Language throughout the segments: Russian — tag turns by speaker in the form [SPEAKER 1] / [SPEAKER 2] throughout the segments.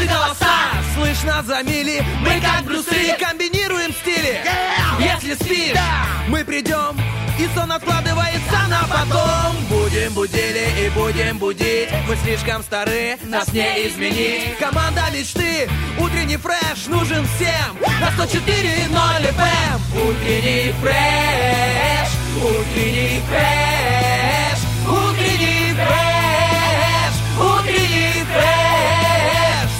[SPEAKER 1] Наши голоса! Слышно за мили Мы как Брюсы комбинируем стили. Если спишь, мы придем и сон откладывается на потом. Будем будили и будем будить. Мы слишком стары, нас не изменить. Команда мечты, утренний фреш нужен всем. На 104.0 FM Утренний фреш, утренний фреш Утренний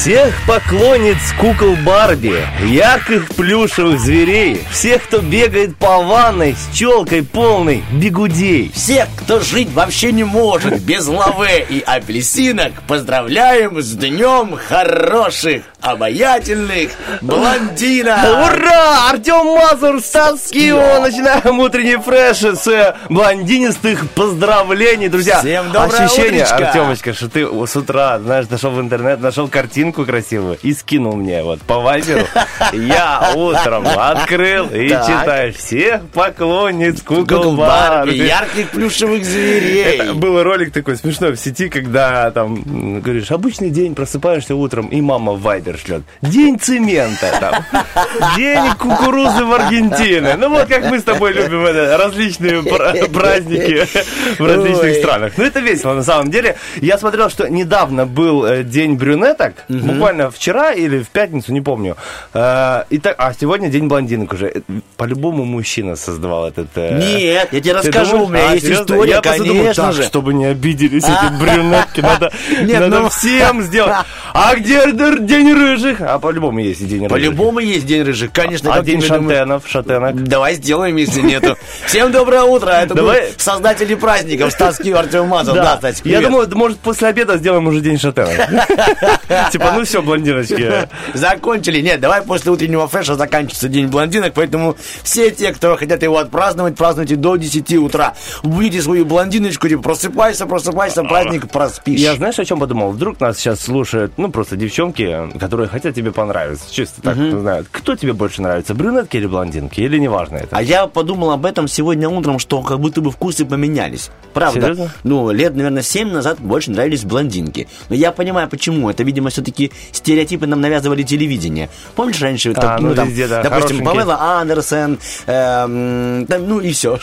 [SPEAKER 2] Всех поклонниц кукол Барби, ярких плюшевых зверей, всех, кто бегает по ванной с челкой полной бегудей.
[SPEAKER 3] Всех, кто жить вообще не может без лаве и апельсинок, поздравляем с днем хороших, обаятельных блондинов!
[SPEAKER 2] Ура! Артем Мазур, Стас Кио! Начинаем утренний фреш с э, блондинистых поздравлений, друзья.
[SPEAKER 3] Всем доброе
[SPEAKER 2] Ощущение,
[SPEAKER 3] утречко.
[SPEAKER 2] Артемочка, что ты с утра, знаешь, зашел в интернет, нашел картинку красивую и скинул мне вот по вайберу. Я утром открыл и читаю всех поклонниц кукол
[SPEAKER 3] Барби, ярких плюшевых зверей.
[SPEAKER 2] Это был ролик такой смешной в сети, когда там говоришь, обычный день, просыпаешься утром, и мама Вайбер шлет. День цемента там. День кукурузы в Аргентине. Ну вот как мы с тобой любим это, различные пра- праздники в различных странах. Ну это весело на самом деле. Я смотрел, что недавно был э, день брюнеток, буквально вчера или в пятницу, не помню. Э, и так, а сегодня день блондинок уже. По-любому мужчина создавал этот... э,
[SPEAKER 3] Нет, я тебе расскажу,
[SPEAKER 2] думаешь?
[SPEAKER 3] у меня
[SPEAKER 2] А,
[SPEAKER 3] есть
[SPEAKER 2] серьезно?
[SPEAKER 3] история,
[SPEAKER 2] Я
[SPEAKER 3] конечно
[SPEAKER 2] так,
[SPEAKER 3] же.
[SPEAKER 2] чтобы не обиделись эти брюнетки, надо,
[SPEAKER 3] Нет,
[SPEAKER 2] надо
[SPEAKER 3] ну-
[SPEAKER 2] всем сделать. А где день рыжих? А по-любому есть день рыжих.
[SPEAKER 3] По-любому есть день рыжих, конечно.
[SPEAKER 2] А день шатенов, шатенок?
[SPEAKER 3] Давай сделаем, если нету. Всем доброе утро. Это
[SPEAKER 2] Давай.
[SPEAKER 3] создатели праздников Стас Кио, Артем Мазов. Да, кстати,
[SPEAKER 2] Я думаю, может, после обеда сделаем уже день шатенок. Типа, ну все, блондиночки.
[SPEAKER 3] Закончили. Нет, давай после утреннего фреша заканчивается день блондинок, поэтому все те, кто хотят его отпраздновать, празднуйте до 10 утра. Увидите свою блондиночку, типа, просыпайся, просыпайся, праздник проспишь.
[SPEAKER 2] Я знаешь, о чем подумал? Вдруг нас сейчас слушают, ну, просто девчонки, которые хотят тебе понравиться. Чисто так, ну, знаю. Кто тебе больше нравится, брюнетки или блондинки? Или неважно это?
[SPEAKER 3] А я подумал об этом сегодня утром, что как будто бы вкусы поменялись. Правда.
[SPEAKER 2] Серьезно?
[SPEAKER 3] Ну, лет, наверное, 7 назад больше нравились блондинки. Но я понимаю, почему. Это, видимо, все-таки стереотипы нам навязывали телевидение. Помнишь, раньше,
[SPEAKER 2] А,
[SPEAKER 3] так,
[SPEAKER 2] ну,
[SPEAKER 3] ну, там,
[SPEAKER 2] везде, да,
[SPEAKER 3] допустим. Памела Андерсен, эм, там, ну и все.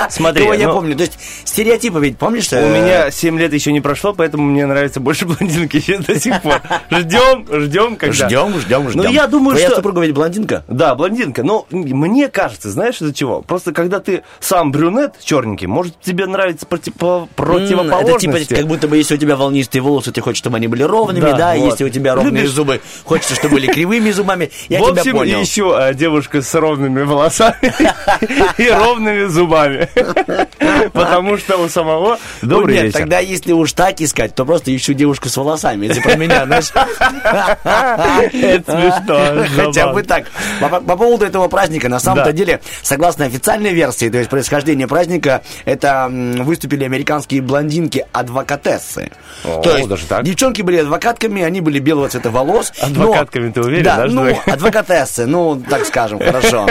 [SPEAKER 2] Смотри,
[SPEAKER 3] Кого я
[SPEAKER 2] ну-
[SPEAKER 3] помню. То есть стереотипы ведь, помнишь?
[SPEAKER 2] У
[SPEAKER 3] э,
[SPEAKER 2] меня 7 лет еще не прошло, поэтому мне нравятся больше блондинки еще до сих пор. Ждем, ждем, когда...
[SPEAKER 3] Ждем, ждем, ждем.
[SPEAKER 2] Ну, я думаю,
[SPEAKER 3] Твоя
[SPEAKER 2] что...
[SPEAKER 3] супруга ведь блондинка?
[SPEAKER 2] Да, блондинка. Но мне кажется, знаешь из-за чего? Просто когда ты сам брюнет черненький, может тебе нравится противоположности.
[SPEAKER 3] Это типа, как будто бы, если у тебя волнистые волосы, ты хочешь, чтобы они были ровными,
[SPEAKER 2] Да,
[SPEAKER 3] да,
[SPEAKER 2] вот.
[SPEAKER 3] если у тебя ровные
[SPEAKER 2] Любишь-
[SPEAKER 3] зубы, хочется, чтобы были кривыми зубами. Я
[SPEAKER 2] в
[SPEAKER 3] тебя
[SPEAKER 2] общем,
[SPEAKER 3] понял.
[SPEAKER 2] еще а, девушка с ровными волосами и ровными зубами. Потому что у самого
[SPEAKER 3] Ну,
[SPEAKER 2] добрый
[SPEAKER 3] нет,
[SPEAKER 2] вечер.
[SPEAKER 3] тогда если уж так искать, то просто ищу девушку с волосами, если про меня, знаешь.
[SPEAKER 2] Это смешно.
[SPEAKER 3] Хотя бы так. По, по поводу этого праздника, на самом-то деле, согласно официальной версии, то есть происхождение праздника, это выступили американские блондинки-адвокатессы. То есть девчонки были адвокатками, они были белого цвета волос.
[SPEAKER 2] Адвокатками ты уверен,
[SPEAKER 3] Да, ну, адвокатессы, ну, так скажем, хорошо.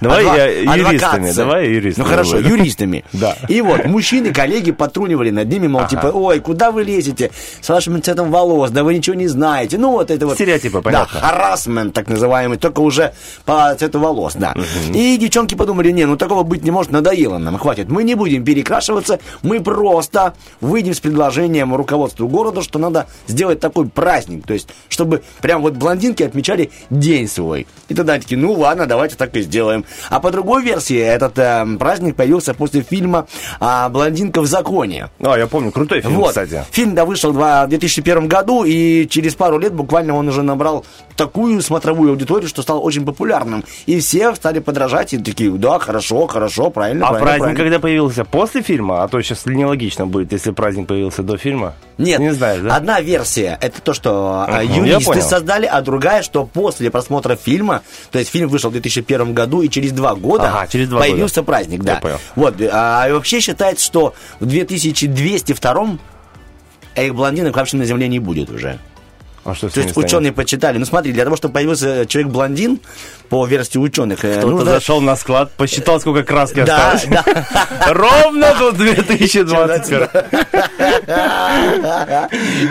[SPEAKER 2] Давай юристами, давай юристами
[SPEAKER 3] Ну, хорошо. Юристами.
[SPEAKER 2] Да.
[SPEAKER 3] И вот, мужчины, коллеги потрунивали над ними, мол, типа, ой, куда вы лезете с вашим цветом волос, да вы ничего не знаете. Ну, вот это вот.
[SPEAKER 2] Стереотипы, понятно.
[SPEAKER 3] Да, харасмент, так называемый, только уже по цвету волос, да. И девчонки подумали, не, ну такого быть не может, надоело нам, хватит. Мы не будем перекрашиваться, мы просто выйдем с предложением руководству города, что надо сделать такой праздник, то есть, чтобы прям вот блондинки отмечали день свой. И тогда такие, ну ладно, давайте так и сделаем. А по другой версии, этот э, праздник появился после фильма а, «Блондинка в законе».
[SPEAKER 2] А, я помню, крутой фильм,
[SPEAKER 3] Вот.
[SPEAKER 2] кстати.
[SPEAKER 3] Фильм, да, вышел в 2001 году, и через пару лет буквально он уже набрал такую смотровую аудиторию, что стал очень популярным. И все стали подражать, и такие, да, хорошо, хорошо, правильно,
[SPEAKER 2] А
[SPEAKER 3] правильно,
[SPEAKER 2] праздник
[SPEAKER 3] правильно».
[SPEAKER 2] когда появился? После фильма? А то сейчас нелогично будет, если праздник появился до фильма.
[SPEAKER 3] Нет,
[SPEAKER 2] Не знаешь, да?
[SPEAKER 3] одна версия это то, что
[SPEAKER 2] Мгм, я
[SPEAKER 3] юристы создали, а другая, что после просмотра фильма, то есть фильм вышел в 2001 году, и через два года
[SPEAKER 2] Ага, через два
[SPEAKER 3] появился праздник, да.
[SPEAKER 2] Я понял.
[SPEAKER 3] Вот, а вообще считается, что в 2202 этих блондинок вообще на Земле не будет уже.
[SPEAKER 2] А что
[SPEAKER 3] То есть
[SPEAKER 2] станет?
[SPEAKER 3] ученые почитали. Ну смотри, для того, чтобы появился человек-блондин, по версии ученых, э,
[SPEAKER 2] Кто-то
[SPEAKER 3] нужно...
[SPEAKER 2] зашел на склад, посчитал, сколько краски
[SPEAKER 3] Да,
[SPEAKER 2] осталось.
[SPEAKER 3] да.
[SPEAKER 2] Ровно до 2021.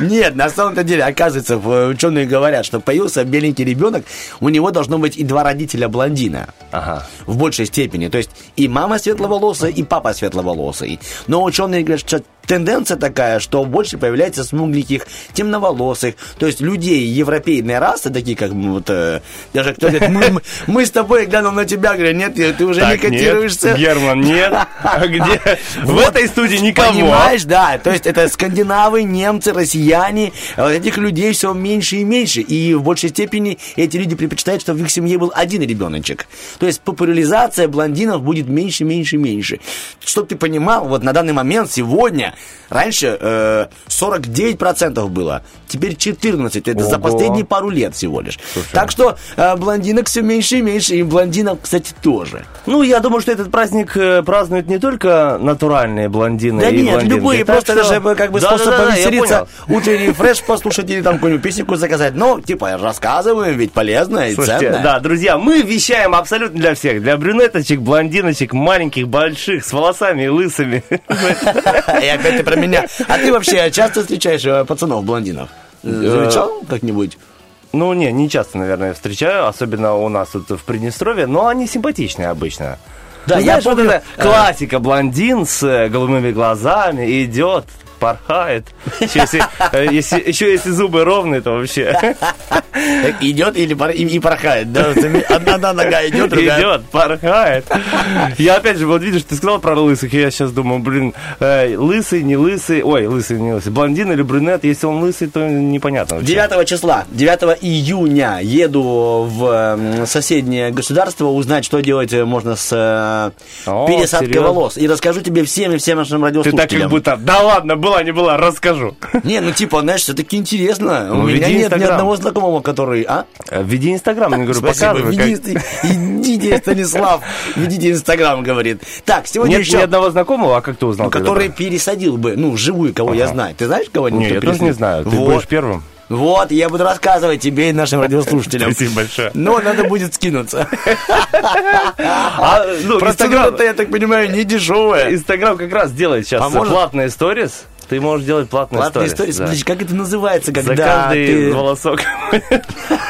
[SPEAKER 3] Нет, на самом-то деле, оказывается, в- ученые говорят, что появился беленький ребенок, у него должно быть и два родителя блондина.
[SPEAKER 2] Ага.
[SPEAKER 3] В большей степени. То есть и мама светловолосая, и папа светловолосый. Но ученые говорят, что тенденция такая, что больше появляется смугленьких, темноволосых, то есть людей европейной расы, такие как мы вот, э, даже кто говорит, мы, мы- мы с тобой глянул на тебя, говорю, нет, ты уже не
[SPEAKER 2] Так, нет,
[SPEAKER 3] котируешься.
[SPEAKER 2] Герман, нет. А где? В
[SPEAKER 3] Вот,
[SPEAKER 2] этой студии никого.
[SPEAKER 3] Понимаешь, да, то есть это скандинавы, немцы, россияне, а вот этих людей все меньше и меньше, и в большей степени эти люди предпочитают, чтобы в их семье был один ребеночек. То есть популяризация блондинов будет меньше, меньше, меньше. Чтобы ты понимал, вот на данный момент сегодня раньше э, 49% было, теперь 14, это за
[SPEAKER 2] Ого.
[SPEAKER 3] последние пару лет всего лишь. Так что э, блондинок все меньше и меньше, и блондинок, кстати, тоже.
[SPEAKER 2] Ну, я думаю, что этот праздник э, празднуют не только натуральные блондины
[SPEAKER 3] Да
[SPEAKER 2] и
[SPEAKER 3] нет,
[SPEAKER 2] блондинки.
[SPEAKER 3] любые,
[SPEAKER 2] Так
[SPEAKER 3] просто
[SPEAKER 2] что-
[SPEAKER 3] даже бы, как бы
[SPEAKER 2] Да,
[SPEAKER 3] способ
[SPEAKER 2] да, да, я
[SPEAKER 3] повеселиться, утренний фреш послушать или там какую-нибудь песенку заказать. Ну, типа, рассказываем, ведь полезно и
[SPEAKER 2] Слушайте,
[SPEAKER 3] ценно.
[SPEAKER 2] да, друзья, мы вещаем абсолютно для всех. Для брюнеточек, блондиночек, маленьких, больших, с волосами и лысыми.
[SPEAKER 3] И опять ты про меня. А ты вообще часто встречаешь э, пацанов блондинов? Э, Замечал как-нибудь?
[SPEAKER 2] Ну, не, не часто, наверное, встречаю, особенно у нас тут в Приднестровье, но они симпатичные обычно.
[SPEAKER 3] Да,
[SPEAKER 2] Ну,
[SPEAKER 3] я
[SPEAKER 2] знаешь,
[SPEAKER 3] помню,
[SPEAKER 2] вот это классика, блондин с э, голубыми глазами идет, порхает. Еще если, э, если- еще если зубы ровные, то вообще
[SPEAKER 3] Идет или пор- и, и порхает, да? Одна, нога идет, другая...
[SPEAKER 2] идет, порхает. Я опять же, вот видишь, ты сказал про лысых, и я сейчас думаю, блин, э, лысый, не лысый, ой, лысый, не лысый, блондин или брюнет, если он лысый, то непонятно. вообще.
[SPEAKER 3] 9 числа, 9 июня еду в соседнее государство узнать, что делать можно с э,
[SPEAKER 2] О,
[SPEAKER 3] пересадкой
[SPEAKER 2] серьезно?
[SPEAKER 3] волос. И расскажу тебе всем и всем нашим
[SPEAKER 2] Ты
[SPEAKER 3] радиослушателям.
[SPEAKER 2] так как будто, да ладно, была, не была, расскажу.
[SPEAKER 3] Не, ну типа, знаешь, все-таки интересно.
[SPEAKER 2] Ну,
[SPEAKER 3] У меня
[SPEAKER 2] веди
[SPEAKER 3] нет ни
[SPEAKER 2] Инстаграм.
[SPEAKER 3] одного знакомого, который... А?
[SPEAKER 2] Э, Введи Инстаграм, я говорю,
[SPEAKER 3] Спасибо,
[SPEAKER 2] показывай.
[SPEAKER 3] веди,
[SPEAKER 2] как-
[SPEAKER 3] идите, Станислав, ведите Инстаграм, говорит. Так, сегодня
[SPEAKER 2] Нет
[SPEAKER 3] еще...
[SPEAKER 2] ни одного знакомого, а как ты узнал?
[SPEAKER 3] ну, который пересадил бы, ну, живую, кого я знаю. Ты знаешь кого-нибудь?
[SPEAKER 2] Не,
[SPEAKER 3] кто
[SPEAKER 2] я тоже не знаю. Ты
[SPEAKER 3] Вот.
[SPEAKER 2] будешь первым.
[SPEAKER 3] Вот, я буду рассказывать тебе и нашим радиослушателям.
[SPEAKER 2] Спасибо большое.
[SPEAKER 3] Но надо будет скинуться.
[SPEAKER 2] А, ну,
[SPEAKER 3] это, я так понимаю, не дешевое.
[SPEAKER 2] Инстаграм как раз делает сейчас
[SPEAKER 3] Поможет?
[SPEAKER 2] платные сторис. Ты можешь делать платные
[SPEAKER 3] Платные истории.
[SPEAKER 2] да.
[SPEAKER 3] Подожди, как это называется,
[SPEAKER 2] За
[SPEAKER 3] когда
[SPEAKER 2] каждый
[SPEAKER 3] ты...
[SPEAKER 2] волосок.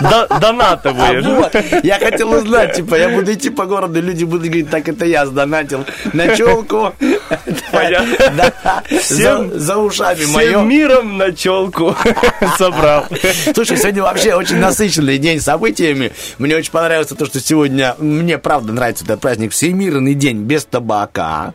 [SPEAKER 3] А вот, я хотел узнать, типа, я буду идти по городу, люди будут говорить, так это я сдонатил на челку.
[SPEAKER 2] Всем-
[SPEAKER 3] за, за ушами мое.
[SPEAKER 2] миром на челку собрал.
[SPEAKER 3] Слушай, сегодня вообще очень насыщенный день событиями. Мне очень понравилось то, что сегодня, мне правда нравится этот праздник, Всемирный день без табака.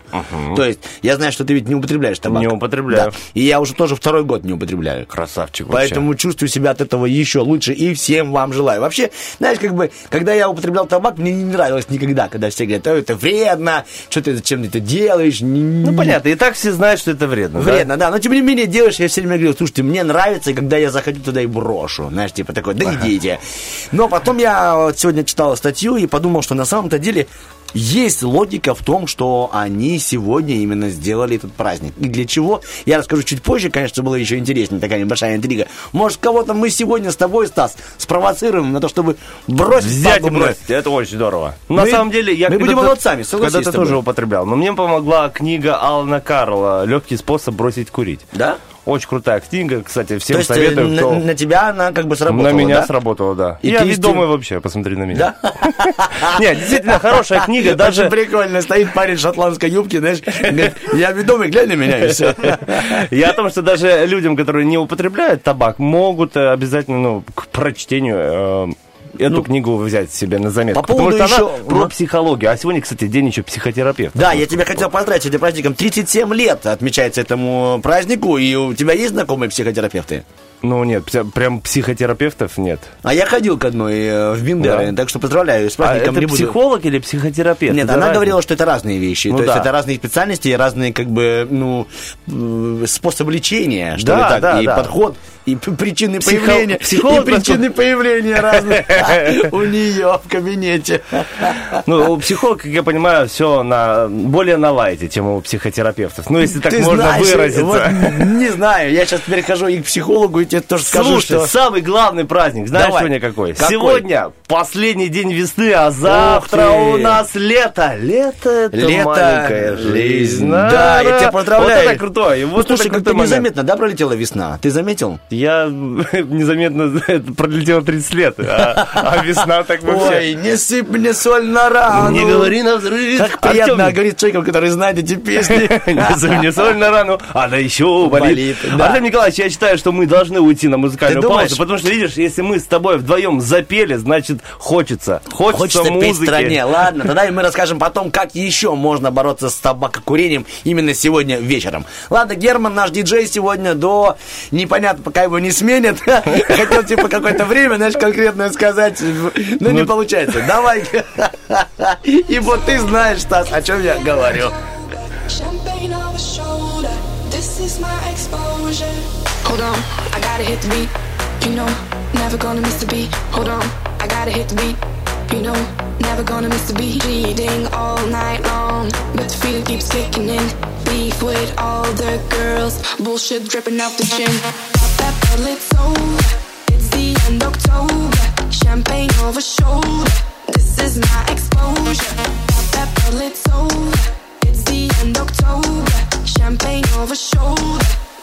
[SPEAKER 3] То есть, я знаю, что ты ведь не употребляешь табак.
[SPEAKER 2] Не употребляю.
[SPEAKER 3] Да. И я уже тоже второй год не употребляю.
[SPEAKER 2] Красавчик вообще.
[SPEAKER 3] Поэтому чувствую себя от этого еще лучше и всем вам желаю. Вообще, знаешь, как бы, когда я употреблял табак, мне не нравилось никогда, когда все говорят, «О, это вредно, что ты зачем ты это делаешь.
[SPEAKER 2] Ну, понятно, и так все знают, что это вредно. да?
[SPEAKER 3] Вредно, да. Но тем не менее делаешь, я все время говорил, слушайте, мне нравится, когда я захочу туда и брошу. Знаешь, типа такой, да идите. Но потом я вот сегодня читал статью и подумал, что на самом-то деле есть логика в том, что они сегодня именно сделали этот праздник. И для чего? Я расскажу чуть позже, конечно, было еще интереснее, такая небольшая интрига. Может, кого-то мы сегодня с тобой, Стас, спровоцируем на то, чтобы бросить
[SPEAKER 2] Взять и бросить, это очень здорово.
[SPEAKER 3] Мы-
[SPEAKER 2] На самом деле, я
[SPEAKER 3] мы будем молодцами,
[SPEAKER 2] Когда-то тоже употреблял. Но мне помогла книга Алана Карла «Легкий способ бросить курить».
[SPEAKER 3] Да?
[SPEAKER 2] Очень крутая книга, кстати, всем
[SPEAKER 3] То есть э,
[SPEAKER 2] советую,
[SPEAKER 3] на,
[SPEAKER 2] кто...
[SPEAKER 3] на тебя она как бы сработала,
[SPEAKER 2] на меня
[SPEAKER 3] да?
[SPEAKER 2] сработало, да.
[SPEAKER 3] И
[SPEAKER 2] я
[SPEAKER 3] ты
[SPEAKER 2] ведомый
[SPEAKER 3] стил-
[SPEAKER 2] вообще, посмотри на меня.
[SPEAKER 3] Да?
[SPEAKER 2] Нет, действительно, хорошая книга, даже...
[SPEAKER 3] Прикольно. Стоит парень в шотландской юбке, знаешь, я ведомый, глянь на меня, и все.
[SPEAKER 2] Я о том, что даже людям, которые не употребляют табак, могут э, обязательно, ну, к прочтению эту книгу взять себе на заметку.
[SPEAKER 3] Ну, по поводу
[SPEAKER 2] Потому что она
[SPEAKER 3] еще-
[SPEAKER 2] про психологию. А сегодня, кстати, день еще психотерапевта.
[SPEAKER 3] Да, я тебя хотел поздравить этим праздником. 37 лет отмечается этому празднику, и у тебя есть знакомые психотерапевты?
[SPEAKER 2] Ну, нет, прям психотерапевтов нет.
[SPEAKER 3] А я ходил к одной э, в Бимдере,
[SPEAKER 2] Да.
[SPEAKER 3] так что поздравляю с
[SPEAKER 2] А
[SPEAKER 3] праздником.
[SPEAKER 2] это
[SPEAKER 3] не буду-
[SPEAKER 2] психолог или психотерапевт?
[SPEAKER 3] Нет,
[SPEAKER 2] Это
[SPEAKER 3] она
[SPEAKER 2] разница.
[SPEAKER 3] говорила, что это разные вещи.
[SPEAKER 2] Ну
[SPEAKER 3] То есть
[SPEAKER 2] да.
[SPEAKER 3] это разные специальности и разные, как бы, ну, способ лечения, что
[SPEAKER 2] Да,
[SPEAKER 3] ли так,
[SPEAKER 2] да,
[SPEAKER 3] и
[SPEAKER 2] да.
[SPEAKER 3] подход. и причины
[SPEAKER 2] Психо-
[SPEAKER 3] появления,
[SPEAKER 2] психолог
[SPEAKER 3] и причины появления разных у нее в кабинете.
[SPEAKER 2] Ну, у психолога, как я понимаю, все на более на лайте, чем у психотерапевтов. Ну, если так можно выразиться.
[SPEAKER 3] не знаю, я сейчас перехожу и к психологу, и тебе тоже скажу,
[SPEAKER 2] Слушай,
[SPEAKER 3] что...
[SPEAKER 2] самый главный праздник, знаешь
[SPEAKER 3] Давай.
[SPEAKER 2] сегодня какой?
[SPEAKER 3] Какой?
[SPEAKER 2] Сегодня последний день весны, а завтра у нас лето. Лето это
[SPEAKER 3] Лето,
[SPEAKER 2] маленькая жизнь.
[SPEAKER 3] Да, я тебя поздравляю.
[SPEAKER 2] Вот это крутой.
[SPEAKER 3] Ну,
[SPEAKER 2] Вот
[SPEAKER 3] слушай,
[SPEAKER 2] это
[SPEAKER 3] как-то незаметно, да, пролетела весна? Ты заметил?
[SPEAKER 2] Я незаметно это пролетело 30 лет, а, а весна так
[SPEAKER 3] Ой,
[SPEAKER 2] вообще.
[SPEAKER 3] не сыпь мне соль на рану.
[SPEAKER 2] Не говори на взрыв.
[SPEAKER 3] Как приятно
[SPEAKER 2] Артем,
[SPEAKER 3] говорить человеку, который знает эти песни.
[SPEAKER 2] Не сыпь мне соль на рану, она еще болит.
[SPEAKER 3] Болит, да.
[SPEAKER 2] Артем Николаевич, я считаю, что мы должны уйти на музыкальную
[SPEAKER 3] Ты думаешь?
[SPEAKER 2] паузу, потому что, видишь, если мы с тобой вдвоем запели, значит, хочется. Хочется,
[SPEAKER 3] Хочется петь в
[SPEAKER 2] музыки.
[SPEAKER 3] стране. Ладно, тогда и мы расскажем потом, как еще можно бороться с табакокурением именно сегодня вечером. Ладно, Герман, наш диджей сегодня до... Непонятно, пока его не сменят. Хотел, типа, какое-то время, знаешь, конкретное сказать, но не
[SPEAKER 2] Ну,
[SPEAKER 3] получается. Давай. И вот ты знаешь, Стас, о чем я говорю.
[SPEAKER 4] Champagne over shoulder. This is my exposure. Hold on, I gotta hit the beat. You know, never gonna miss the beat. Hold on, I gotta hit the beat. You know, never gonna miss the beat. Reading all night long, but the feeling keeps kicking in. Beef with all the girls, bullshit dripping off the chin. Pop that bottle, over. It's the end October. Champagne over shoulder. This is my exposure. Pop that bottle, over. It's the end October. Champagne over shoulder.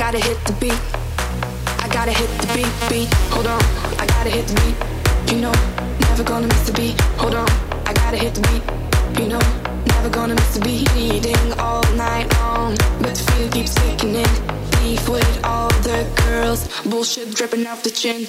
[SPEAKER 4] I gotta hit the beat. I gotta hit the beat, beat. Gotta hit the beat. I gotta hit the beat, beat. Hold on, I gotta hit the beat. You know, never gonna miss the beat. Hold on, I gotta hit the beat. You know, never gonna miss the beat. Eating all night long, but the feel keeps kicking in. Beef with all the girls, bullshit dripping off the chin.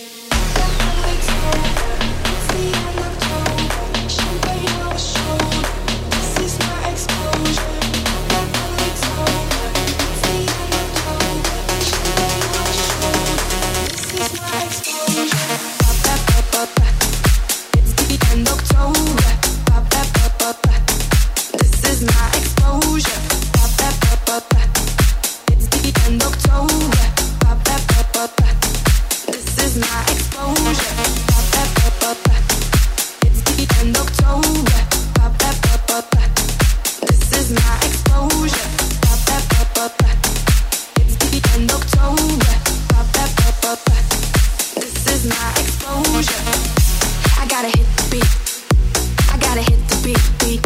[SPEAKER 4] Gotta hit the beat. I gotta hit the beat, beat.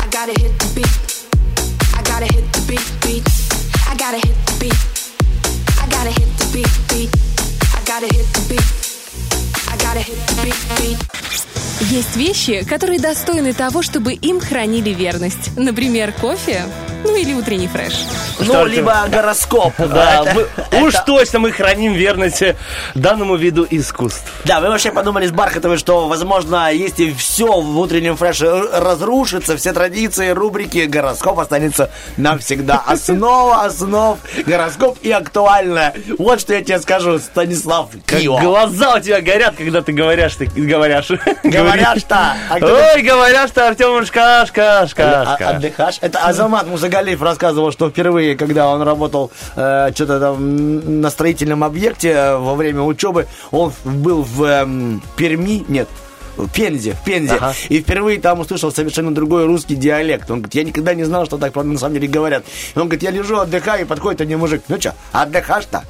[SPEAKER 4] I gotta hit the beat.
[SPEAKER 5] Есть вещи, которые достойны того, чтобы им хранили верность. Например, кофе, ну или утренний фреш.
[SPEAKER 3] Ну,
[SPEAKER 2] Что ты?
[SPEAKER 3] либо гороскоп.
[SPEAKER 2] Да,
[SPEAKER 3] Это-
[SPEAKER 2] мы- уж
[SPEAKER 3] это-
[SPEAKER 2] точно мы храним верность э, данному виду искусств.
[SPEAKER 3] Да, вы вообще подумали с Бархатовой, что, возможно, если все в утреннем фреше разрушится, все традиции, рубрики, гороскоп останется навсегда. Основа основ, гороскоп и актуальное. Вот что я тебе скажу, Станислав Кио.
[SPEAKER 2] глаза у тебя горят, когда ты говоришь, ты говоришь.
[SPEAKER 3] Говорят, что... а
[SPEAKER 2] Ой, говорят, что Артем шка,
[SPEAKER 3] А-
[SPEAKER 2] шка,
[SPEAKER 3] Отдыхаешь? Это Азамат Мусагалиев рассказывал, что впервые, когда он работал э, что-то там на строительном объекте э, во время учебы, он был в эм, Перми, нет, в Пензе, в Пензе.
[SPEAKER 2] Ага.
[SPEAKER 3] И впервые там услышал совершенно другой русский диалект. Он говорит, я никогда не знал, что так на самом деле говорят. Он говорит, я лежу, отдыхаю, и подходит один мужик. Ну что, отдыхаешь-то?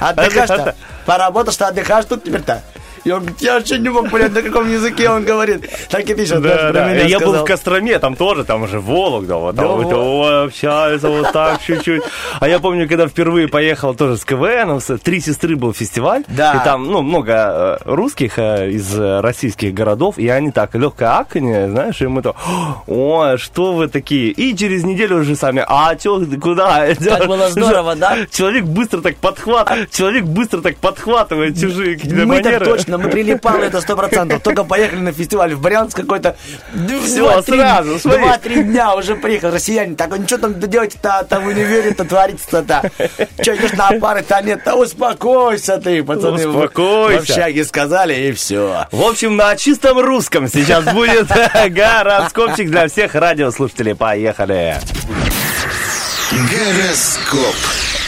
[SPEAKER 3] Отдыхаешь-то? Поработаешь-то, отдыхаешь тут теперь-то? Говорит, я вообще не мог понять, на каком языке он говорит. Так и пишет.
[SPEAKER 2] Да, да.
[SPEAKER 3] меня
[SPEAKER 2] Я был
[SPEAKER 3] сказал.
[SPEAKER 2] в Костроме, там тоже, там уже Вологда, вот там
[SPEAKER 3] Да
[SPEAKER 2] вот,
[SPEAKER 3] вот.
[SPEAKER 2] о, общаются вот так чуть-чуть. А я помню, когда впервые поехал тоже с КВН, с «Три сестры» был фестиваль,
[SPEAKER 3] Да.
[SPEAKER 2] и там, ну, много э, русских э, из э, российских городов, и они так, легкое аканье, знаешь, и мы то, о, что вы такие? И через неделю уже сами, а чё, куда?
[SPEAKER 3] Как было здорово, да?
[SPEAKER 2] Человек быстро так подхватывает, человек быстро так подхватывает чужие какие-то
[SPEAKER 3] Мы так
[SPEAKER 2] манеры.
[SPEAKER 3] Точно, мы прилипалы, это сто процентов. Только поехали на фестиваль в Брянск какой-то. Два-три-
[SPEAKER 2] сразу.
[SPEAKER 3] Два-три дня уже приехал россияне. Так, а ничего там делать-то, там вы не верите, творится-то. Че, идешь на пары-то нет, да успокойся ты, пацаны.
[SPEAKER 2] Успокойся.
[SPEAKER 3] В общаге сказали, и все.
[SPEAKER 2] В общем, на чистом русском сейчас будет гороскопчик для всех радиослушателей. Поехали.
[SPEAKER 6] Гороскоп.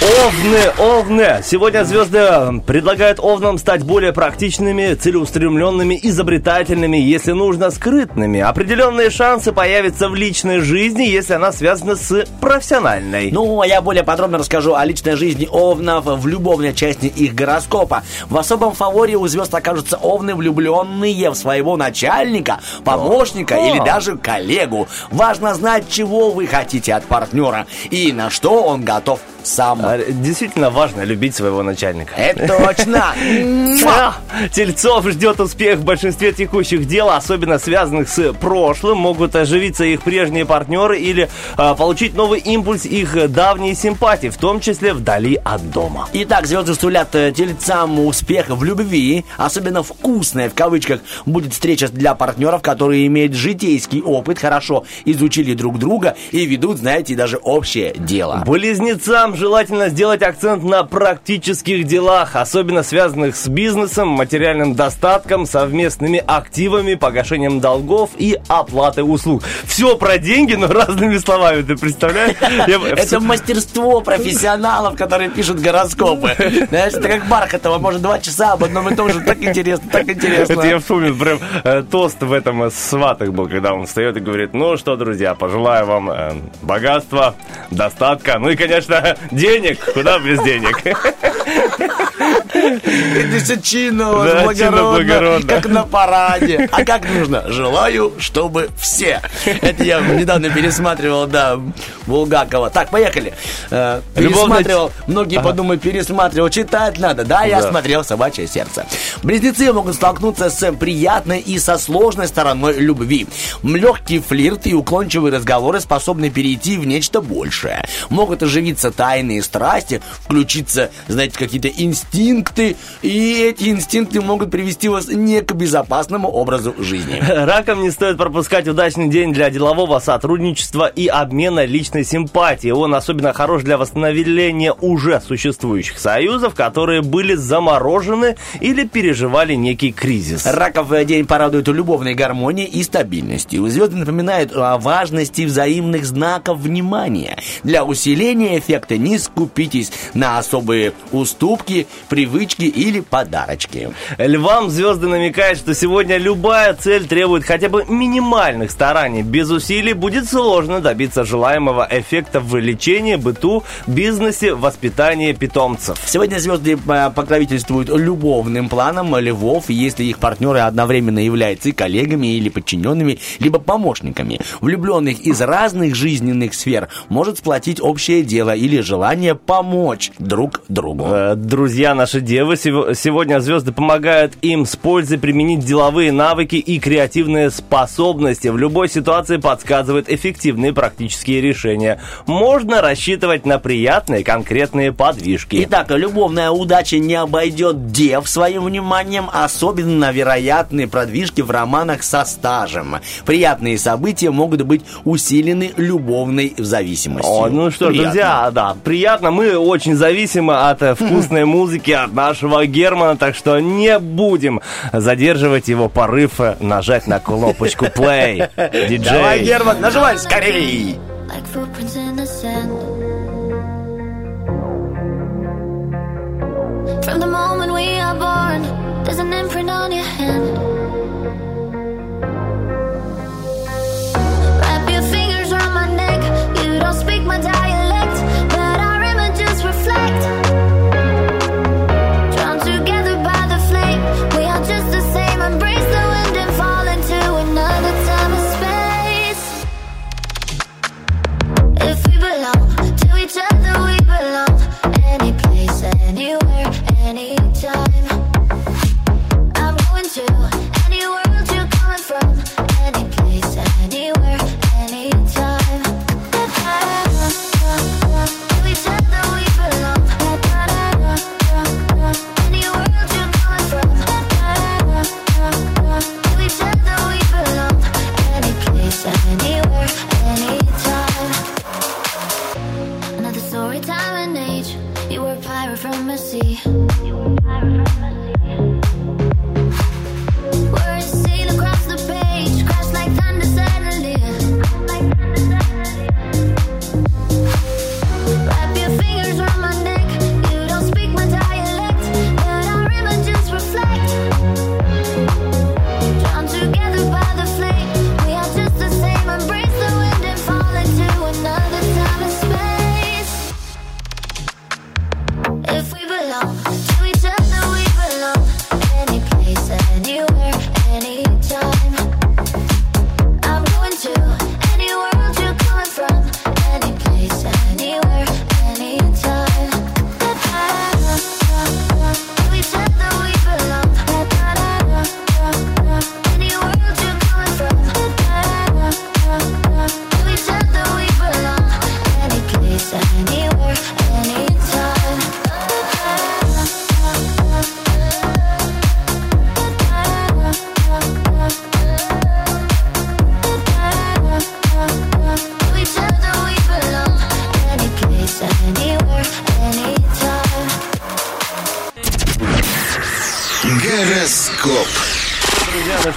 [SPEAKER 2] Овны, овны. Сегодня звезды предлагают овнам стать более практичными, целеустремленными, изобретательными, если нужно, скрытными. Определенные шансы появятся в личной жизни, если она связана с профессиональной.
[SPEAKER 3] Ну, а я более подробно расскажу о личной жизни овнов в любовной части их гороскопа. В особом фаворе у звезд окажутся овны, влюбленные в своего начальника, помощника
[SPEAKER 2] О.
[SPEAKER 3] или даже коллегу. Важно знать, чего вы хотите от партнера и на что он готов сам.
[SPEAKER 2] А, Действительно важно любить своего начальника.
[SPEAKER 3] Это точно.
[SPEAKER 2] Тельцов ждет успех в большинстве текущих дел, особенно связанных с прошлым. Могут оживиться их прежние партнеры или а, получить новый импульс их давней симпатии, в том числе вдали от дома.
[SPEAKER 3] Итак, звезды сулят э, тельцам успех в любви. Особенно вкусная, в кавычках, будет встреча для партнеров, которые имеют житейский опыт, хорошо изучили друг друга и ведут, знаете, даже общее дело.
[SPEAKER 2] Близнецам желательно сделать акцент на практических делах, особенно связанных с бизнесом, материальным достатком, совместными активами, погашением долгов и оплатой услуг. Все про деньги, но разными словами, ты представляешь?
[SPEAKER 3] Это мастерство профессионалов, которые пишут гороскопы. Знаешь, это как Бархатова, может, два часа об одном и том же. Так интересно, так интересно.
[SPEAKER 2] Это я вспомнил прям э, тост в этом э, сватах был, когда он встает и говорит, ну что, друзья, пожелаю вам э, богатства, достатка, ну и, конечно, денег, куда без денег.
[SPEAKER 3] Это чинно,
[SPEAKER 2] Да,
[SPEAKER 3] благородно, как на параде. А как нужно? Желаю, чтобы все. Это я недавно пересматривал, да, Булгакова. Так, поехали. Э, Пересматривал, многие подумают, пересматривал, читать надо. Да, я
[SPEAKER 2] Да.
[SPEAKER 3] смотрел «Собачье сердце». Близнецы могут столкнуться с приятной и со сложной стороной любви. Легкий флирт и уклончивые разговоры способны перейти в нечто большее. Могут оживиться тайные страсти, включиться, знаете, какие-то инстинкты, и эти инстинкты могут привести вас не к безопасному образу жизни.
[SPEAKER 2] Раком не стоит пропускать удачный день для делового сотрудничества и обмена личной симпатией. Он особенно хорош для восстановления уже существующих союзов, которые были заморожены или переживали некий кризис.
[SPEAKER 3] Раков день порадует любовной гармонией и стабильностью. Звезды напоминают о важности взаимных знаков внимания. Для усиления эффекта не скупитесь на особые уступки, привычки или подарочки.
[SPEAKER 2] Львам звезды намекают, что сегодня любая цель требует хотя бы минимальных стараний. Без усилий будет сложно добиться желаемого эффекта в лечении, быту, бизнесе, воспитании питомцев.
[SPEAKER 3] Сегодня звезды э, покровительствуют любовным планам львов, если их партнеры одновременно являются и коллегами или подчиненными, либо помощниками. Влюбленных из разных жизненных сфер может сплотить общее дело или желание помочь друг другу.
[SPEAKER 2] Э, Друзья наши девы, сего- сегодня звезды помогают им с пользой применить деловые навыки и креативные способности. В любой ситуации подсказывают эффективные практические решения. Можно рассчитывать на приятные конкретные подвижки.
[SPEAKER 3] Итак, любовная удача не обойдет дев своим вниманием, особенно вероятные продвижки в романах со стажем. Приятные события могут быть усилены любовной зависимостью.
[SPEAKER 2] О, ну что
[SPEAKER 3] Приятно.
[SPEAKER 2] друзья, да, приятно. Мы очень зависимы от э, вкусной музыки, от нашего Германа, так что не будем задерживать его порыв э, нажать на кнопочку play. Диджей.
[SPEAKER 3] Давай, Герман, нажимай скорей!
[SPEAKER 7] like footprints in the sand. From the moment we are born, there's an imprint on your hand. Wrap your fingers around my neck. You don't speak my dialect,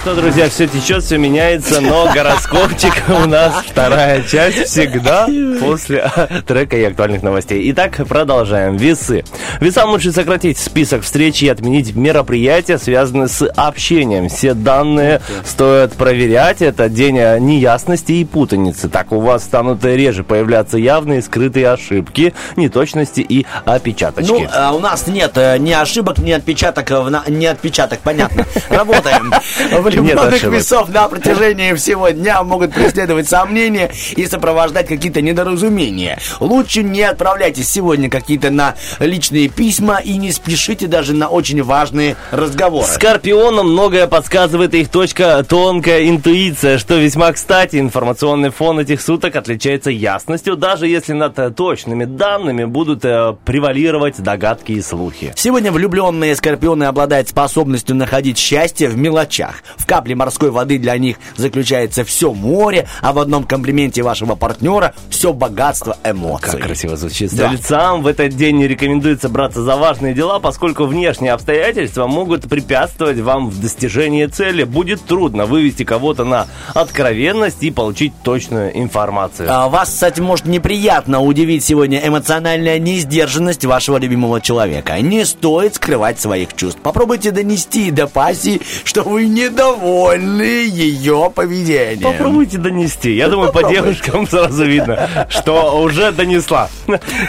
[SPEAKER 2] что, друзья, все течет, все меняется, но гороскопчик у нас вторая часть всегда после трека и актуальных новостей. Итак, продолжаем. Весы. Весам лучше сократить список встреч и отменить мероприятия, связанные с общением. Все данные стоит проверять. Это день неясности и путаницы. Так у вас станут реже появляться явные скрытые ошибки, неточности и опечаточки.
[SPEAKER 3] Ну, а у нас нет э, ни ошибок, ни отпечаток, ни отпечаток, понятно. Работаем. Влюбленных весов на протяжении всего дня могут преследовать сомнения и сопровождать какие-то недоразумения. Лучше не отправляйтесь сегодня какие-то на личные письма и не спешите даже на очень важные разговоры.
[SPEAKER 2] Скорпионам многое подсказывает их точка тонкая интуиция, что весьма кстати. Информационный фон этих суток отличается ясностью, даже если над э, точными данными будут э, превалировать догадки и слухи.
[SPEAKER 3] Сегодня влюбленные скорпионы обладают способностью находить счастье в мелочах. В капле морской воды для них заключается все море, а в одном комплименте вашего партнера все богатство эмоций.
[SPEAKER 2] Как красиво звучит.
[SPEAKER 3] Да.
[SPEAKER 2] Стрельцам в этот день не рекомендуется браться за важные дела, поскольку внешние обстоятельства могут препятствовать вам в достижении цели. Будет трудно вывести кого-то на откровенность и получить точную информацию.
[SPEAKER 3] А Вас, кстати, может неприятно удивить сегодня эмоциональная несдержанность вашего любимого человека. Не стоит скрывать своих чувств. Попробуйте донести до пассии, что вы недовольны ее поведением.
[SPEAKER 2] Попробуйте донести. Я думаю, по девушкам сразу видно, что уже донесла.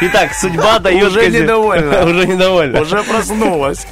[SPEAKER 2] Итак, судьба дает...
[SPEAKER 3] Уже недовольна.
[SPEAKER 2] Уже недовольна.
[SPEAKER 3] Уже проснулась.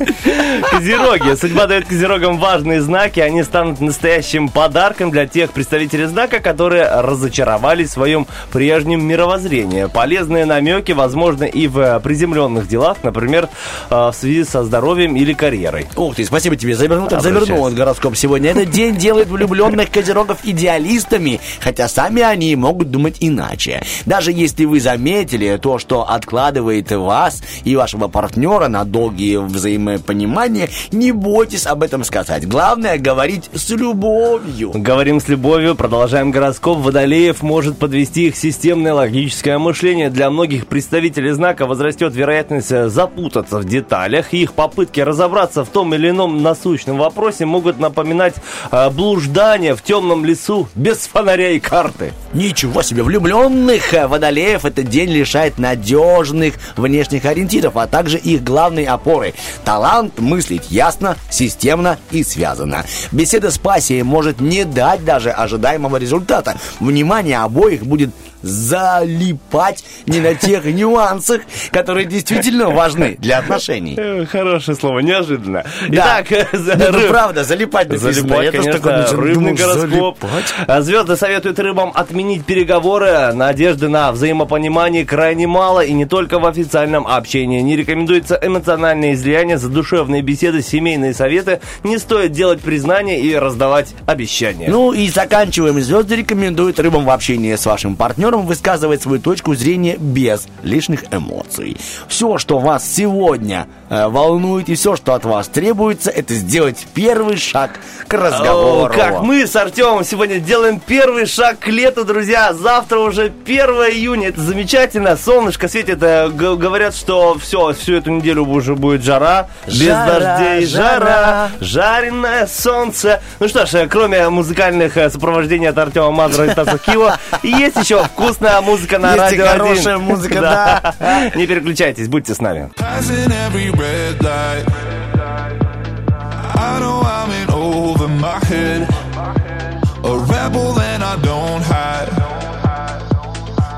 [SPEAKER 2] Козероги. Судьба дает козерогам важные знаки. Они станут настоящим подарком для тех представителей знака, которые разочаровались в своем прежнем мировоззрении. Полезные намеки возможны и в приземленных делах, например, э, в связи со здоровьем или карьерой.
[SPEAKER 3] Ух ты, спасибо тебе. Завернул, так завернул он гороскоп сегодня. Этот день делает влюбленных козерогов идеалистами, хотя сами они могут думать иначе. Даже если вы заметили то, что откладывает вас и вашего партнера на долгие взаимопонимания, не бойтесь об этом сказать. Главное говорить с любовью.
[SPEAKER 2] Говорим с любовью, продолжаем гороскоп. Водолеев может подвести их системное логическое мышление. Для многих представителей знака возрастет вероятность э, запутаться в деталях. И их попытки разобраться в том или ином насущном вопросе могут напоминать э, блуждание в темном лесу без фонаря и карты.
[SPEAKER 3] Ничего себе, влюбленных э, водолеев этот день лишает надежных внешних ориентиров, а также их главной опоры. Талант мыслить ясно, системно и связано. Беседа с пассией может не дать даже ожидаемого результата. Внимание обоих будет залипать не на тех нюансах, которые действительно важны для отношений.
[SPEAKER 2] Э, Хорошее слово, неожиданно.
[SPEAKER 3] Да.
[SPEAKER 2] Итак, э, за
[SPEAKER 3] Ну, это
[SPEAKER 2] рыб-
[SPEAKER 3] правда, залипать написано.
[SPEAKER 2] Залипать,
[SPEAKER 3] Я
[SPEAKER 2] конечно,
[SPEAKER 3] такой начал
[SPEAKER 2] рыбный гороскоп.
[SPEAKER 3] залипать.
[SPEAKER 2] А Звезды советуют рыбам отменить переговоры. Надежды на взаимопонимание крайне мало, и не только в официальном общении. Не рекомендуется эмоциональное излияние, задушевные беседы, семейные советы. Не стоит делать признания и раздавать обещания.
[SPEAKER 3] Ну и заканчиваем. Звезды рекомендуют рыбам в общении с вашим партнером высказывать свою точку зрения без лишних эмоций. Все, что вас сегодня э, волнует и все, что от вас требуется, это сделать первый шаг к разговору.
[SPEAKER 2] О, как мы с Артемом сегодня делаем первый шаг к лету, друзья. Завтра уже 1 июня. Это замечательно. Солнышко светит. Э, Говорят, что все, всю эту неделю уже будет жара. Без
[SPEAKER 3] Жара,
[SPEAKER 2] дождей жара.
[SPEAKER 3] жара.
[SPEAKER 2] Жареное солнце. Ну что ж, э, кроме музыкальных э, сопровождений от Артема Мазура и Стаса есть еще вкусная музыка на
[SPEAKER 3] Есть
[SPEAKER 2] радио.
[SPEAKER 3] Хорошая 1. музыка, да. да.
[SPEAKER 2] Не переключайтесь, будьте с нами.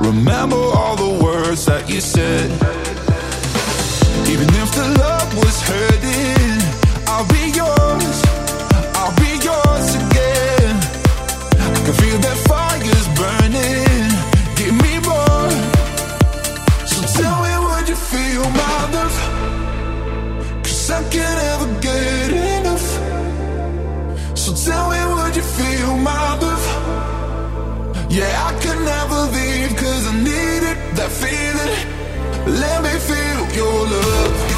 [SPEAKER 6] Remember all the words that you said. Even if the love was hurting, I'll be yours. I'll be yours again. I can feel that. Yeah, I could never leave cause I needed that feeling. Let me feel your love.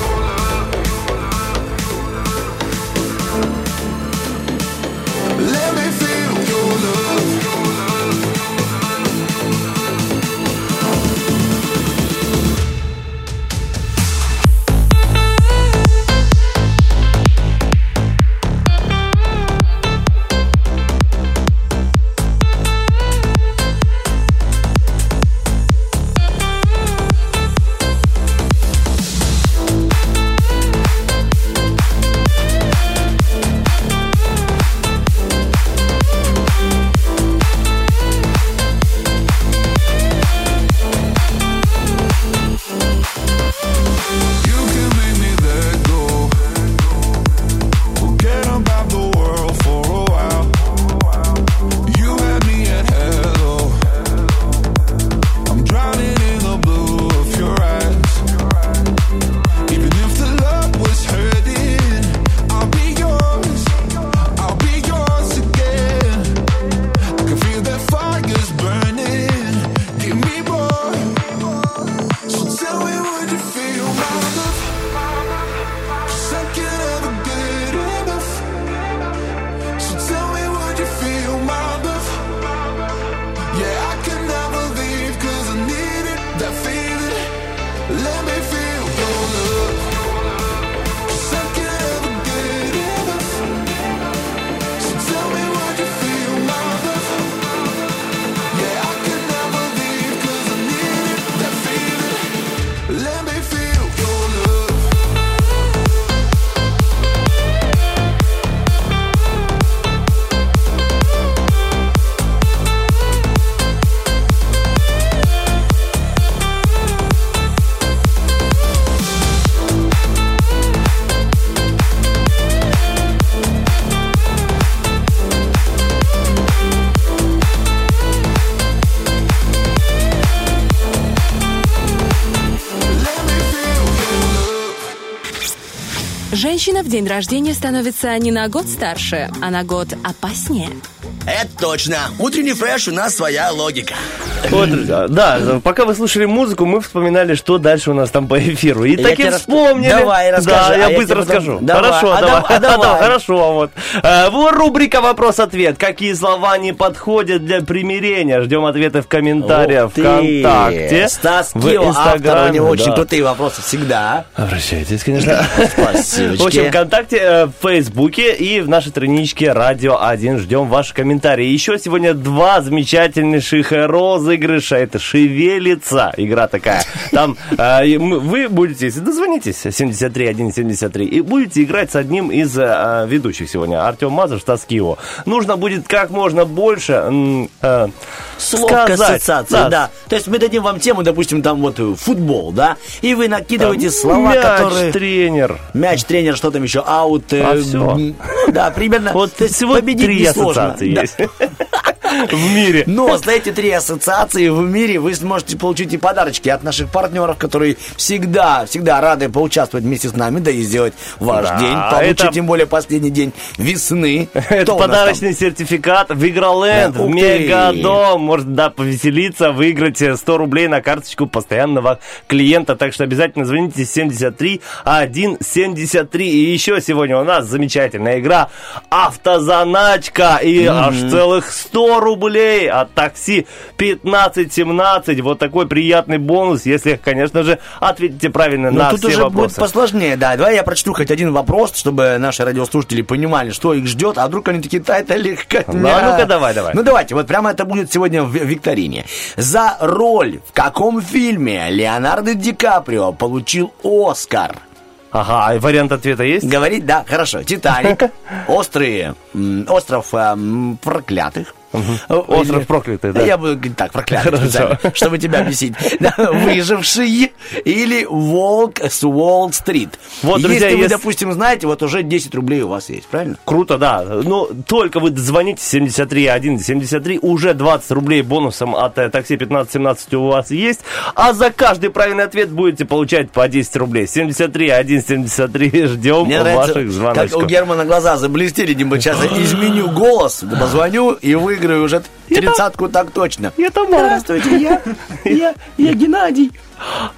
[SPEAKER 5] Женщина в день рождения становится не на год старше, а на год опаснее.
[SPEAKER 8] Это точно. Утренний фреш у нас своя логика.
[SPEAKER 2] Вот, друзья, да, пока вы слушали музыку, мы вспоминали, что дальше у нас там по эфиру. И
[SPEAKER 3] Я
[SPEAKER 2] так и
[SPEAKER 3] тебе рас-
[SPEAKER 2] вспомнили.
[SPEAKER 3] Давай, расскажи,
[SPEAKER 2] Да,
[SPEAKER 3] а
[SPEAKER 2] я
[SPEAKER 3] я
[SPEAKER 2] быстро
[SPEAKER 3] потом-
[SPEAKER 2] расскажу.
[SPEAKER 3] Давай,
[SPEAKER 2] Хорошо,
[SPEAKER 3] а
[SPEAKER 2] давай.
[SPEAKER 3] давай, давай.
[SPEAKER 2] Хорошо, вот. Э, Вот рубрика «Вопрос-ответ». Какие слова не подходят для примирения? Ждем ответы в комментариях
[SPEAKER 3] Ух.
[SPEAKER 2] ВКонтакте.
[SPEAKER 3] Стас
[SPEAKER 2] в
[SPEAKER 3] Кио, автор, у него очень крутые вопросы всегда.
[SPEAKER 2] Обращайтесь, конечно.
[SPEAKER 3] Спасибо.
[SPEAKER 2] В общем, ВКонтакте, э, в Фейсбуке и в нашей страничке Радио 1. Ждем ваши комментарии. Еще сегодня два замечательнейших розыгрыша. Это «Шевелится». Игра такая. Там э, вы будете, если дозвонитесь, 73173, и будете играть с одним из э, ведущих сегодня. Артем Мазов, Стас Кио. Нужно будет как можно больше э,
[SPEAKER 3] Слов к
[SPEAKER 2] сказать.
[SPEAKER 3] ассоциации, да. То есть мы дадим вам тему, допустим, там вот э, футбол, да, и вы накидываете слова,
[SPEAKER 2] Мяч,
[SPEAKER 3] которые...
[SPEAKER 2] тренер.
[SPEAKER 3] Мяч, тренер, что там еще, аут. э,
[SPEAKER 2] А всё.
[SPEAKER 3] м, Да, примерно.
[SPEAKER 2] Вот всего
[SPEAKER 3] победить
[SPEAKER 2] три ассоциации
[SPEAKER 3] Да.
[SPEAKER 2] есть в мире.
[SPEAKER 3] Но за эти три ассоциации в мире вы сможете получить и подарочки от наших партнеров, которые всегда, всегда рады поучаствовать вместе с нами, да и сделать ваш
[SPEAKER 2] Да,
[SPEAKER 3] день получше,
[SPEAKER 2] это-
[SPEAKER 3] тем более последний день весны.
[SPEAKER 2] Это подарочный сертификат в Игроленд,
[SPEAKER 3] Да,
[SPEAKER 2] в
[SPEAKER 3] ух ты.
[SPEAKER 2] Мегадом. Может, да, повеселиться, выиграть э, 100 рублей на карточку постоянного клиента. Так что обязательно звоните 73 173. И еще сегодня у нас замечательная игра «Автозаначка». И аж целых 100 рублей от такси 1517. Вот такой приятный бонус, если, конечно же, ответите правильно
[SPEAKER 3] Ну,
[SPEAKER 2] на
[SPEAKER 3] тут
[SPEAKER 2] все
[SPEAKER 3] уже будет
[SPEAKER 2] вопросы.
[SPEAKER 3] посложнее, да. Давай я прочту хоть один вопрос, чтобы наши радиослушатели понимали, что их ждет, а вдруг они такие, да, это легко.
[SPEAKER 2] Ну, а ну-ка, давай, давай.
[SPEAKER 3] Ну, давайте, вот прямо это будет сегодня в викторине. За роль в каком фильме Леонардо Ди Каприо получил Оскар?
[SPEAKER 2] Ага, а вариант ответа есть?
[SPEAKER 3] Говорить, да, хорошо. Титаник, острые, остров эм, проклятых,
[SPEAKER 2] Остров
[SPEAKER 3] Или-
[SPEAKER 2] проклятый, да?
[SPEAKER 3] Я буду так, проклятый, чтобы тебя. Да, Выживший или волк с Уолл-стрит.
[SPEAKER 2] Вот, друзья,
[SPEAKER 3] если вы, допустим, знаете, вот уже 10 рублей у вас есть, правильно?
[SPEAKER 2] Круто, да. Ну, только вы звоните 73 73, уже 20 рублей бонусом от э, такси 1517 у вас есть, а за каждый правильный ответ будете получать по 10 рублей. 73 173 ждем
[SPEAKER 3] Мне
[SPEAKER 2] ваших
[SPEAKER 3] нравится, как у
[SPEAKER 2] звоночков.
[SPEAKER 3] Германа глаза заблестели, Дима, сейчас изменю голос, позвоню и выиграю уже тридцатку так точно.
[SPEAKER 2] Я Тамара.
[SPEAKER 3] Здравствуйте, я, я, я Геннадий.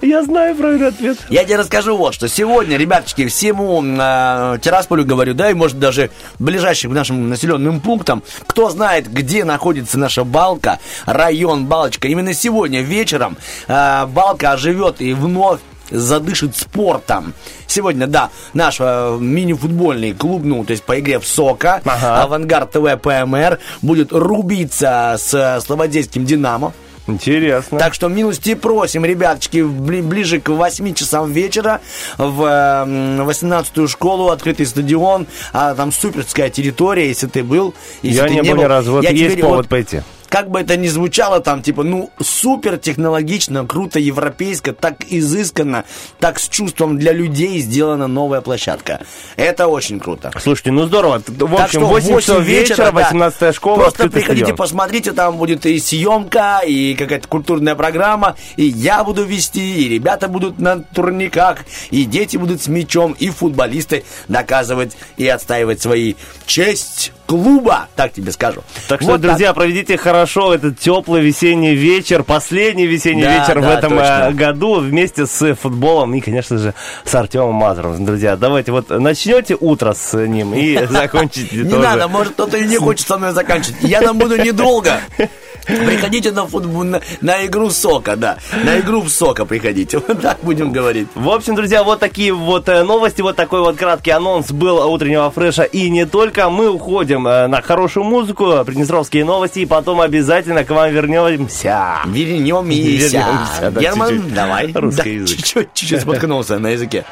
[SPEAKER 2] Я знаю правильный ответ.
[SPEAKER 3] Я тебе расскажу вот, что сегодня, ребяточки, всему э, Тирасполю говорю, да, и может даже ближайшим к нашим населенным пунктам, кто знает, где находится наша Балка, район Балочка, именно сегодня вечером э, Балка оживет и вновь задышит спортом. Сегодня, да, наш э, мини-футбольный клуб, ну, то есть по игре в СОКа,
[SPEAKER 2] Ага.
[SPEAKER 3] Авангард ТВ ПМР, будет рубиться с э, Слободейским Динамо.
[SPEAKER 2] Интересно.
[SPEAKER 3] Так что милости просим, ребяточки, бли- ближе к 8 часам вечера в э, м, 18-ю школу, открытый стадион, а там суперская территория, если ты был. Если
[SPEAKER 2] я
[SPEAKER 3] ты
[SPEAKER 2] не был ни разу. Вот
[SPEAKER 3] я
[SPEAKER 2] есть
[SPEAKER 3] теперь
[SPEAKER 2] повод
[SPEAKER 3] вот
[SPEAKER 2] пойти.
[SPEAKER 3] Как бы это ни звучало, там, типа, ну, супер технологично, круто, европейско, так изысканно, так с чувством для людей сделана новая площадка. Это очень круто.
[SPEAKER 2] Слушайте, ну здорово. В
[SPEAKER 3] Так
[SPEAKER 2] общем,
[SPEAKER 3] что
[SPEAKER 2] 8 часов вечера,
[SPEAKER 3] да.
[SPEAKER 2] 18 школа,
[SPEAKER 3] Просто приходите,
[SPEAKER 2] стадион.
[SPEAKER 3] посмотрите, там будет и съемка, и какая-то культурная программа, и я буду вести, и ребята будут на турниках, и дети будут с мячом, и футболисты доказывать и отстаивать свои честь клуба, так тебе скажу.
[SPEAKER 2] Так что,
[SPEAKER 3] Вот
[SPEAKER 2] друзья, проведите хорошо этот теплый весенний вечер, последний весенний
[SPEAKER 3] Да,
[SPEAKER 2] вечер в
[SPEAKER 3] да,
[SPEAKER 2] этом
[SPEAKER 3] точно.
[SPEAKER 2] э, году вместе с футболом и, конечно же, с Артемом Мазуровым. Друзья, давайте вот начнете утро с ним и закончите
[SPEAKER 3] Не надо, может, кто-то и не хочет со мной заканчивать. Я там буду недолго. Приходите на футбол, на, на игру сока, да. На игру в сока приходите. Вот так будем говорить.
[SPEAKER 2] В общем, друзья, вот такие вот э, новости, вот такой вот краткий анонс был утреннего фреша. И не только. Мы уходим э, на хорошую музыку, приднестровские новости, и потом обязательно к вам вернемся.
[SPEAKER 3] Вернемся.
[SPEAKER 2] Вернемся, да,
[SPEAKER 3] Герман,
[SPEAKER 2] чуть-чуть.
[SPEAKER 3] давай.
[SPEAKER 2] Русский
[SPEAKER 3] Да,
[SPEAKER 2] язык.
[SPEAKER 3] Чуть-чуть, чуть-чуть споткнулся на языке.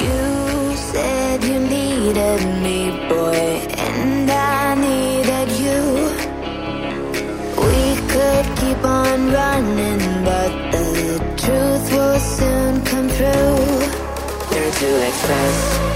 [SPEAKER 7] You said you needed me, running, but the truth will soon come through. They're to express.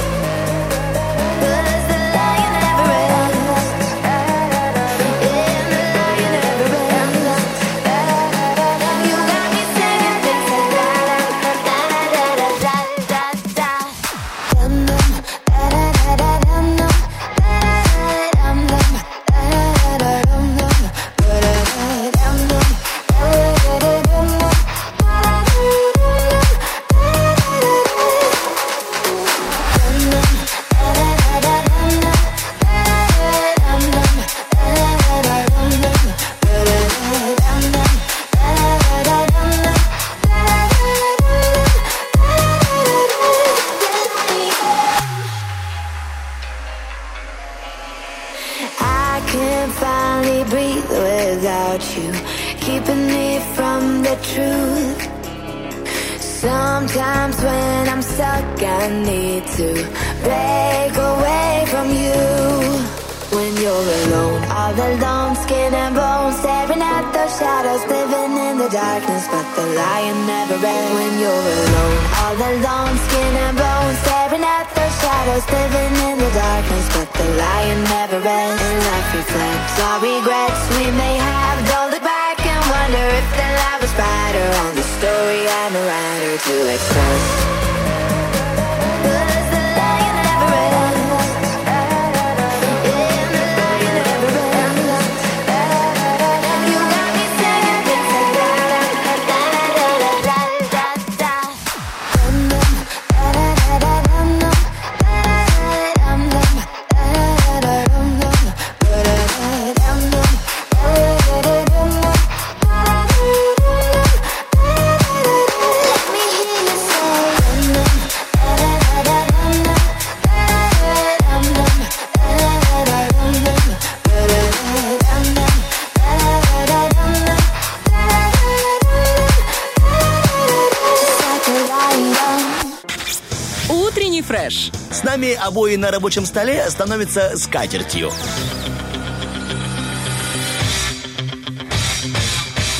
[SPEAKER 8] рабочем столе становится скатертью.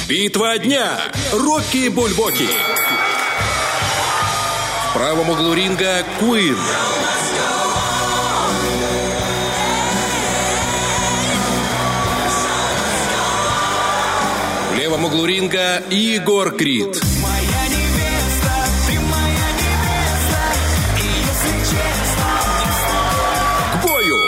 [SPEAKER 9] Битва дня. Рокки Бульбоки. В правом углу ринга Куин. В левом углу ринга Егор Крид.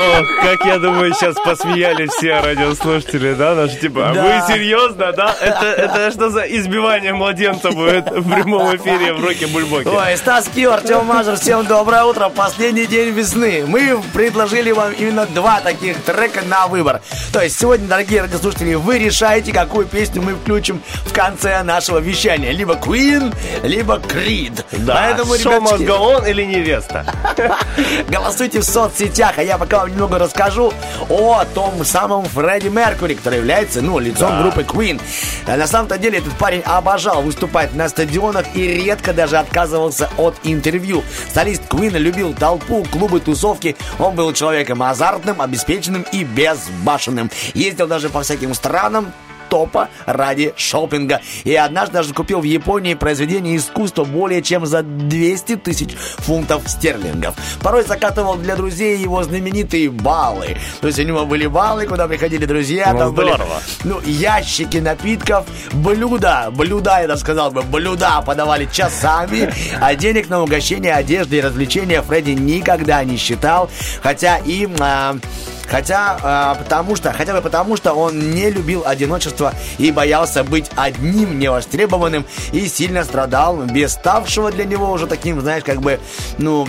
[SPEAKER 2] Ох, как я думаю, сейчас посмеялись все радиослушатели, да, наши типа, «А
[SPEAKER 3] Да.
[SPEAKER 2] вы серьезно, да? Это, это что за избивание младенца будет в прямом эфире в Роке Бульбоке?
[SPEAKER 3] Ой, Стас Кио, Артем Мазур, всем доброе утро. Последний день весны. Мы предложили вам именно два таких трека на выбор. То есть сегодня, дорогие радиослушатели, вы решаете, какую песню мы включим в конце нашего вещания. Либо Queen, либо Creed.
[SPEAKER 2] Да,
[SPEAKER 3] Поэтому,
[SPEAKER 2] шоу
[SPEAKER 3] ребяточки,
[SPEAKER 2] мозголон или невеста?
[SPEAKER 3] Голосуйте в соцсетях, а я пока вам немного расскажу о том самом Фредди Меркури, который является, ну, лицом
[SPEAKER 2] Да.
[SPEAKER 3] группы Queen. На самом-то деле этот парень обожал выступать на стадионах и редко даже отказывался от интервью. Солист Queen любил толпу, клубы, тусовки. Он был человеком азартным, обеспеченным и безбашенным. Ездил даже по всяким странам, топа ради шопинга. И однажды даже купил в Японии произведение искусства более чем за 200 тысяч фунтов стерлингов. Порой закатывал для друзей его знаменитые баллы. То есть у него были баллы, куда приходили друзья.
[SPEAKER 2] Ну,
[SPEAKER 3] там были,
[SPEAKER 2] здорово.
[SPEAKER 3] ну, ящики напитков, блюда, блюда, я даже сказал бы, блюда подавали часами, а денег на угощение, одежды и развлечения Фредди никогда не считал, хотя и... а, Хотя, а, потому что, хотя бы потому, что он не любил одиночество и боялся быть одним, невостребованным и сильно страдал без ставшего для него уже таким, знаешь, как бы, ну,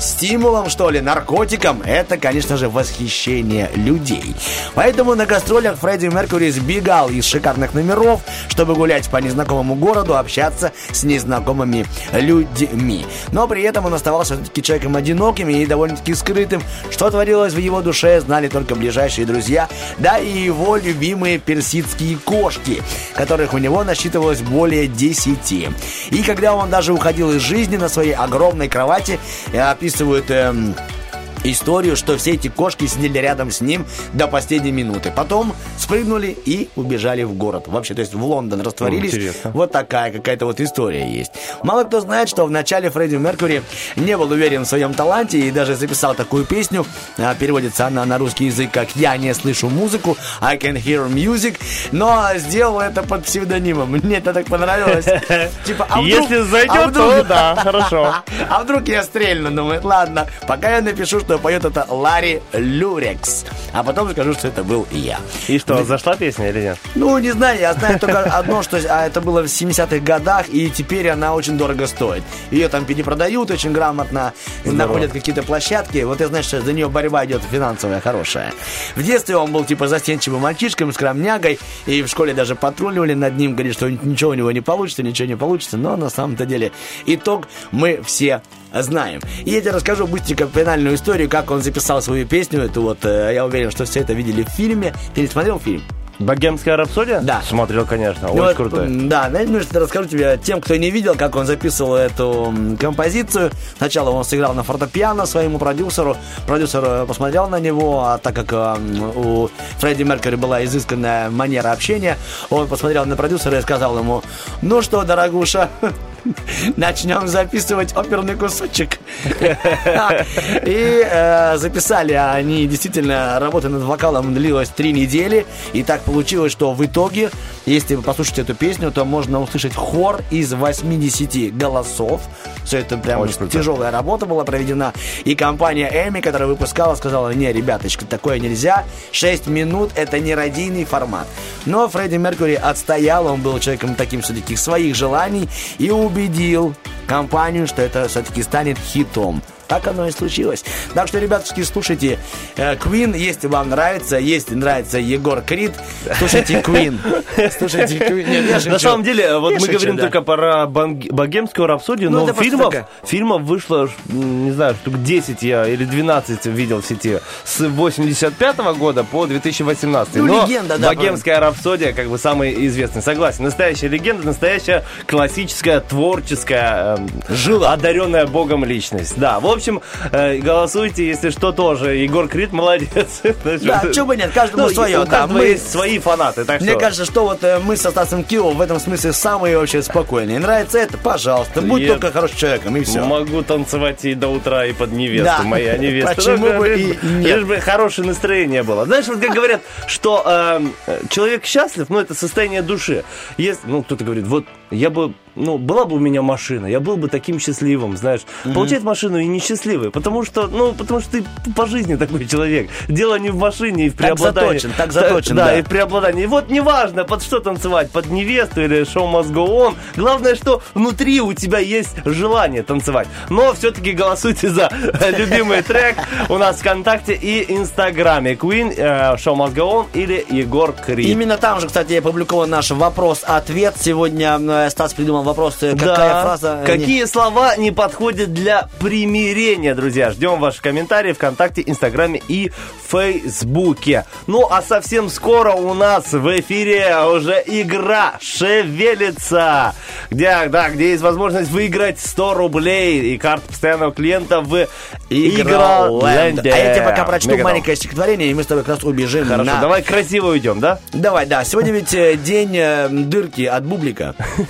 [SPEAKER 3] стимулом, что ли, наркотиком, это, конечно же, восхищение людей. Поэтому на гастролях Фредди Меркьюри сбегал из шикарных номеров, чтобы гулять по незнакомому городу, общаться с незнакомыми людьми. Но при этом он оставался все-таки человеком одиноким и довольно-таки скрытым. Что творилось в его душе, знали только ближайшие друзья, да и его любимые персидские кошки, которых у него насчитывалось более 10. И когда он даже уходил из жизни на своей огромной кровати, э, описывают эм, историю, что все эти кошки сидели рядом с ним до последней минуты. Потом спрыгнули и убежали в город. Вообще, то есть в Лондон растворились.
[SPEAKER 2] Интересно.
[SPEAKER 3] Вот такая какая-то вот история есть. Мало кто знает, что в начале Фредди Меркьюри не был уверен в своем таланте и даже записал такую песню. А, Переводится она на русский язык как «Я не слышу музыку», «I can hear music», но сделал это под псевдонимом. Мне это так понравилось. Типа, а вдруг-
[SPEAKER 2] Если
[SPEAKER 3] а
[SPEAKER 2] зайдет,
[SPEAKER 3] вдруг-
[SPEAKER 2] то да, хорошо.
[SPEAKER 3] а вдруг я стрельну? Думает, ладно, пока я напишу, что поет это Ларри Люрекс. А потом скажу, что это был я.
[SPEAKER 2] И что, зашла песня или нет?
[SPEAKER 3] Ну, не знаю, я знаю только одно, что а, это было в 70-х годах, и теперь она очень дорого стоит. Ее там перепродают очень грамотно, находят какие-то площадки. Вот я знаю, что за нее борьба идет финансовая, хорошая. В детстве он был типа застенчивым мальчишкой, скромнягой, и в школе даже патруливали над ним, говорили, что ничего у него не получится, ничего не получится, но на самом-то деле итог мы все знаем. И я тебе расскажу быстренько финальную историю, как он записал свою песню. Это вот, э, я уверен, что все это видели в фильме. Ты не смотрел фильм?
[SPEAKER 2] Богемская рапсодия?
[SPEAKER 3] Да.
[SPEAKER 2] Смотрел, конечно,
[SPEAKER 3] Ну,
[SPEAKER 2] очень
[SPEAKER 3] вот,
[SPEAKER 2] крутой.
[SPEAKER 3] м, Да, знаете, ну, что расскажу тебе тем, кто не видел, как он записывал эту композицию. Сначала он сыграл на фортепиано своему продюсеру. Продюсер э, посмотрел на него, а так как э, у Фредди Меркьюри была изысканная манера общения, он посмотрел на продюсера и сказал ему, ну что, дорогуша, начнем записывать оперный кусочек. И э, записали они действительно, работа над вокалом длилась три недели. И так получилось, что в итоге, если вы послушаете эту песню, то можно услышать хор из 80 голосов. Все это прям тяжелая работа была проведена. И компания Эми, которая выпускала, сказала, не, ребяточки, такое нельзя. 6 минут это не радийный формат. Но Фредди Меркьюри отстоял, он был человеком таким все-таки своих желаний и убедил компанию, что это все-таки станет хитом. Так оно и случилось. Так что, ребятушки, слушайте э, Queen, если вам нравится, если нравится Егор Крид, слушайте Queen. Слушайте Queen. Нет,
[SPEAKER 2] На самом деле, вот
[SPEAKER 3] Я
[SPEAKER 2] мы
[SPEAKER 3] шучу,
[SPEAKER 2] говорим
[SPEAKER 3] да.
[SPEAKER 2] только про богемскую рапсодию,
[SPEAKER 3] Ну,
[SPEAKER 2] но фильмов,
[SPEAKER 3] такая.
[SPEAKER 2] фильмов вышло, не знаю, штук 10 я или 12 видел в сети с 85 года по 2018.
[SPEAKER 3] Ну,
[SPEAKER 2] но
[SPEAKER 3] легенда, да,
[SPEAKER 2] богемская рапсодия как бы самый известный. Согласен. Настоящая легенда, настоящая классическая, творческая, эм,
[SPEAKER 3] Жила.
[SPEAKER 2] одаренная богом личность. Да, в общем, общем, э, голосуйте, если что, тоже. Егор Крид молодец.
[SPEAKER 3] Да, чего бы нет, каждому
[SPEAKER 2] Ну,
[SPEAKER 3] свое.
[SPEAKER 2] У
[SPEAKER 3] да. Мы-
[SPEAKER 2] есть свои фанаты, так
[SPEAKER 3] Мне
[SPEAKER 2] что...
[SPEAKER 3] кажется, что вот э, мы со Стасом Киевом в этом смысле самые вообще спокойные. Нравится это? Пожалуйста. Будь
[SPEAKER 2] Я
[SPEAKER 3] только хорошим человеком, и все.
[SPEAKER 2] Могу танцевать и до утра, и под невесту,
[SPEAKER 3] Да.
[SPEAKER 2] моя невеста.
[SPEAKER 3] Почему
[SPEAKER 2] Ну,
[SPEAKER 3] бы
[SPEAKER 2] лишь
[SPEAKER 3] и нет?
[SPEAKER 2] Лишь бы хорошее настроение было. Знаешь, вот как говорят, что эм, э, человек счастлив, ну, это состояние души. Если, ну, кто-то говорит, вот я бы, ну, была бы у меня машина, я был бы таким счастливым, знаешь. Получает машину и несчастливый, потому что, ну, потому что ты по жизни такой человек. Дело не в машине и в
[SPEAKER 3] Так
[SPEAKER 2] преобладании.
[SPEAKER 3] заточен, так заточен,
[SPEAKER 2] да.
[SPEAKER 3] да.
[SPEAKER 2] и в преобладании. И вот неважно, под что танцевать, под невесту или шоу go on. Главное, что внутри у тебя есть желание танцевать. Но все-таки голосуйте за любимый трек у нас в ВКонтакте и Инстаграме. Queen, э, шоу go on или Егор Крид.
[SPEAKER 3] Именно там же, кстати, опубликован наш вопрос-ответ. Сегодня э, Стас придумал вопрос, э, какая
[SPEAKER 2] Да.
[SPEAKER 3] фраза... э,
[SPEAKER 2] Какие слова не подходят для примирения, друзья? Ждем ваши комментарии ВКонтакте, Инстаграме и Фейсбуке. Ну, а совсем скоро у нас в эфире уже игра «Шевелится», где, да, где есть возможность выиграть 100 рублей и карту постоянного клиента в
[SPEAKER 3] Игроленд.
[SPEAKER 2] Игроленде.
[SPEAKER 3] А я тебе пока прочту
[SPEAKER 2] Мегадан.
[SPEAKER 3] маленькое стихотворение, и мы с тобой как раз убежим
[SPEAKER 2] Хорошо,
[SPEAKER 3] на...
[SPEAKER 2] давай красиво уйдем, да?
[SPEAKER 3] Давай, да. Сегодня ведь э, день э, дырки от бублика.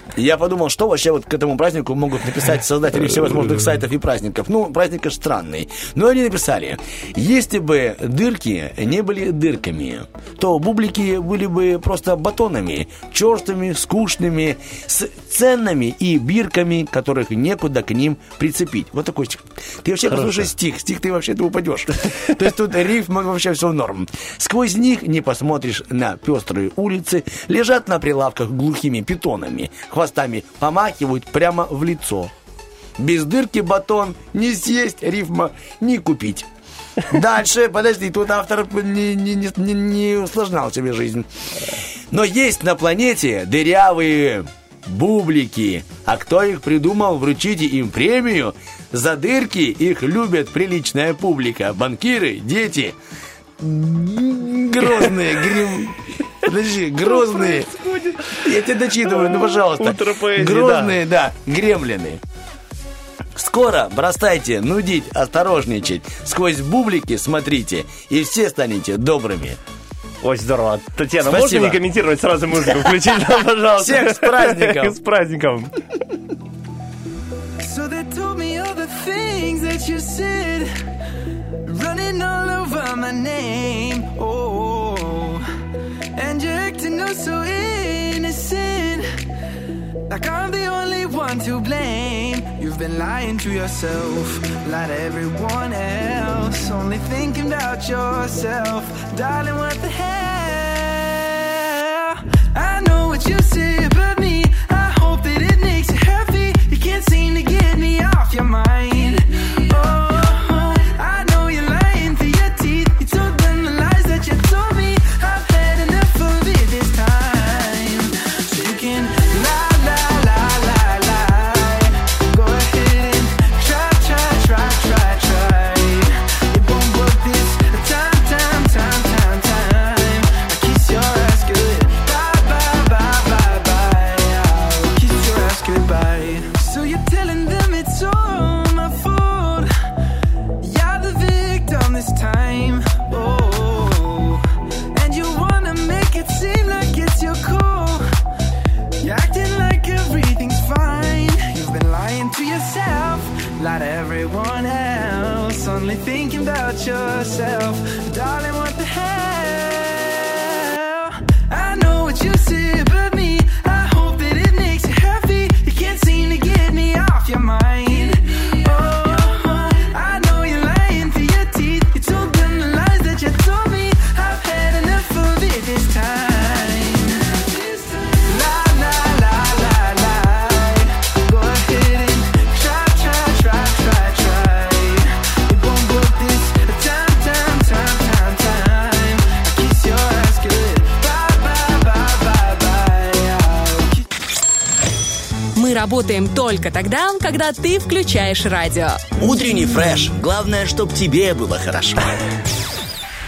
[SPEAKER 3] Я подумал, что вообще вот к этому празднику могут написать создатели всевозможных сайтов и праздников. Ну, праздник же странный. Но они написали, если бы дырки не были дырками, то бублики были бы просто батонами, черстыми, скучными, с ценными и бирками, которых некуда к ним прицепить. Вот такой стих. Ты вообще
[SPEAKER 2] Хорошо.
[SPEAKER 3] послушай стих, стих ты вообще ты упадешь. То есть тут рифм вообще все норм. Сквозь них не посмотришь на пестрые улицы, лежат на прилавках глухими питонами, хвостами помахивают прямо в лицо. Без дырки батон не съесть, рифма не купить. Дальше, подожди, тут автор не, не, не, не- усложнял себе жизнь. Но есть на планете дырявые бублики. А кто их придумал, вручите им премию. За дырки их любят приличная публика. Банкиры, дети. Грозные, грим... Подожди, грозные. Я тебе дочитываю, ну, пожалуйста. Грозные, да, гремлины. Скоро бросайте нудить, осторожничать. Сквозь бублики смотрите, и все станете добрыми.
[SPEAKER 2] Очень здорово. Татьяна,
[SPEAKER 3] Спасибо.
[SPEAKER 2] можно не комментировать, сразу музыку включить нам, пожалуйста?
[SPEAKER 3] Всех с праздником!
[SPEAKER 2] С праздником!
[SPEAKER 6] So they told me all the things that you said, running all over my name. Oh, and you're acting all so innocent, like I'm the only one to blame. You've been lying to yourself, lied to everyone else, only thinking about yourself, darling. What the hell? I know what you say about me. I hope that it makes you happy. You can't seem to get me off your mind. Oh,
[SPEAKER 5] только тогда, когда ты включаешь радио.
[SPEAKER 10] Утренний фреш. Главное, чтобы тебе было хорошо.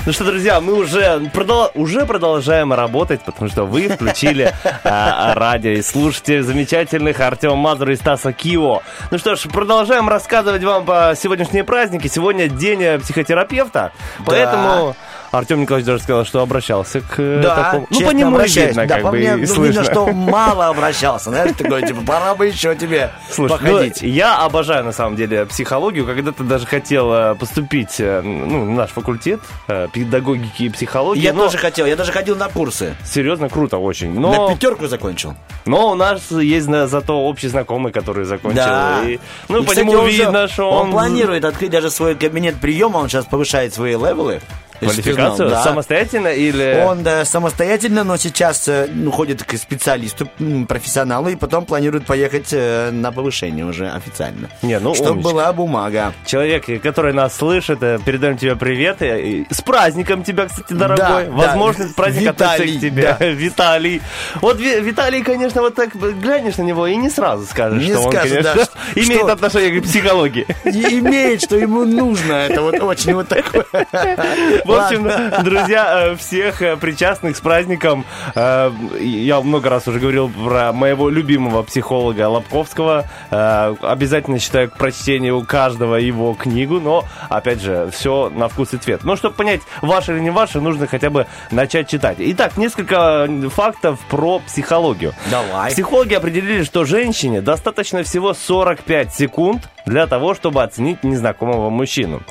[SPEAKER 2] Ну что, друзья, мы уже, продол- уже продолжаем работать, потому что вы включили а, радио и слушаете замечательных Артема Мазура и Стаса Кио. Ну что ж, продолжаем рассказывать вам по сегодняшние праздники. Сегодня день э, психотерапевта, поэтому... Артем Николаевич даже сказал, что обращался к э,
[SPEAKER 3] Да,
[SPEAKER 2] такому. Ну, по нему
[SPEAKER 3] обращаюсь.
[SPEAKER 2] видно,
[SPEAKER 3] да,
[SPEAKER 2] как
[SPEAKER 3] по
[SPEAKER 2] бы,
[SPEAKER 3] мне ну,
[SPEAKER 2] слышно.
[SPEAKER 3] видно, что мало обращался. Знаешь, такой, типа, пора бы еще тебе
[SPEAKER 2] Слушай,
[SPEAKER 3] походить.
[SPEAKER 2] ну, я обожаю, на самом деле, психологию. Когда-то даже хотел э, поступить э, ну, в наш факультет педагогики и психологии.
[SPEAKER 3] Я
[SPEAKER 2] но
[SPEAKER 3] тоже хотел, я даже ходил на курсы.
[SPEAKER 2] Серьезно, круто очень.
[SPEAKER 3] На
[SPEAKER 2] Но,
[SPEAKER 3] пятерку закончил.
[SPEAKER 2] но у нас есть на- зато общий знакомый, который закончил.
[SPEAKER 3] Да.
[SPEAKER 2] И, ну,
[SPEAKER 3] И,
[SPEAKER 2] по
[SPEAKER 3] кстати,
[SPEAKER 2] нему видно, что он...
[SPEAKER 3] Он планирует открыть даже свой кабинет приема, он сейчас повышает свои левелы.
[SPEAKER 2] Квалификацию
[SPEAKER 3] да.
[SPEAKER 2] самостоятельно или...
[SPEAKER 3] Он да, самостоятельно, но сейчас э, ну, ходит к специалисту, профессионалу, и потом планирует поехать э, на повышение уже официально.
[SPEAKER 2] Не, ну,
[SPEAKER 3] Чтобы
[SPEAKER 2] умничка.
[SPEAKER 3] была бумага.
[SPEAKER 2] Человек, который нас слышит, э, передаем тебе привет. И- С праздником тебя, кстати, дорогой.
[SPEAKER 3] Да,
[SPEAKER 2] Возможно,
[SPEAKER 3] да.
[SPEAKER 2] праздник относится
[SPEAKER 3] Виталий,
[SPEAKER 2] к тебе.
[SPEAKER 3] да.
[SPEAKER 2] Виталий. Вот Ви- Виталий, конечно, вот так глянешь на него и не сразу скажешь,
[SPEAKER 3] Не
[SPEAKER 2] что он,
[SPEAKER 3] скажешь,
[SPEAKER 2] конечно,
[SPEAKER 3] да, что-
[SPEAKER 2] имеет
[SPEAKER 3] что-
[SPEAKER 2] отношение к психологии.
[SPEAKER 3] И имеет, что ему нужно. Это вот очень вот такое.
[SPEAKER 2] В общем, друзья, э, всех э, причастных с праздником. Э, Я много раз уже говорил про моего любимого психолога Лобковского. Обязательно считаю к прочтению каждого его книгу, но, опять же, все на вкус и цвет. Но чтобы понять, ваше или не ваше, нужно хотя бы начать читать. Итак, несколько фактов про психологию.
[SPEAKER 3] Давай.
[SPEAKER 2] Психологи определили, что женщине достаточно всего 45 секунд для того, чтобы оценить незнакомого мужчину.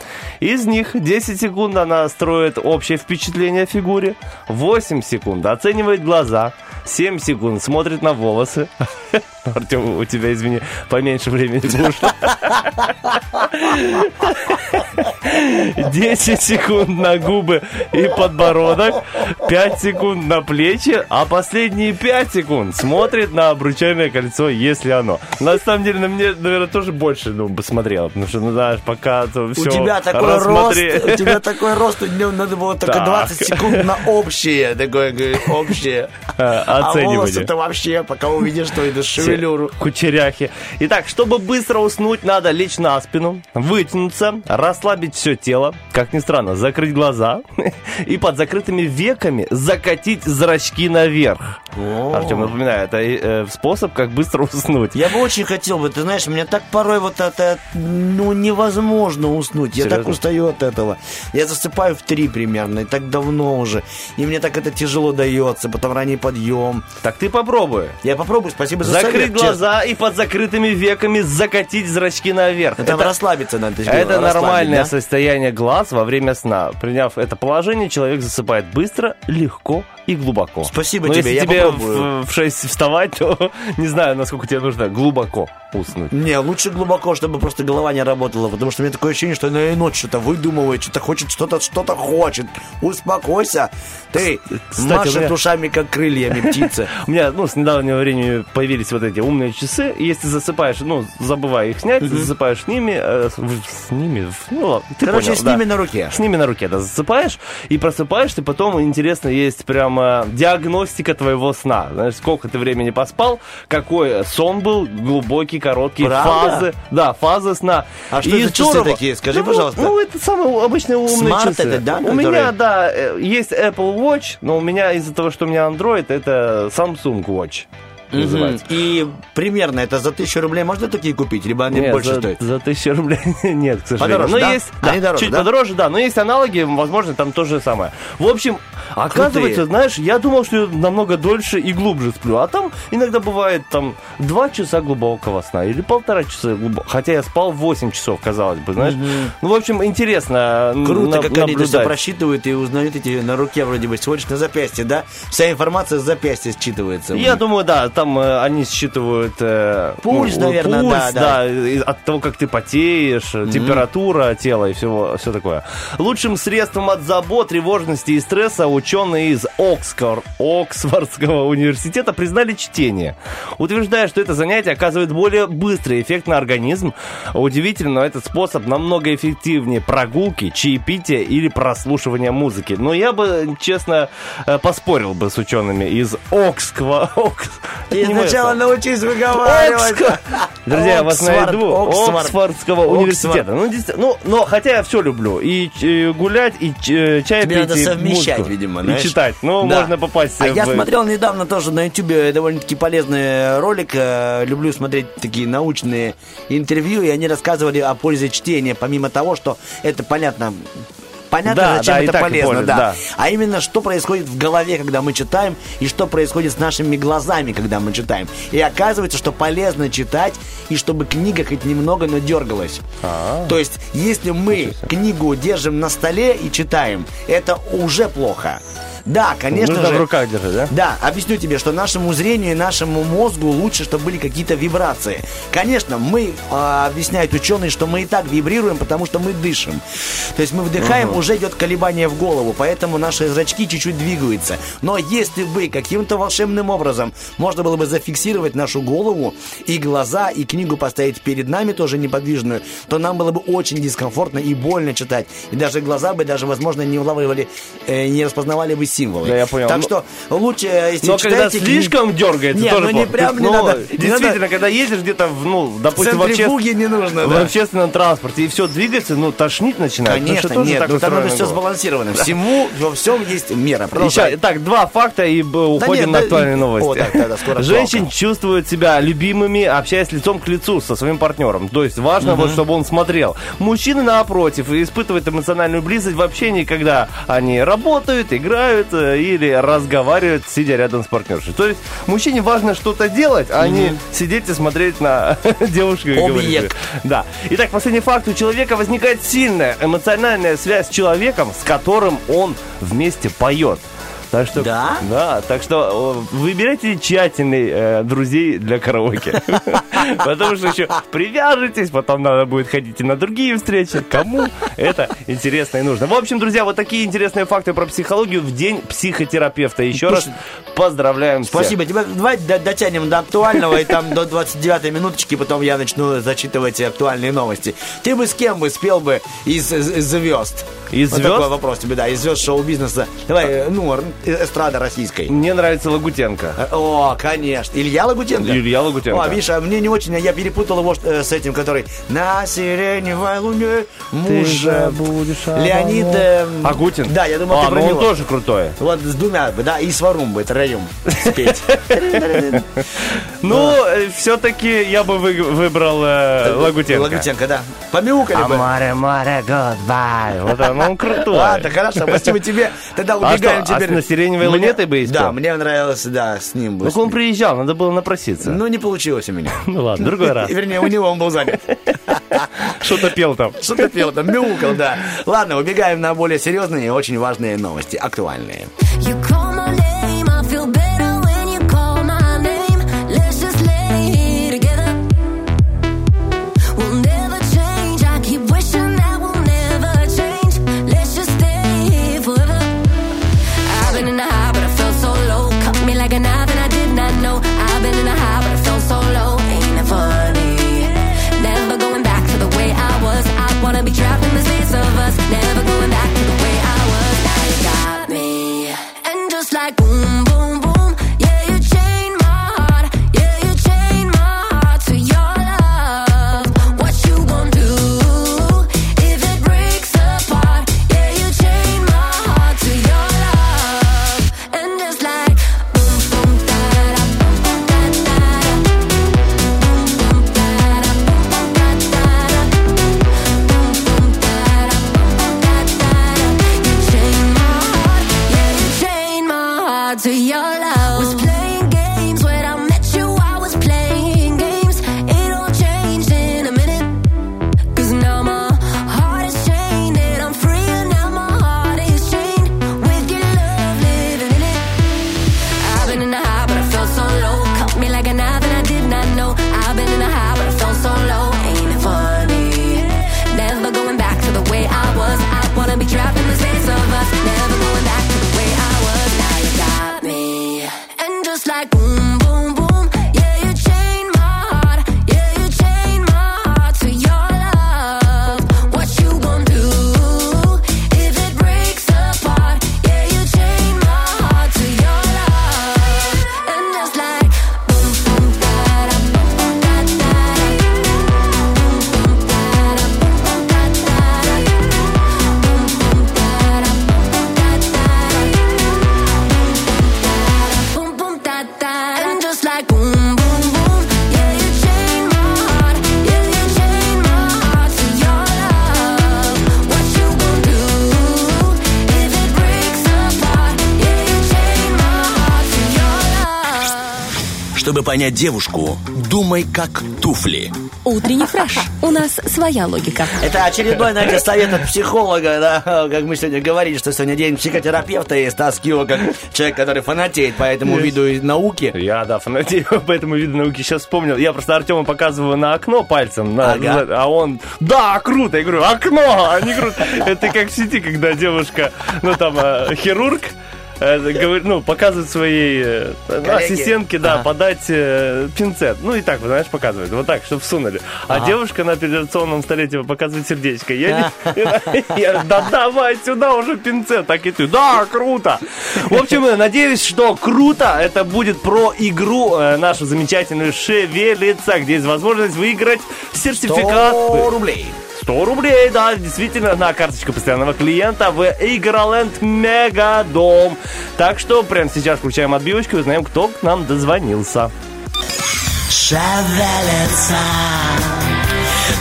[SPEAKER 2] Из них 10 секунд она строит общее впечатление о фигуре, 8 секунд оценивает глаза, 7 секунд смотрит на волосы. Артем, у тебя, извини, поменьше времени вышло. 10 секунд на губы и подбородок, 5 секунд на плечи, а последние 5 секунд смотрит на обручальное кольцо, если оно. На самом деле, на мне, наверное, тоже больше ну, бы смотрела, потому что, ну, знаешь, пока то
[SPEAKER 3] У
[SPEAKER 2] все
[SPEAKER 3] тебя такой рост, у тебя такой рост, у него надо было только
[SPEAKER 2] Так.
[SPEAKER 3] 20 секунд на общее, такое, общее. А
[SPEAKER 2] оценивание.
[SPEAKER 3] волосы-то вообще, пока увидишь, что это шевелюру.
[SPEAKER 2] Кучеряхи. Итак, чтобы быстро уснуть, надо лечь на спину, вытянуться, расслабить все тело, как ни странно, закрыть глаза и под закрытыми веками закатить зрачки наверх. Артем, напоминаю, это э, способ, как быстро уснуть.
[SPEAKER 3] Я бы очень хотел бы, ты знаешь, мне так порой вот это, ну, невозможно уснуть. Я так
[SPEAKER 2] Серьезно?
[SPEAKER 3] устаю от этого. Я засыпаю в три примерно, и так давно уже. И мне так это тяжело дается, потом ранний подъем.
[SPEAKER 2] Так ты попробуй.
[SPEAKER 3] Я попробую, спасибо за
[SPEAKER 2] Закрыть
[SPEAKER 3] совет, честно.
[SPEAKER 2] глаза и под закрытыми веками закатить зрачки наверх.
[SPEAKER 3] Это, расслабиться надо.
[SPEAKER 2] Это нормальное
[SPEAKER 3] да?
[SPEAKER 2] состояние глаз во время сна. Приняв это положение, человек засыпает быстро, легко и глубоко.
[SPEAKER 3] Спасибо
[SPEAKER 2] Но
[SPEAKER 3] тебе,
[SPEAKER 2] если
[SPEAKER 3] я
[SPEAKER 2] тебе
[SPEAKER 3] попробую.
[SPEAKER 2] в, в 6 вставать, то не знаю, насколько тебе нужно глубоко уснуть.
[SPEAKER 3] Не, лучше глубоко, чтобы просто голова не работала, потому что у меня такое ощущение, что она и ночь что-то выдумывает, что-то хочет, что-то что-то хочет. Успокойся. Ты
[SPEAKER 2] Кстати,
[SPEAKER 3] машет
[SPEAKER 2] меня-
[SPEAKER 3] ушами, как крыльями птица.
[SPEAKER 2] У меня, ну, с недавнего времени появились вот эти умные часы. Если засыпаешь, ну, забывай их снять, засыпаешь с ними, э, с, ними, ну, ладно,
[SPEAKER 3] Короче, с ними на руке.
[SPEAKER 2] С ними на руке, да, засыпаешь и просыпаешься, потом, интересно, есть прямо диагностика твоего сна. Знаешь, сколько ты времени поспал, какой сон был, глубокий, короткий,
[SPEAKER 3] Правда?
[SPEAKER 2] фазы. Да, фазы сна.
[SPEAKER 3] А что
[SPEAKER 2] И
[SPEAKER 3] за часы
[SPEAKER 2] здорово.
[SPEAKER 3] такие? Скажи,
[SPEAKER 2] Ну,
[SPEAKER 3] пожалуйста.
[SPEAKER 2] Ну, это самые обычные умные
[SPEAKER 3] Smart
[SPEAKER 2] часы.
[SPEAKER 3] это, да,
[SPEAKER 2] У
[SPEAKER 3] которые?
[SPEAKER 2] меня, да, э, есть Apple Watch, но у меня из-за того, что у меня Android, это Samsung Watch называется.
[SPEAKER 3] И примерно это за тысячу рублей можно такие купить? Либо они
[SPEAKER 2] Нет,
[SPEAKER 3] больше
[SPEAKER 2] за,
[SPEAKER 3] стоят?
[SPEAKER 2] за тысячу рублей нет, к сожалению.
[SPEAKER 3] Подороже,
[SPEAKER 2] но
[SPEAKER 3] да?
[SPEAKER 2] есть,
[SPEAKER 3] Они
[SPEAKER 2] да,
[SPEAKER 3] дороже,
[SPEAKER 2] чуть
[SPEAKER 3] да?
[SPEAKER 2] подороже, да, но есть аналоги, возможно, там то же самое. В общем, оказывается, знаешь, я думал, что я намного дольше и глубже сплю, а там иногда бывает там два часа глубокого сна или полтора часа глубокого, хотя я спал 8 часов, казалось бы, знаешь. Ну, в общем, интересно
[SPEAKER 3] Круто,
[SPEAKER 2] на-
[SPEAKER 3] как они это все
[SPEAKER 2] наблюдать.
[SPEAKER 3] просчитывают и узнают эти на руке вроде бы. Сегодня на запястье, да? Вся информация с запястья считывается.
[SPEAKER 2] Я думаю, да, там э, они считывают э,
[SPEAKER 3] Пульс, наверное,
[SPEAKER 2] пульс,
[SPEAKER 3] да, да.
[SPEAKER 2] и от того, как ты потеешь, температура тела и всего, все такое. Лучшим средством от забот, тревожности и стресса ученые из Оксфор- Оксфордского университета признали чтение, утверждая, что это занятие оказывает более быстрый эффект на организм. Удивительно, но этот способ намного эффективнее прогулки, чаепития или прослушивания музыки. Но я бы, честно, поспорил бы с учеными из Оксква, Окс-
[SPEAKER 3] И сначала научись выговаривать.
[SPEAKER 2] Друзья, я вас найду.
[SPEAKER 3] Оксфорд.
[SPEAKER 2] Оксфордского
[SPEAKER 3] Оксфорд.
[SPEAKER 2] университета. Ну, ну, но хотя я все люблю. И э, гулять, и э, чай пить,
[SPEAKER 3] надо совмещать, видимо,
[SPEAKER 2] И читать. Ну, можно попасть
[SPEAKER 3] А я смотрел недавно тоже на Ютубе довольно-таки полезный ролик. Э, Люблю смотреть такие научные интервью, и они рассказывали о пользе чтения, помимо того, что это понятно. Понятно,
[SPEAKER 2] Да,
[SPEAKER 3] зачем
[SPEAKER 2] да,
[SPEAKER 3] это полезно,
[SPEAKER 2] поняли,
[SPEAKER 3] да.
[SPEAKER 2] да.
[SPEAKER 3] А именно, что происходит в голове, когда мы читаем, и что происходит с нашими глазами, когда мы читаем. И оказывается, что полезно читать, и чтобы книга хоть немного, но дергалась.
[SPEAKER 2] А.
[SPEAKER 3] То есть, если мы книгу держим на столе и читаем, это уже плохо. Да, конечно
[SPEAKER 2] Нужно
[SPEAKER 3] же.
[SPEAKER 2] в руках держать, да?
[SPEAKER 3] Да, объясню тебе, что нашему зрению и нашему мозгу лучше, чтобы были какие-то вибрации. Конечно, мы, а, объясняют ученые, что мы и так вибрируем, потому что мы дышим. То есть мы вдыхаем, уже идет колебание в голову, поэтому наши зрачки чуть-чуть двигаются. Но если бы каким-то волшебным образом можно было бы зафиксировать нашу голову и глаза, и книгу поставить перед нами тоже неподвижную, то нам было бы очень дискомфортно и больно читать. И даже глаза бы даже, возможно, не улавливали, э, не распознавали бы символы.
[SPEAKER 2] Да, я понял.
[SPEAKER 3] Так
[SPEAKER 2] Ну,
[SPEAKER 3] что лучше, э, если
[SPEAKER 2] Но когда
[SPEAKER 3] читаете кни-
[SPEAKER 2] слишком дергается,
[SPEAKER 3] Нет,
[SPEAKER 2] тоже
[SPEAKER 3] ну не
[SPEAKER 2] плохо.
[SPEAKER 3] прям не
[SPEAKER 2] Ну,
[SPEAKER 3] надо. не
[SPEAKER 2] Действительно,
[SPEAKER 3] надо.
[SPEAKER 2] когда едешь где-то, в, ну, допустим, в, обществ-
[SPEAKER 3] не нужно,
[SPEAKER 2] в
[SPEAKER 3] да.
[SPEAKER 2] общественном транспорте, и все двигается, ну, тошнить начинает. потому
[SPEAKER 3] Конечно,
[SPEAKER 2] тоже
[SPEAKER 3] нет,
[SPEAKER 2] так
[SPEAKER 3] ну там надо все сбалансировано. Всему, во всем есть мера.
[SPEAKER 2] Еще, так, два факта и уходим на актуальные новости. Женщин чувствуют себя любимыми, общаясь лицом к лицу со своим партнером. То есть важно, вот, чтобы он смотрел. Мужчины, напротив, испытывают эмоциональную близость в общении, когда они работают, играют э, или разговаривают, сидя рядом с партнершей. То есть мужчине важно что-то делать, а не сидеть и смотреть на девушку и говорить. Да. Итак, последний факт. У человека возникает сильная эмоциональная связь с человеком, с которым он вместе поет. Так что,
[SPEAKER 3] Да?
[SPEAKER 2] Да, так что выбирайте тщательный э, друзей для караоке. Потому что еще привяжетесь, потом надо будет ходить и на другие встречи. Кому это интересно и нужно. В общем, друзья, вот такие интересные факты про психологию в день психотерапевта. Еще раз поздравляем.
[SPEAKER 3] Спасибо. Тебя, давай дотянем до актуального, и там до 29-й минуточки, потом я начну зачитывать актуальные новости. Ты бы с кем бы спел бы из, звезд?
[SPEAKER 2] Из звезд?
[SPEAKER 3] такой вопрос тебе, да, из звезд шоу-бизнеса. Давай, э, ну, р- эстрада российской.
[SPEAKER 2] Мне нравится Лагутенко.
[SPEAKER 3] Э, О, конечно. Илья Лагутенко?
[SPEAKER 2] Илья Лагутенко.
[SPEAKER 3] О, видишь, а мне не очень, я перепутал его э, с этим, который на сиреневой луне муж... э, Леонид... э,
[SPEAKER 2] Агутин?
[SPEAKER 3] Да, я думал,
[SPEAKER 2] а,
[SPEAKER 3] ты про
[SPEAKER 2] ну он
[SPEAKER 3] него.
[SPEAKER 2] тоже крутой.
[SPEAKER 3] Вот с двумя, бы, да, и с Варумбой, троем спеть.
[SPEAKER 2] Ну, все-таки я бы вы- выбрал э, Лагутенко.
[SPEAKER 3] Лагутенко, да. Помяукали бы.
[SPEAKER 2] Море, море, goodbye. Вот он, он крутой.
[SPEAKER 3] Ладно, хорошо, спасибо тебе. Тогда
[SPEAKER 2] А
[SPEAKER 3] убегаем
[SPEAKER 2] а
[SPEAKER 3] теперь.
[SPEAKER 2] «Сиреневой
[SPEAKER 3] Мне-
[SPEAKER 2] луне» ты бы испел?
[SPEAKER 3] Да, мне нравилось, да, с ним бы.
[SPEAKER 2] Ну, он приезжал, надо было напроситься.
[SPEAKER 3] Ну, не получилось у меня.
[SPEAKER 2] Ну ладно, другой раз.
[SPEAKER 3] Вернее, у него он был занят.
[SPEAKER 2] Что-то пел там.
[SPEAKER 3] Что-то пел там, мяукал, да. Ладно, убегаем на более серьезные и очень важные новости, актуальные.
[SPEAKER 7] You call
[SPEAKER 8] понять девушку, думай как туфли.
[SPEAKER 5] Утренний фреш. У нас своя логика.
[SPEAKER 3] Это очередной, знаете, совет от психолога, да, как мы сегодня говорили, что сегодня день психотерапевта и Стас Кио, как человек, который фанатеет по этому виду науки.
[SPEAKER 2] Я, да, фанатею по этому виду науки. Сейчас вспомнил. Я просто Артему показываю на окно пальцем, на-
[SPEAKER 3] Ага.
[SPEAKER 2] а он, да, круто. Я говорю, окно, а не круто. Это как в сети, когда девушка, ну там, э, хирург, ну, показывает своей э, ассистентке, да, подать э, пинцет. Ну, и так, знаешь, показывает. Вот так, чтобы всунули. А девушка на операционном столе типа показывает сердечко. Я, да давай сюда уже пинцет. Так и ты, да, круто. В общем, э, надеюсь, что круто. Это будет про игру э, нашу замечательную «Шевелица», где есть возможность выиграть сертификат.
[SPEAKER 3] 100 рублей.
[SPEAKER 2] 100 рублей, да, действительно, на карточку постоянного клиента в Игроленд Мегадом. Так что прямо сейчас включаем отбивочку и узнаем, кто к нам дозвонился.
[SPEAKER 8] Шевелится,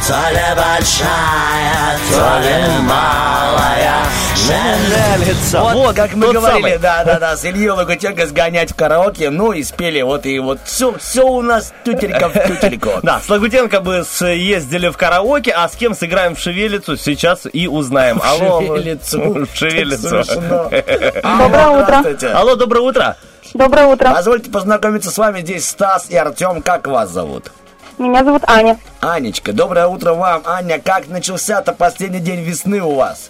[SPEAKER 8] то ли большая, то ли малая.
[SPEAKER 2] Шевелится.
[SPEAKER 3] Вот,
[SPEAKER 2] Вот,
[SPEAKER 3] как мы говорили,
[SPEAKER 2] самый.
[SPEAKER 3] да, да, да, с Ильей Лагутенко сгонять в караоке, ну и спели, вот и вот все, все у нас тютелька в тютельку.
[SPEAKER 2] Да, с Лагутенко бы съездили в караоке, а с кем сыграем в шевелицу, сейчас и узнаем. Алло.
[SPEAKER 3] Шевелицу.
[SPEAKER 2] В шевелицу.
[SPEAKER 11] Доброе
[SPEAKER 3] Алло,
[SPEAKER 11] утро.
[SPEAKER 2] Алло, доброе утро.
[SPEAKER 11] Доброе утро.
[SPEAKER 3] Позвольте познакомиться с вами. Здесь Стас и Артем. Как вас зовут?
[SPEAKER 11] Меня зовут Аня.
[SPEAKER 3] Анечка, доброе утро вам. Аня, как начался-то последний день весны у вас?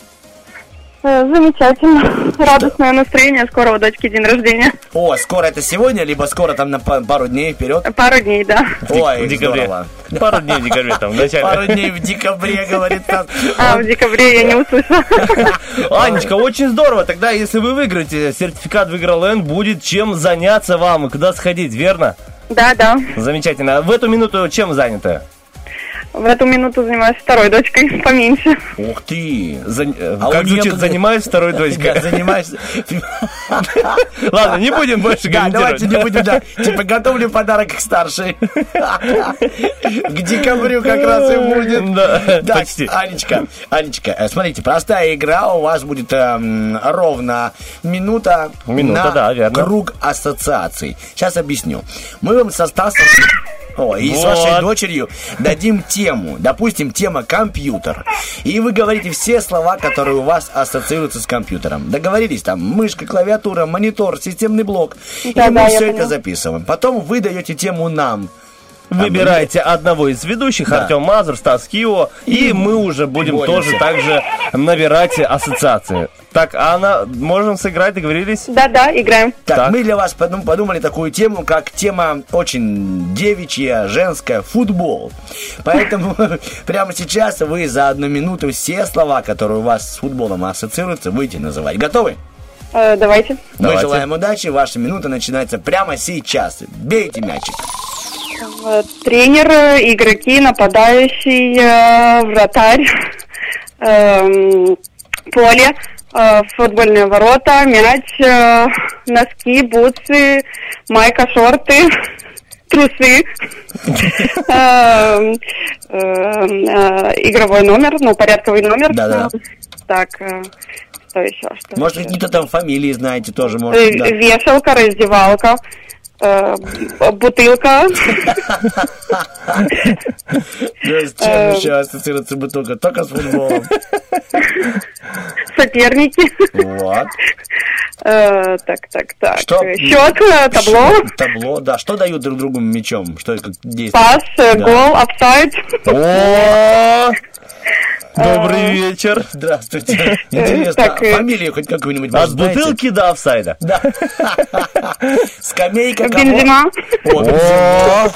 [SPEAKER 11] Э, Замечательно. Радостное настроение. Скоро у дочки день рождения.
[SPEAKER 3] О, скоро это сегодня, либо скоро там на па- пару дней вперед?
[SPEAKER 11] Пару дней, да.
[SPEAKER 3] Ой,
[SPEAKER 2] в декабре.
[SPEAKER 3] здорово.
[SPEAKER 2] Пару дней в декабре там в начале.
[SPEAKER 3] Пару дней в декабре, говорит Стас.
[SPEAKER 11] А, в декабре я не услышала.
[SPEAKER 2] Анечка, очень здорово. Тогда, если вы выиграете сертификат в Игроленд, будет чем заняться вам и куда сходить, верно?
[SPEAKER 11] Да, да.
[SPEAKER 2] Замечательно. В эту минуту чем заняты?
[SPEAKER 11] В эту минуту занимаюсь второй дочкой, поменьше.
[SPEAKER 3] Ух ты.
[SPEAKER 2] За- э,
[SPEAKER 3] А
[SPEAKER 2] как звучит,
[SPEAKER 3] как-
[SPEAKER 2] занимаюсь второй
[SPEAKER 3] Да,
[SPEAKER 2] дочкой.
[SPEAKER 3] занимаешься.
[SPEAKER 2] Ладно, не будем больше
[SPEAKER 3] Да, давайте не будем, да. Типа, готовлю подарок к старшей. К декабрю как раз и будет.
[SPEAKER 2] Да, почти.
[SPEAKER 3] Анечка, Анечка, э, смотрите, простая игра, у вас будет эм, ровно минута, на
[SPEAKER 2] да, верно.
[SPEAKER 3] круг ассоциаций. Сейчас объясню. Мы вам со Стасом о, и с
[SPEAKER 2] Вот.
[SPEAKER 3] вашей дочерью дадим тему. Допустим, тема компьютер. И вы говорите все слова, которые у вас ассоциируются с компьютером. Договорились там мышка, клавиатура, монитор, системный блок. и
[SPEAKER 11] Да,
[SPEAKER 3] мы
[SPEAKER 11] да, я
[SPEAKER 3] все это
[SPEAKER 11] поняла.
[SPEAKER 3] записываем. Потом вы даете тему нам.
[SPEAKER 2] Выбирайте одного из ведущих,
[SPEAKER 3] Да.
[SPEAKER 2] Артем Мазур, Стас Кио, и мы уже будем
[SPEAKER 3] Боремся.
[SPEAKER 2] тоже также набирать ассоциации. Так, Анна, можем сыграть, договорились?
[SPEAKER 11] Да, да, играем.
[SPEAKER 3] Так,
[SPEAKER 2] Так.
[SPEAKER 3] мы для вас подум- подумали такую тему, как тема очень девичья, женская, футбол. Поэтому прямо сейчас вы за одну минуту все слова, которые у вас с футболом ассоциируются, будете называть. Готовы?
[SPEAKER 11] Э, Давайте.
[SPEAKER 3] Мы
[SPEAKER 2] Давайте.
[SPEAKER 3] желаем удачи, ваша минута начинается прямо сейчас. Бейте мячик.
[SPEAKER 11] Э, Тренер, игроки, нападающий, э, вратарь, эм, поле, футбольные ворота, мяч, носки, бутсы, майка, шорты, трусы, эм, игровой номер, ну, порядковый номер.
[SPEAKER 3] Да-да.
[SPEAKER 11] Так, что еще? Что
[SPEAKER 3] Может,
[SPEAKER 11] еще?
[SPEAKER 3] какие-то там фамилии знаете тоже,
[SPEAKER 11] Э,
[SPEAKER 3] может, да.
[SPEAKER 11] Вешалка, раздевалка, э, бутылка.
[SPEAKER 3] Да, с чем
[SPEAKER 11] Э,
[SPEAKER 3] еще ассоциируется бутылка? Только с футболом.
[SPEAKER 11] соперники.
[SPEAKER 3] Вот.
[SPEAKER 11] Э, так, так, так.
[SPEAKER 3] Что?
[SPEAKER 11] Э, Счет, э, табло,
[SPEAKER 3] Табло, да. Что дают друг другу мячом? Что это как действие?
[SPEAKER 11] пас, э, гол, офсайд.
[SPEAKER 2] Добрый вечер.
[SPEAKER 3] Здравствуйте. Интересно,
[SPEAKER 11] так, э,
[SPEAKER 3] фамилию хоть какую-нибудь
[SPEAKER 2] От бутылки до офсайда.
[SPEAKER 3] Да. Скамейка?
[SPEAKER 11] Бензима.
[SPEAKER 3] О,
[SPEAKER 2] О,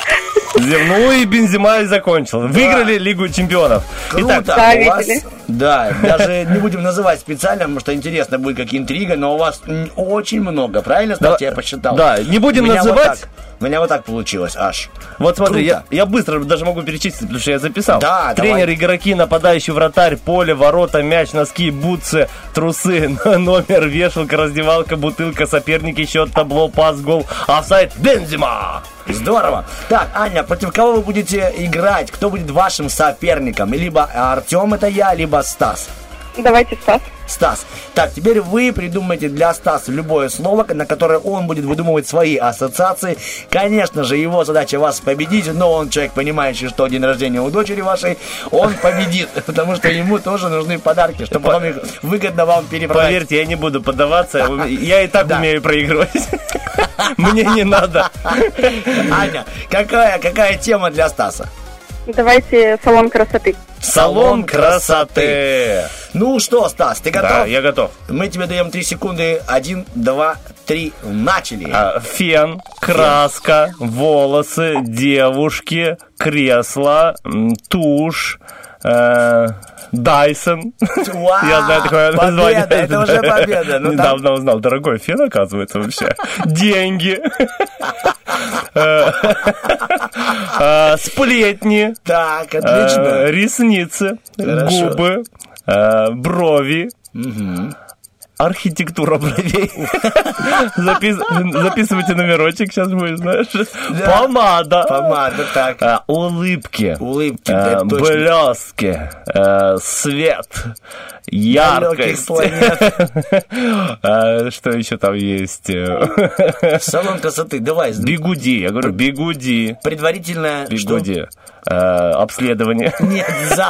[SPEAKER 2] ну и Бензима и закончил. Выиграли Лигу чемпионов. Итак,
[SPEAKER 3] у вас. Да, даже не будем называть специально, потому что интересно будет как интрига, но у вас очень много, правильно, Стас, я посчитал?
[SPEAKER 2] да, не будем
[SPEAKER 3] вот
[SPEAKER 2] называть.
[SPEAKER 3] так. У меня вот так получилось аж.
[SPEAKER 2] Вот смотри, я, я быстро даже могу перечислить, потому что я записал.
[SPEAKER 3] Да,
[SPEAKER 2] Тренер,
[SPEAKER 3] давай.
[SPEAKER 2] игроки, нападающий, вратарь, поле, ворота, мяч, носки, бутсы, трусы, номер, вешалка, раздевалка, бутылка, соперники, счет, табло, пас, гол, офсайд, Бензима!
[SPEAKER 3] Здорово. Так, Аня, против кого вы будете играть? Кто будет вашим соперником? Либо Артем это я, либо Стас.
[SPEAKER 11] Давайте Стас.
[SPEAKER 3] Стас. Так, теперь вы придумаете для Стаса любое слово, на которое он будет выдумывать свои ассоциации. Конечно же, его задача вас победить, но он человек, понимающий, что день рождения у дочери вашей, он победит, потому что ему тоже нужны подарки, чтобы потом их выгодно вам перепродать.
[SPEAKER 2] Поверьте, я не буду поддаваться. Я и так умею проигрывать. Мне не надо.
[SPEAKER 3] Аня, какая, какая тема для Стаса?
[SPEAKER 11] Давайте салон красоты.
[SPEAKER 2] Салон красоты.
[SPEAKER 3] Ну что, Стас, ты готов?
[SPEAKER 2] Да, я готов.
[SPEAKER 3] Мы тебе даем 3 секунды. Один, два, три. Начали.
[SPEAKER 2] А, Фен, краска, волосы, девушки, кресло, тушь, э, Дайсон.
[SPEAKER 3] Вау,
[SPEAKER 2] Я знаю такое
[SPEAKER 3] победа,
[SPEAKER 2] название.
[SPEAKER 3] это уже победа. Ну, там-
[SPEAKER 2] Недавно узнал. Дорогой фен, оказывается, вообще. Деньги. Э, э, Сплетни.
[SPEAKER 3] Так,
[SPEAKER 2] э,
[SPEAKER 3] отлично.
[SPEAKER 2] Ресницы.
[SPEAKER 3] Хорошо.
[SPEAKER 2] Губы. э, Брови. Архитектура бровей. Запис- Записывайте номерочек, сейчас будет, знаешь. Помада.
[SPEAKER 3] Помада, так.
[SPEAKER 2] А, Улыбки.
[SPEAKER 3] Улыбки,
[SPEAKER 2] Э. Блески. э, Свет. Яркость. А, Что еще там есть? Э,
[SPEAKER 3] Салон красоты, давай.
[SPEAKER 2] Бигуди. Я говорю, бигуди.
[SPEAKER 3] Предварительно
[SPEAKER 2] Бигуди. Э, Обследование.
[SPEAKER 3] Нет, за...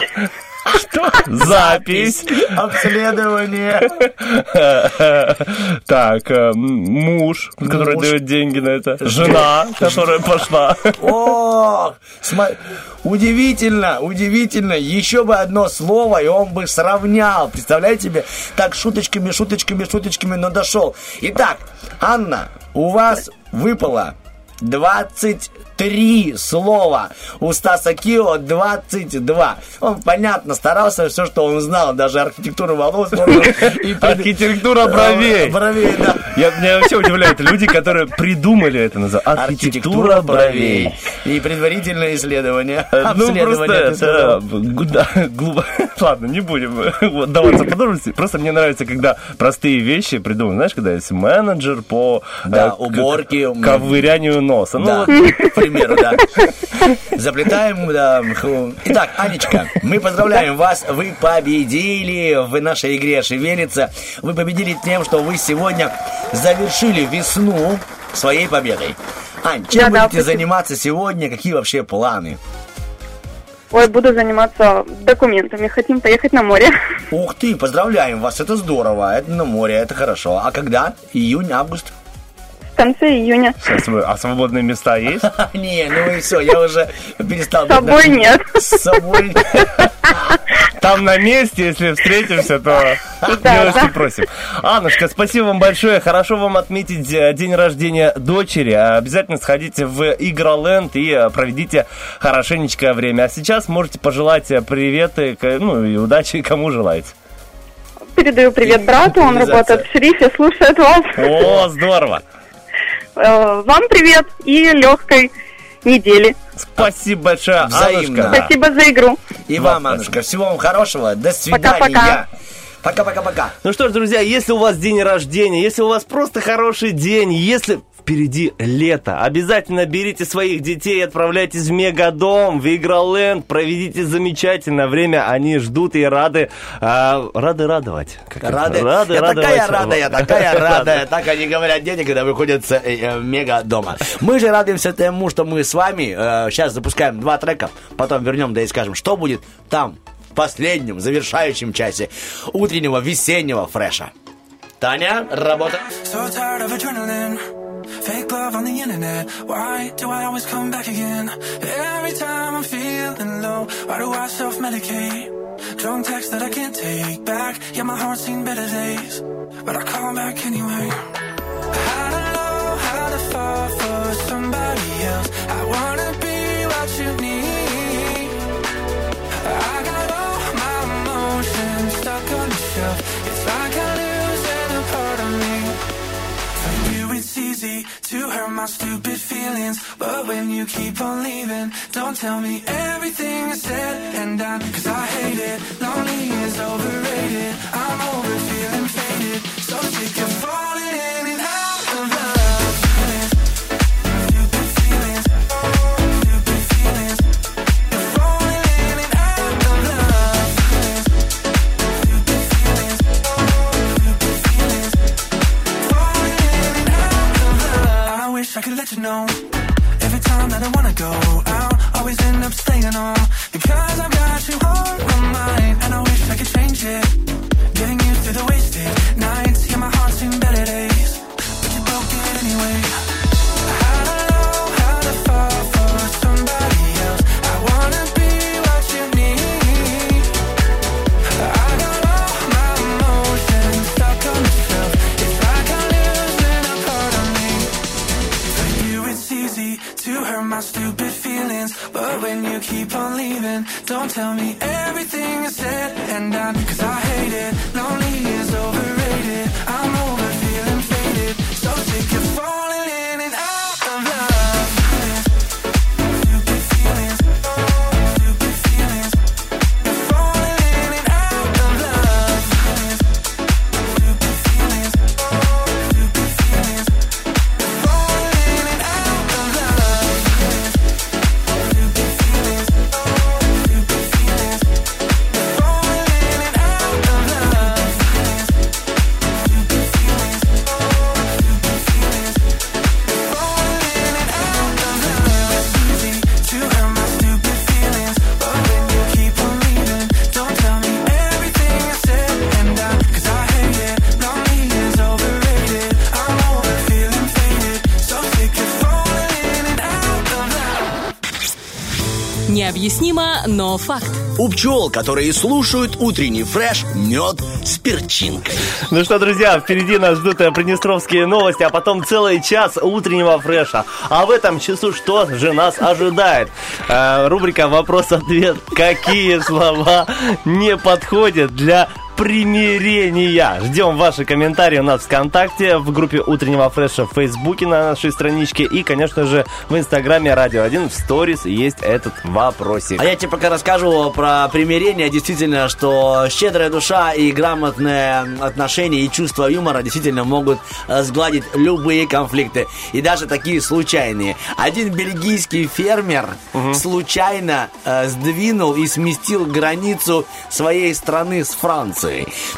[SPEAKER 2] Что? Запись.
[SPEAKER 3] Обследование.
[SPEAKER 2] Так, э, муж, который дает деньги на это. Жена, которая пошла.
[SPEAKER 3] О, удивительно, удивительно. Еще бы одно слово, и он бы сравнял. Представляете себе? Так, шуточками, шуточками, шуточками, но дошел. Итак, Анна, у вас выпало 23 слова. У Стаса Кио 22. Он, понятно, старался, все, что он знал, даже архитектуру волос. и
[SPEAKER 2] Архитектура бровей.
[SPEAKER 3] Бровей, да.
[SPEAKER 2] Я, меня вообще удивляет люди, которые придумали это называют. Архитектура бровей.
[SPEAKER 3] И предварительное исследование.
[SPEAKER 2] Э, Ну, просто это. Ладно, не будем вот, даваться подробности. Просто мне нравится, когда простые вещи придуманы. Знаешь, когда есть менеджер по э,
[SPEAKER 3] Да, уборке.
[SPEAKER 2] ковырянию носа. Ну,
[SPEAKER 3] примеру, да. Заплетаем, да. Итак, Анечка, мы поздравляем вас. Вы победили в нашей игре «Шевелится». Вы победили тем, что вы сегодня завершили весну своей победой. Ань, чем
[SPEAKER 11] Да, да,
[SPEAKER 3] будете
[SPEAKER 11] спасибо.
[SPEAKER 3] заниматься сегодня? Какие вообще планы?
[SPEAKER 11] Ой, буду заниматься документами. Хотим поехать на море.
[SPEAKER 3] Ух ты, поздравляем вас, это здорово, это на море, это хорошо. А когда? Июнь, август?
[SPEAKER 11] В конце июня.
[SPEAKER 2] сейчас вы- а свободные места есть?
[SPEAKER 3] Не, ну и все, я уже перестал...
[SPEAKER 11] С собой нет.
[SPEAKER 3] С собой
[SPEAKER 2] Там на месте, если встретимся, то
[SPEAKER 11] Да,
[SPEAKER 2] милости
[SPEAKER 11] да.
[SPEAKER 2] просим. Аннушка, спасибо вам большое. Хорошо вам отметить э, день рождения дочери. А Обязательно сходите в Игроленд и э, проведите хорошенечкое время. А сейчас можете пожелать э, приветы, ну и удачи кому желаете.
[SPEAKER 11] Передаю привет брату. Он работает в шерифе, слушает вас.
[SPEAKER 2] О, здорово!
[SPEAKER 11] Э, Вам привет и легкой недели.
[SPEAKER 2] Спасибо большое,
[SPEAKER 3] Взаимно.
[SPEAKER 2] Аннушка.
[SPEAKER 11] Спасибо за игру.
[SPEAKER 3] И вам, Аннушка, всего вам хорошего. До свидания.
[SPEAKER 11] Пока-пока.
[SPEAKER 3] Пока-пока-пока.
[SPEAKER 2] Ну что ж, друзья, если у вас день рождения, если у вас просто хороший день, если впереди лето, обязательно берите своих детей, отправляйтесь в Мегадом, в Игроленд, проведите замечательное время, они ждут и рады, а, рады радовать. Как это?
[SPEAKER 3] Рады.
[SPEAKER 2] рады
[SPEAKER 3] я
[SPEAKER 2] радовать.
[SPEAKER 3] такая рада, я такая рада. Так они говорят дети, когда выходят с э, э, мега дома. Мы же радуемся тому, что мы с вами э, сейчас запускаем два трека, потом вернем, да и скажем, что будет там последнем, завершающем часе утреннего весеннего фреша. Таня, работа.
[SPEAKER 6] So tired of adrenaline. Fake love on the internet. Why do I always come back again? Every time I'm feeling low, why do I self medicate? Drunk text that I can't take back. Yeah, my heart's seen better days, but I call back anyway. I don't know how to fall for somebody else. I wanna be what you need. I got stuck on the shelf. It's like I'm losing a part of me. For you, it's easy to hurt my stupid feelings. But when you keep on leaving, don't tell me everything is said and done. Cause I hate it. Lonely is overrated. I'm over feeling faded. So sick of falling let you know. Every time that I wanna go out, always end up staying on. Because I've got you on my mind, and I wish I could change it. Getting used to the wasted nights, my stupid feelings. But when you keep on leaving, don't tell me everything is said and done. Cause I hate it.
[SPEAKER 5] Но факт.
[SPEAKER 8] У пчел, которые слушают утренний фреш, мед с перчинкой.
[SPEAKER 2] Ну что, друзья, впереди нас ждут э, приднестровские новости, а потом целый час утреннего фреша. А в этом часу что же нас ожидает? Э, рубрика «Вопрос-ответ». Какие слова не подходят для примирения. Ждем ваши комментарии у нас ВКонтакте, в группе утреннего фреша в Фейсбуке на нашей страничке и, конечно же, в Инстаграме Радио 1 в сторис есть этот вопросик.
[SPEAKER 3] А я тебе пока расскажу про примирение. Действительно, что щедрая душа и грамотное отношение и чувство юмора действительно могут э, сгладить любые конфликты. И даже такие случайные. Один бельгийский фермер случайно э, сдвинул и сместил границу своей страны с Францией.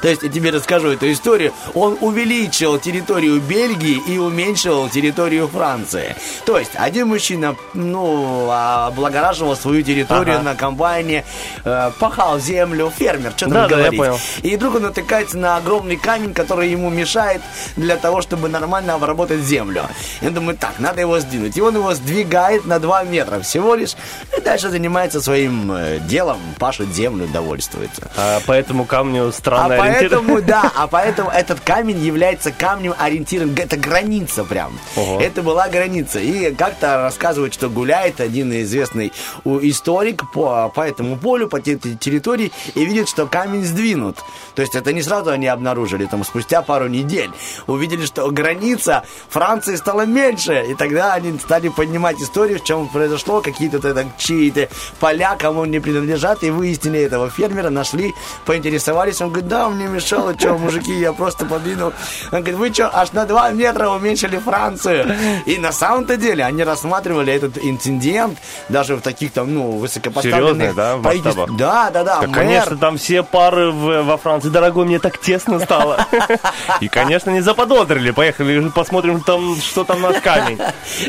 [SPEAKER 3] То есть, я тебе расскажу эту историю. Он увеличил территорию Бельгии и уменьшил территорию Франции. То есть, один мужчина, ну, облагораживал свою территорию
[SPEAKER 2] Ага.
[SPEAKER 3] на комбайне, э, пахал землю, фермер, что там
[SPEAKER 2] Да, да, я
[SPEAKER 3] говорить.
[SPEAKER 2] понял.
[SPEAKER 3] И вдруг он натыкается на огромный камень, который ему мешает для того, чтобы нормально обработать землю. Он думает, так, надо его сдвинуть. И он его сдвигает на 2 метра всего лишь. И дальше занимается своим э, делом, пашет землю, довольствуется.
[SPEAKER 2] А по этому камню
[SPEAKER 3] А
[SPEAKER 2] странный ориентир.
[SPEAKER 3] поэтому, да, а поэтому этот камень является камнем ориентиром. Это граница прям.
[SPEAKER 2] Ого.
[SPEAKER 3] Это была граница. И как-то рассказывают, что гуляет один известный историк по, по этому полю, по этой территории, и видит, что камень сдвинут. То есть это не сразу они обнаружили, там спустя пару недель увидели, что граница Франции стала меньше. И тогда они стали поднимать историю, в чем произошло, какие-то чьи-то поля, кому не принадлежат, и выяснили этого фермера, нашли, поинтересовались, он говорит, да, мне мешало, что, мужики, я просто подвинул. Он говорит, вы что, аж на 2 метра уменьшили Францию? И на самом-то деле они рассматривали этот инцидент даже в таких там, ну, высокопоставленных
[SPEAKER 2] Серьезно, да,
[SPEAKER 3] правительств-? Да, да, да. Мэр.
[SPEAKER 2] конечно, там все пары в- во Франции. Дорогой, мне так тесно стало. И, конечно, не заподозрили. Поехали, посмотрим, там, что там наш камень.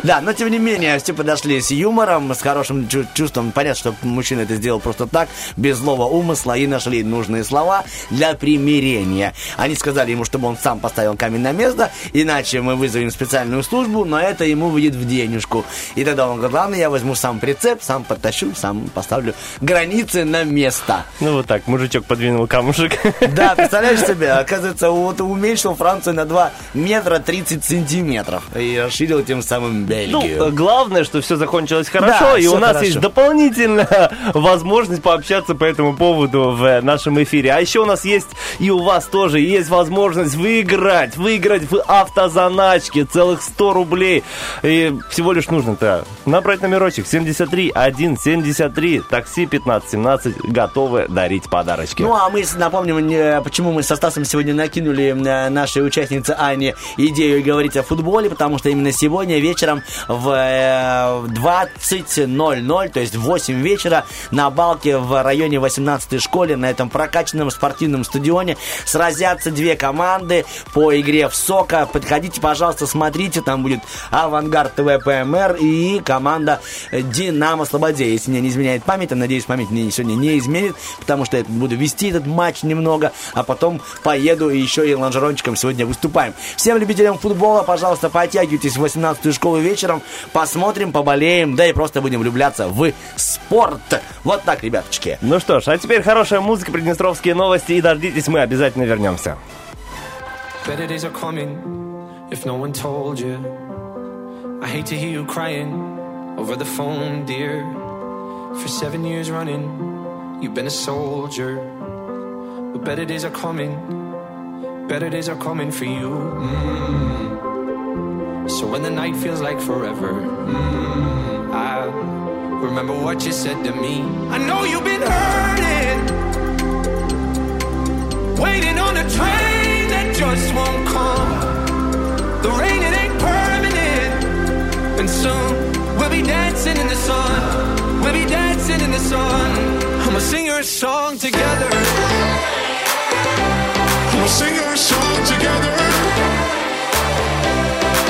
[SPEAKER 3] Да, но тем не менее, все подошли с юмором, с хорошим чу- чувством. Понятно, что мужчина это сделал просто так, без злого умысла, и нашли нужные слова для примирения. Они сказали ему, чтобы он сам поставил камень на место, иначе мы вызовем специальную службу, но это ему выйдет в денежку. И тогда он говорит, ладно, я возьму сам прицеп, сам подтащу, сам поставлю границы на место.
[SPEAKER 2] Ну, вот так, мужичок подвинул камушек.
[SPEAKER 3] Да, представляешь себе, оказывается, вот уменьшил Францию на 2 метра 30 сантиметров и расширил тем самым
[SPEAKER 2] Ну,
[SPEAKER 3] Бельгию.
[SPEAKER 2] э, главное, что все закончилось хорошо,
[SPEAKER 3] Да,
[SPEAKER 2] и у нас
[SPEAKER 3] хорошо.
[SPEAKER 2] есть дополнительная возможность пообщаться по этому поводу в нашем эфире. А еще у нас есть, и у вас тоже есть возможность выиграть, выиграть в автозаначке целых 100 рублей. И всего лишь нужно-то набрать номерочек 73 173, такси 1517, готовы дарить подарочки.
[SPEAKER 3] Ну, а мы напомним, почему мы со Стасом сегодня накинули э, нашей участнице Ане идею говорить о футболе, потому что именно сегодня вечером в э, 20.00, то есть в 8 вечера, на балке в районе 18 школе, на этом прокачанном спортивном спортивном стадионе. Сразятся две команды по игре в сока. Подходите, пожалуйста, смотрите. Там будет Авангард ТВ ПМР и команда Динамо Слободе. Если мне не изменяет память, а надеюсь, память мне сегодня не изменит, потому что я буду вести этот матч немного, а потом поеду и еще и лонжерончиком сегодня выступаем. Всем любителям футбола, пожалуйста, подтягивайтесь в 18-ю школу вечером, посмотрим, поболеем, да и просто будем влюбляться в спорт. Вот так, ребяточки.
[SPEAKER 2] Ну что ж, а теперь хорошая музыка, приднестровские новости, и дождитесь, мы обязательно вернемся.
[SPEAKER 12] Better days are coming if no one told you. I hate to hear you crying over the phone, dear. For seven years running, you've been a soldier. But better days are coming, better days are coming for you. Mm. So when the night feels like forever, mm, I remember what you said to me. I know you've been hurting, waiting on a train that just won't come. The rain, it ain't permanent. And soon we'll be dancing in the sun. We'll be dancing in the sun. I'ma sing your song together. I'ma sing your song together.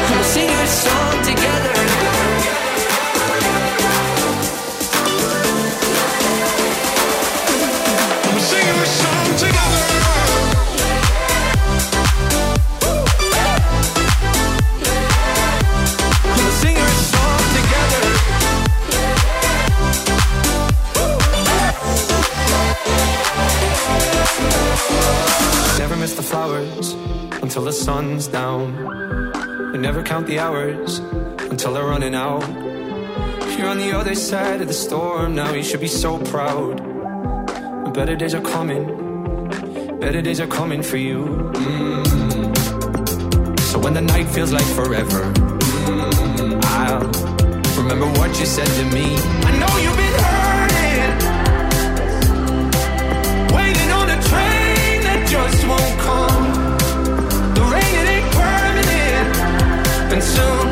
[SPEAKER 12] I'ma sing your song together. Never miss the flowers until the sun's down. We never count the hours until they're running out. You're on the other side of the storm now. You should be so proud. Better days are coming. Better days are coming for you. Mm. So when the night feels like forever, mm, I'll remember what you said to me. I know you've been just won't come. The rain it ain't permanent, and soon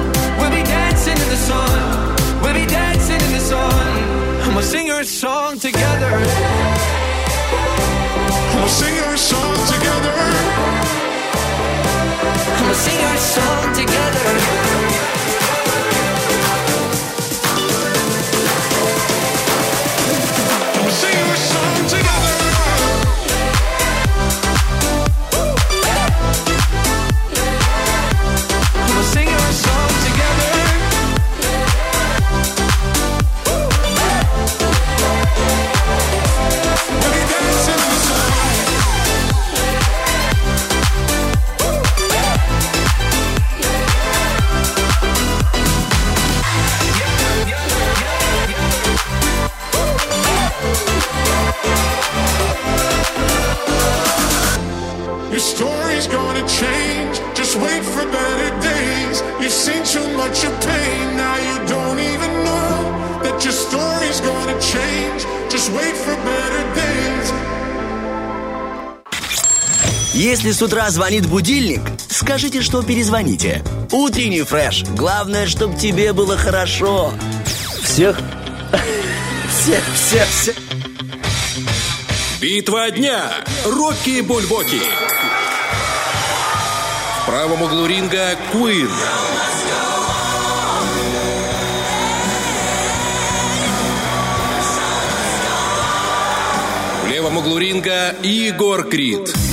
[SPEAKER 8] с утра звонит будильник, скажите, что перезвоните. Утренний фреш. Главное, чтобы тебе было хорошо.
[SPEAKER 2] Всех...
[SPEAKER 8] Всех, всех, всех.
[SPEAKER 9] Битва дня. Рокки Бульбоки. В правом углу ринга Куин. В левом углу ринга Егор Крид.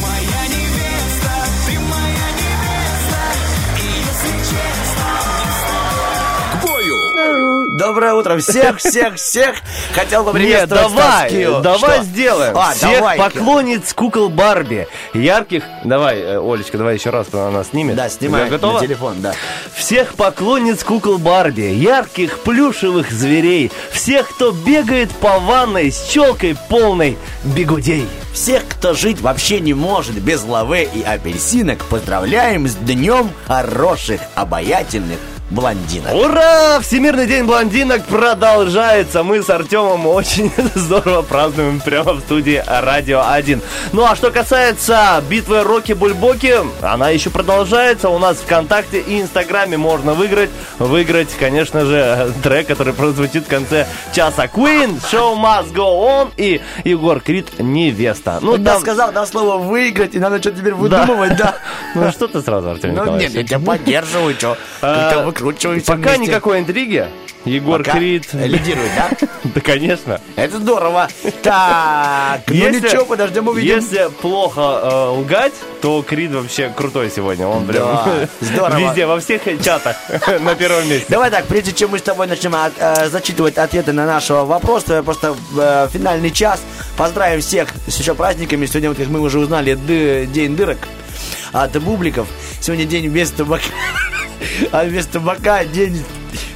[SPEAKER 3] Доброе утро всех, всех, всех. Хотел бы
[SPEAKER 2] Нет,
[SPEAKER 3] приветствовать
[SPEAKER 2] давай, давай
[SPEAKER 3] Что?
[SPEAKER 2] сделаем.
[SPEAKER 3] А,
[SPEAKER 2] Всех
[SPEAKER 3] давай.
[SPEAKER 2] поклонниц кукол Барби. Ярких... Давай, э, Олечка, давай еще раз, она снимет.
[SPEAKER 3] Да, снимай
[SPEAKER 2] Готова?
[SPEAKER 3] на телефон, да.
[SPEAKER 2] Всех поклонниц кукол Барби, ярких плюшевых зверей, всех, кто бегает по ванной с челкой полной бегудей.
[SPEAKER 3] Всех, кто жить вообще не может без лаве и апельсинок, поздравляем с днем хороших, обаятельных блондинок.
[SPEAKER 2] Ура! Всемирный день блондинок продолжается. Мы с Артемом очень здорово празднуем прямо в студии Радио 1. Ну а что касается битвы Рокки-Бульбоки, она еще продолжается. У нас ВКонтакте и Инстаграме можно выиграть. Выиграть, конечно же, трек, который прозвучит в конце часа. Queen, Show Must Go On и Егор Крид, Невеста. Ну,
[SPEAKER 3] Ну,
[SPEAKER 2] там...
[SPEAKER 3] сказал да, слово выиграть, и надо что-то теперь выдумывать, да.
[SPEAKER 2] Ну что ты сразу, Артем
[SPEAKER 3] Ну, нет, я тебя поддерживаю, что?
[SPEAKER 2] А,
[SPEAKER 3] выкручиваемся
[SPEAKER 2] Пока
[SPEAKER 3] вместе.
[SPEAKER 2] никакой интриги. Егор
[SPEAKER 3] Пока
[SPEAKER 2] Крид.
[SPEAKER 3] лидирует, да?
[SPEAKER 2] Да, конечно.
[SPEAKER 3] Это здорово. Так, ну ничего, подождем, увидим.
[SPEAKER 2] Если плохо э, лгать, то Крид вообще крутой сегодня. Он прям
[SPEAKER 3] здорово.
[SPEAKER 2] везде, во всех чатах на первом месте.
[SPEAKER 3] Давай так, прежде чем мы с тобой начнем от- э, зачитывать ответы на нашего вопроса, просто э, финальный час. Поздравим всех с еще праздниками. Сегодня, вот, как мы уже узнали, день дырок от бубликов. Сегодня день вместо табака. А вместо табака день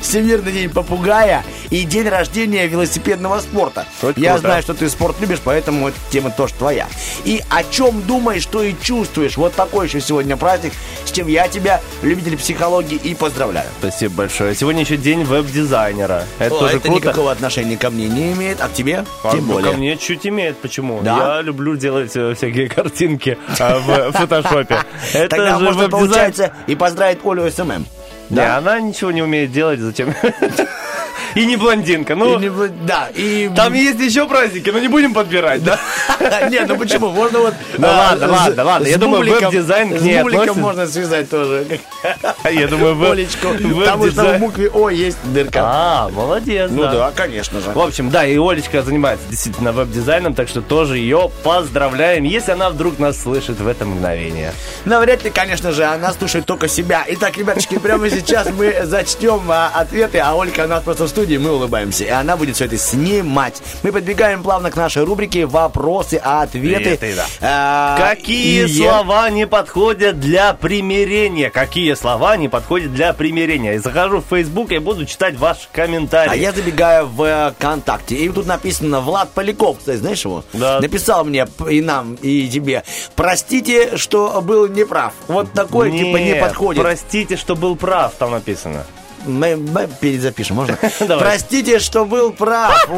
[SPEAKER 3] Всемирный день попугая и день рождения велосипедного спорта.
[SPEAKER 2] Вот
[SPEAKER 3] Я
[SPEAKER 2] круто.
[SPEAKER 3] знаю, что ты спорт любишь, поэтому эта тема тоже твоя. И о чем думаешь, что и чувствуешь. Вот такой еще сегодня праздник, с чем я тебя, любитель психологии, и поздравляю.
[SPEAKER 2] Спасибо большое. Сегодня еще день веб-дизайнера. Это
[SPEAKER 3] О,
[SPEAKER 2] тоже
[SPEAKER 3] это
[SPEAKER 2] круто.
[SPEAKER 3] никакого отношения ко мне не имеет, а к тебе
[SPEAKER 2] А,
[SPEAKER 3] тем
[SPEAKER 2] ну,
[SPEAKER 3] более.
[SPEAKER 2] Ко мне чуть имеет. Почему?
[SPEAKER 3] Да?
[SPEAKER 2] Я люблю делать э, всякие картинки э, в фотошопе. Это же
[SPEAKER 3] можно, получается, и поздравить Олю SMM.
[SPEAKER 2] Не, она ничего не умеет делать, зачем? И не блондинка. Ну,
[SPEAKER 3] И не бл- да, и...
[SPEAKER 2] там есть еще праздники, но не будем подбирать, да?
[SPEAKER 3] Нет, ну почему? Можно вот...
[SPEAKER 2] Ну
[SPEAKER 3] а,
[SPEAKER 2] ладно,
[SPEAKER 3] с-
[SPEAKER 2] ладно, ладно.
[SPEAKER 3] с
[SPEAKER 2] Я думаю,
[SPEAKER 3] бубликом-
[SPEAKER 2] веб-дизайн к
[SPEAKER 3] С
[SPEAKER 2] ней
[SPEAKER 3] бубликом
[SPEAKER 2] относится.
[SPEAKER 3] можно связать тоже.
[SPEAKER 2] Я думаю, веб-
[SPEAKER 3] Олечку. Потому что в букве О есть дырка.
[SPEAKER 2] А, молодец,
[SPEAKER 3] Ну да, конечно же.
[SPEAKER 2] В общем, да, и Олечка занимается действительно веб-дизайном, так что тоже ее поздравляем, если она вдруг нас слышит в это мгновение.
[SPEAKER 3] Но вряд ли, конечно же, она слушает только себя. Итак, ребяточки, прямо сейчас мы зачтем а, ответы, а Ольга у нас просто студии, мы улыбаемся. И она будет все это снимать. Мы подбегаем плавно к нашей рубрике «Вопросы, ответы».
[SPEAKER 2] Да.
[SPEAKER 3] А,
[SPEAKER 2] Какие
[SPEAKER 3] и-
[SPEAKER 2] слова не подходят для примирения? Какие слова не подходят для примирения? И захожу в Facebook и буду читать ваши комментарии.
[SPEAKER 3] А я забегаю в э, ВКонтакте. И тут написано Влад Поляков, ты знаешь его?
[SPEAKER 2] Да.
[SPEAKER 3] Написал мне и нам, и тебе. Простите, что был неправ. Вот такой типа не
[SPEAKER 2] Нет,
[SPEAKER 3] подходит.
[SPEAKER 2] Простите, что был прав, там написано.
[SPEAKER 3] Мы, мы перезапишем, можно? Простите, что был прав.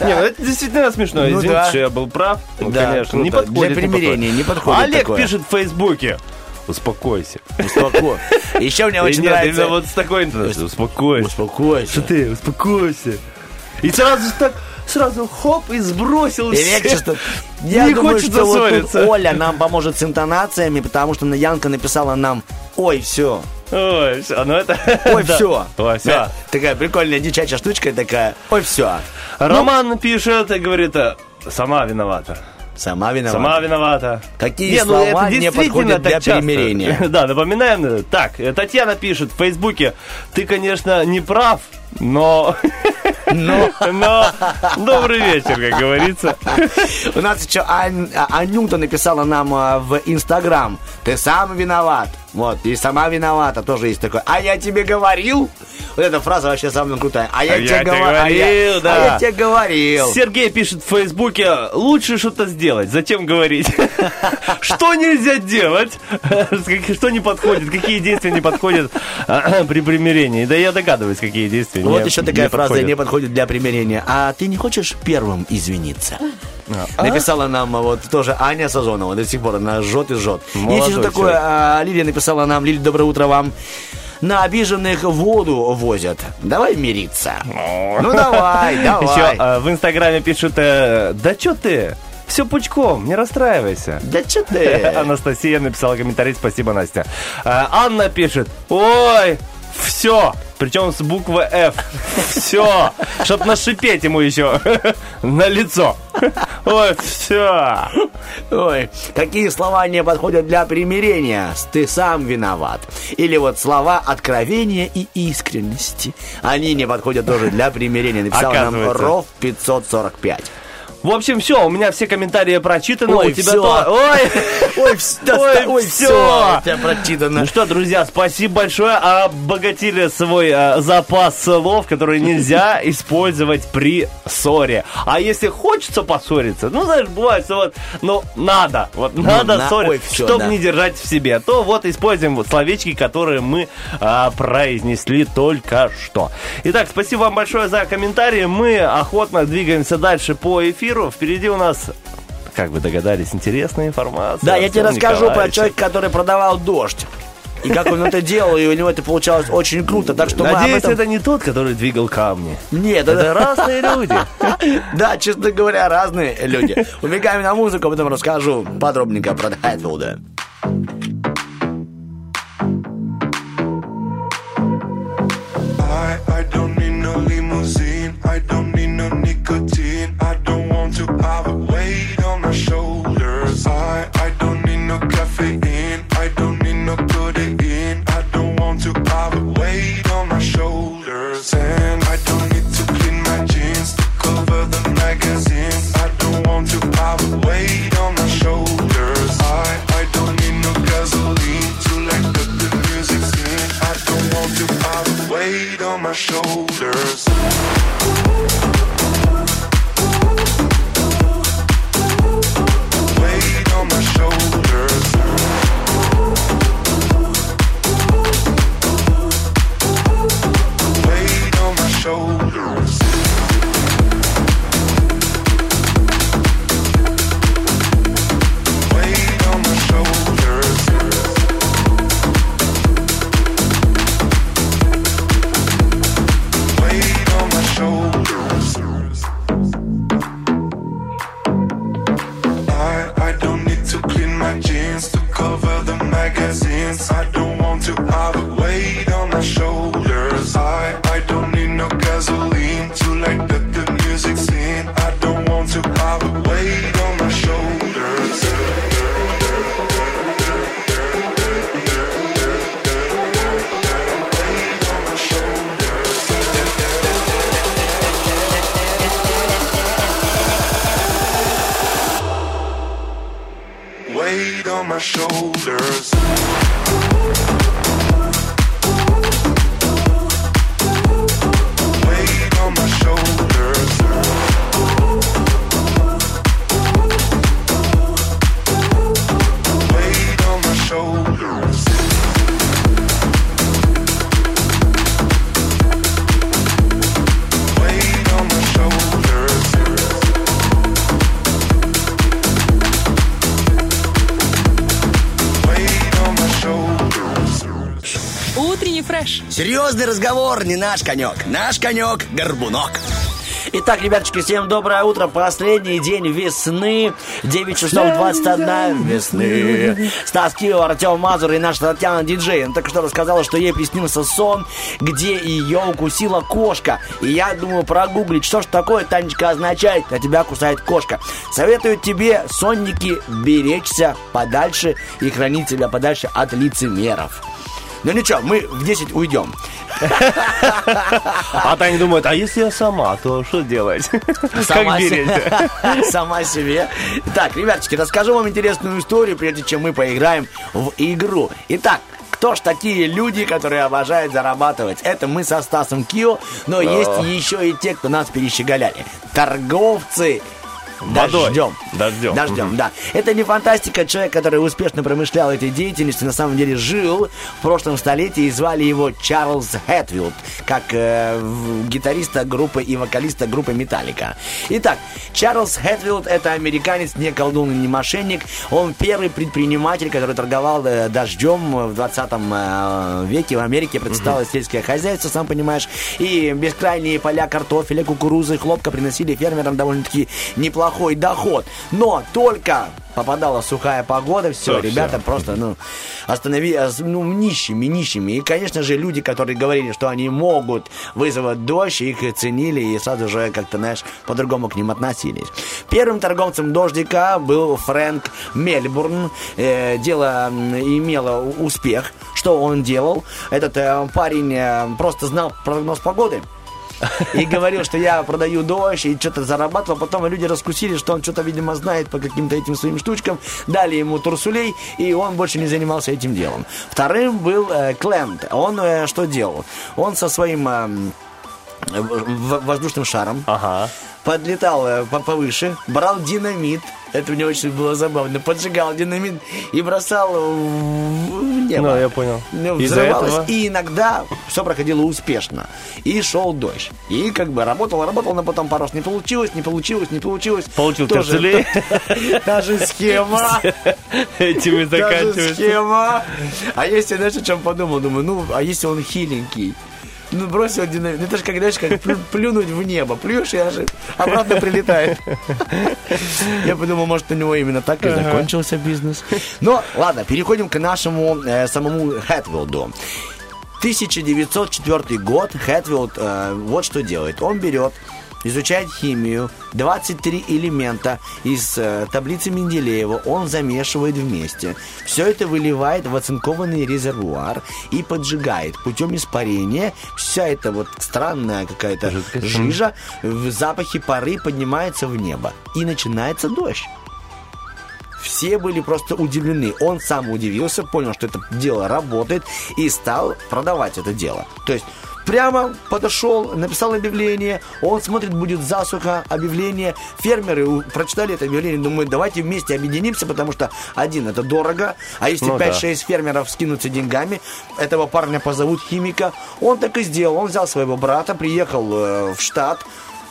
[SPEAKER 2] Не, ну это действительно смешно.
[SPEAKER 3] Ну
[SPEAKER 2] Извините, что я был прав. Ну,
[SPEAKER 3] Да,
[SPEAKER 2] конечно, не подходит.
[SPEAKER 3] Для примирения не подходит
[SPEAKER 2] Олег пишет в Фейсбуке. Успокойся.
[SPEAKER 3] Успоко. Еще мне очень нравится.
[SPEAKER 2] вот с такой интонацией. Успокойся.
[SPEAKER 3] Успокойся.
[SPEAKER 2] Что ты? Успокойся. И сразу так, сразу хоп, и сбросил
[SPEAKER 3] И легче, что... Я
[SPEAKER 2] Не
[SPEAKER 3] думаю,
[SPEAKER 2] хочется
[SPEAKER 3] что вот тут. Оля нам поможет с интонациями, потому что Янка написала нам «Ой, все».
[SPEAKER 2] Ой, все, ну это...
[SPEAKER 3] Ой,
[SPEAKER 2] да.
[SPEAKER 3] все.
[SPEAKER 2] Ой, все.
[SPEAKER 3] Такая прикольная девчачья штучка такая. Ой, все.
[SPEAKER 2] Роман пишет и говорит, э, сама виновата.
[SPEAKER 3] Сама виновата.
[SPEAKER 2] Сама виновата.
[SPEAKER 3] Какие
[SPEAKER 2] Не, ну,
[SPEAKER 3] слова
[SPEAKER 2] это
[SPEAKER 3] не
[SPEAKER 2] действительно
[SPEAKER 3] подходят
[SPEAKER 2] так
[SPEAKER 3] для
[SPEAKER 2] часто.
[SPEAKER 3] примирения?
[SPEAKER 2] Да, напоминаем. Так, э, Татьяна пишет в Фейсбуке, ты, конечно, не прав, но...
[SPEAKER 3] Но.
[SPEAKER 2] Но добрый вечер, как говорится.
[SPEAKER 3] У нас еще Ань- а- Анюта написала нам а, в Инстаграм. Ты сам виноват. Вот, и сама виновата. Тоже есть такое. А я тебе говорил. Вот эта фраза вообще самая крутая. А я,
[SPEAKER 2] А
[SPEAKER 3] тебе,
[SPEAKER 2] я тебе
[SPEAKER 3] гова- а я-
[SPEAKER 2] говорил, да.
[SPEAKER 3] а я тебе говорил.
[SPEAKER 2] Сергей пишет в Фейсбуке, лучше что-то сделать, зачем говорить? Что нельзя делать? Что не подходит? Какие действия не подходят а, при примирении? Да я догадываюсь, какие действия
[SPEAKER 3] Вот
[SPEAKER 2] не-
[SPEAKER 3] еще такая
[SPEAKER 2] не
[SPEAKER 3] фраза
[SPEAKER 2] подходят.
[SPEAKER 3] не подходит для примирения. А ты не хочешь первым извиниться?
[SPEAKER 2] А?
[SPEAKER 3] Написала нам а, вот тоже Аня Сазонова. До сих пор она жжет и жжет. Есть
[SPEAKER 2] Молодой
[SPEAKER 3] еще такое, а, Лилия написала нам, Лилия, доброе утро вам. На обиженных воду возят. Давай мириться. Ну давай, давай.
[SPEAKER 2] Еще э, в Инстаграме пишут, э, да что ты? Все пучком, не расстраивайся.
[SPEAKER 3] Да что ты?
[SPEAKER 2] Анастасия написала комментарий, спасибо, Настя. Э, Анна пишет, ой, все, причем с буквы F. Все, чтоб нашипеть ему еще на лицо. Ой, все.
[SPEAKER 3] Ой, какие слова не подходят для примирения? Ты сам виноват. Или вот слова откровения и искренности. Они не подходят тоже для примирения. Написал нам. Ров 545.
[SPEAKER 2] В общем, все, у меня все комментарии прочитаны,
[SPEAKER 3] Ой,
[SPEAKER 2] у тебя
[SPEAKER 3] всё.
[SPEAKER 2] то- Ой,
[SPEAKER 3] Ой,
[SPEAKER 2] Ой,
[SPEAKER 3] ой, все, у тебя прочитано.
[SPEAKER 2] Ну что, друзья, спасибо большое. Обогатили свой э, запас слов, которые нельзя использовать при ссоре. А если хочется поссориться, ну, знаешь, бывает, что вот, ну, надо, вот надо
[SPEAKER 3] на-
[SPEAKER 2] ссориться, чтобы
[SPEAKER 3] да.
[SPEAKER 2] не держать в себе, то вот используем вот словечки, которые мы а, произнесли только что. Итак, спасибо вам большое за комментарии. Мы охотно двигаемся дальше по эфиру. Впереди у нас как вы догадались, интересная информация.
[SPEAKER 3] Да, я тебе расскажу про человека, который продавал дождь. И как он это делал, и у него это получалось очень круто. Так что
[SPEAKER 2] Надеюсь,
[SPEAKER 3] этом-
[SPEAKER 2] это не тот, который двигал камни.
[SPEAKER 3] Нет,
[SPEAKER 2] Это разные люди.
[SPEAKER 3] Да, честно говоря, разные люди. Убегаем на музыку, а потом расскажу подробненько про Хэтфилда.
[SPEAKER 6] I, I don't need no limousine. I don't need no nicotine.
[SPEAKER 5] show. Фреш.
[SPEAKER 8] Серьезный разговор не наш конек. Наш конек – горбунок.
[SPEAKER 3] Итак, ребяточки, всем доброе утро. Последний день весны. 9 часов 21 весны. Стас Кио, Артем Мазур и наша Татьяна Диджей. Она только что рассказала, что ей приснился сон, где ее укусила кошка. И я думаю прогуглить, что ж такое, Танечка, означает, а тебя кусает кошка. Советую тебе, сонники, беречься подальше и хранить себя подальше от лицемеров. Ну ничего, мы в 10 уйдем.
[SPEAKER 2] А Таня думает, а если я сама, то что делать?
[SPEAKER 3] Сама
[SPEAKER 2] Как беречь?
[SPEAKER 3] Сама себе. Так, ребяточки, расскажу вам интересную историю, прежде чем мы поиграем в игру. Итак, кто ж такие люди, которые обожают зарабатывать? Это мы со Стасом Кио, но есть еще и те, кто нас перещеголяли. Торговцы
[SPEAKER 2] Водой.
[SPEAKER 3] Дождем.
[SPEAKER 2] Дождем.
[SPEAKER 3] Дождем, да. Это не фантастика. Человек, который успешно промышлял этой деятельностью, на самом деле жил в прошлом столетии и звали его Чарльз Хэтфилд, как э, гитариста группы и вокалиста группы Металлика. Итак, Чарльз Хэтфилд это американец, не колдун и не мошенник. Он первый предприниматель, который торговал э, дождем в 20 э, веке в Америке, представил сельское хозяйство, сам понимаешь, и бескрайние поля картофеля, кукурузы, хлопка приносили фермерам довольно-таки неплохой доход. Но только попадала сухая погода, все,
[SPEAKER 2] Всё,
[SPEAKER 3] ребята
[SPEAKER 2] всё.
[SPEAKER 3] просто, ну, останови, ос- ну, нищими, нищими. И, конечно же, люди, которые говорили, что они могут вызвать дождь, их и ценили и сразу же как-то, знаешь, по-другому к ним относились. Первым торговцем дождика был Фрэнк Мельбурн. Э, дело имело успех. Что он делал? Этот э, парень э, просто знал прогноз погоды. и говорил, что я продаю дождь и что-то зарабатывал. Потом люди раскусили, что он что-то, видимо, знает по каким-то этим своим штучкам. Дали ему турсулей, и он больше не занимался этим делом. Вторым был э, Клент. Он э, что делал? Он со своим в- воздушным шаром подлетал э, по- повыше, брал динамит. Это мне очень было забавно. Поджигал динамит и бросал в небо.
[SPEAKER 2] Ну, я понял.
[SPEAKER 3] Ну, взрывалось,
[SPEAKER 2] этого?
[SPEAKER 3] и иногда все проходило успешно. И шел дождь. И как бы работал, работал, но потом пару раз не получилось, не получилось, не получилось.
[SPEAKER 2] Получил
[SPEAKER 3] Тоже
[SPEAKER 2] торцелей.
[SPEAKER 3] та- Та же схема.
[SPEAKER 2] Этим и
[SPEAKER 3] Та же
[SPEAKER 2] заканчивается.
[SPEAKER 3] схема. А если, знаешь, о чем подумал? Думаю, ну, а если он хиленький? Ну, бросил динамит. Ну, это же, как, знаешь, как плю- плюнуть в небо. Плюешь, и аж обратно прилетает. Я подумал, может, у него именно так и закончился бизнес. Но, ладно, переходим к нашему э, самому Хэтвилду. 1904 год Хэтфилд э, вот что делает. Он берет, изучает химию, 23 элемента из э, таблицы Менделеева он замешивает вместе. Все это выливает в оцинкованный резервуар и поджигает путем испарения. Вся эта вот странная какая-то жижа в запахе пары поднимается в небо. И начинается дождь. Все были просто удивлены. Он сам удивился, понял, что это дело работает и стал продавать это дело. То есть прямо подошел, написал объявление, он смотрит, будет засуха, объявление. Фермеры прочитали это объявление, думают, давайте вместе объединимся, потому что один, это дорого, а если
[SPEAKER 2] Ну да.
[SPEAKER 3] 5-6 фермеров скинутся деньгами, этого парня позовут химика. Он так и сделал, он взял своего брата, приехал э, в штат,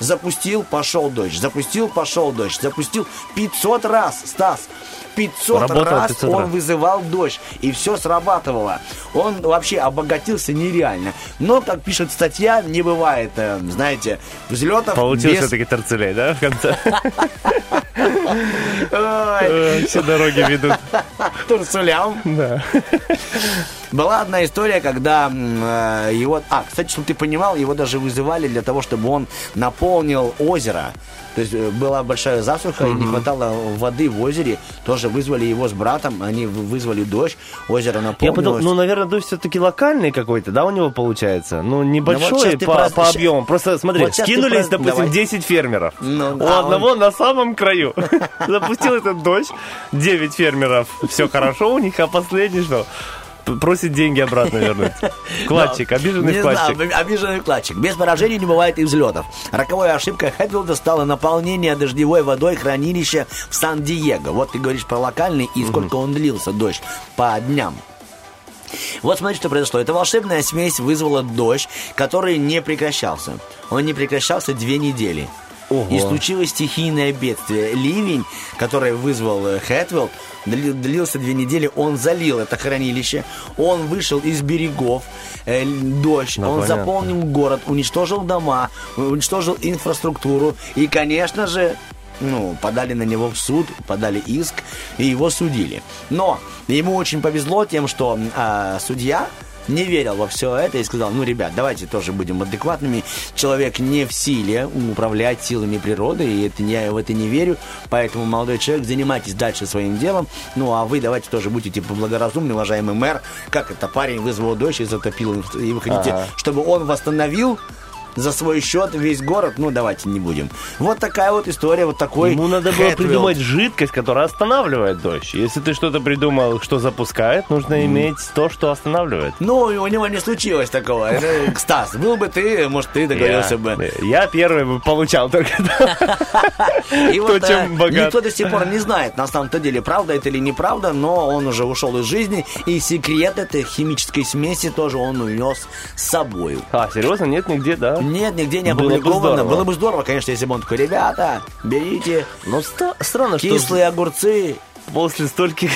[SPEAKER 3] Запустил, пошел дождь. Запустил, пошел дождь. Запустил 500 раз, Стас. 500
[SPEAKER 2] Работало
[SPEAKER 3] раз
[SPEAKER 2] 500
[SPEAKER 3] он
[SPEAKER 2] раз.
[SPEAKER 3] вызывал дождь. И все срабатывало. Он вообще обогатился нереально. Но, как пишет статья, не бывает, э, знаете, взлетов
[SPEAKER 2] Получил
[SPEAKER 3] без...
[SPEAKER 2] все-таки торцелей, да, в конце? Э, Все дороги ведут.
[SPEAKER 3] Турсулям.
[SPEAKER 2] Да.
[SPEAKER 3] Была одна история, когда э, его... А, кстати, чтобы ты понимал, его даже вызывали для того, чтобы он наполнил озеро. То есть э, была большая засуха, и не хватало воды в озере. Тоже вызвали его с братом, они вызвали дождь, озеро
[SPEAKER 2] Я
[SPEAKER 3] наполнилось.
[SPEAKER 2] подумал, ну, наверное, дождь все-таки локальный какой-то, да, у него получается? Ну,
[SPEAKER 3] Ну, вот
[SPEAKER 2] небольшой
[SPEAKER 3] ты
[SPEAKER 2] по,
[SPEAKER 3] про-
[SPEAKER 2] по объему. Просто смотри,
[SPEAKER 3] вот
[SPEAKER 2] скинулись,
[SPEAKER 3] про-
[SPEAKER 2] допустим,
[SPEAKER 3] давай.
[SPEAKER 2] 10 фермеров.
[SPEAKER 3] Ну,
[SPEAKER 2] у
[SPEAKER 3] а
[SPEAKER 2] одного на самом краю. Запустил этот дождь, 9 фермеров, все хорошо у них, а последний что? Просит деньги обратно вернуть. Вкладчик, обиженный вкладчик.
[SPEAKER 3] обиженный вкладчик. Без поражений не бывает и взлетов. Роковой ошибкой Хэтфилда стало наполнение дождевой водой хранилища в Сан-Диего. Вот ты говоришь про локальный и сколько он длился, дождь, по дням. Вот смотрите, что произошло. Эта волшебная смесь вызвала дождь, который не прекращался. Он не прекращался две недели. И случилось стихийное бедствие. Ливень, который вызвал э, Хэтвилд, дли- длился две недели. Он залил это хранилище. Он вышел из берегов. э, дождь.
[SPEAKER 2] Ну,
[SPEAKER 3] он
[SPEAKER 2] понятно.
[SPEAKER 3] заполнил город, уничтожил дома, уничтожил инфраструктуру. И, конечно же, ну, подали на него в суд, подали иск, и его судили. Но ему очень повезло тем, что а, судья не верил во все это и сказал, ну, ребят, давайте тоже будем адекватными. Человек не в силе управлять силами природы, и это, я в это не верю. Поэтому, молодой человек, занимайтесь дальше своим делом. Ну, а вы давайте тоже будьте типа благоразумны, уважаемый мэр. Как это парень вызвал дождь и затопил, и вы хотите,
[SPEAKER 2] Ага.
[SPEAKER 3] чтобы он восстановил за свой счет весь город, ну давайте не будем. Вот такая вот история, вот такой.
[SPEAKER 2] Ему надо было
[SPEAKER 3] Хэтфилд.
[SPEAKER 2] придумать жидкость, которая останавливает дождь. Если ты что-то придумал, что запускает, нужно иметь то, что останавливает.
[SPEAKER 3] Ну, у него не случилось такого. Это, Стас, был бы ты, может, ты договорился
[SPEAKER 2] я,
[SPEAKER 3] бы.
[SPEAKER 2] Я первый бы получал только
[SPEAKER 3] И вот, э, никто до сих пор не знает, на самом-то деле, правда это или неправда, но он уже ушел из жизни, и секрет этой химической смеси тоже он унес с собой.
[SPEAKER 2] А, серьезно? Нет нигде, да?
[SPEAKER 3] Нет, нигде не
[SPEAKER 2] Было бы
[SPEAKER 3] опубликовано.
[SPEAKER 2] здорово.
[SPEAKER 3] Было бы здорово, конечно, если бы он такой, ребята, берите
[SPEAKER 2] Но ста- странно, что
[SPEAKER 3] кислые огурцы.
[SPEAKER 2] после стольких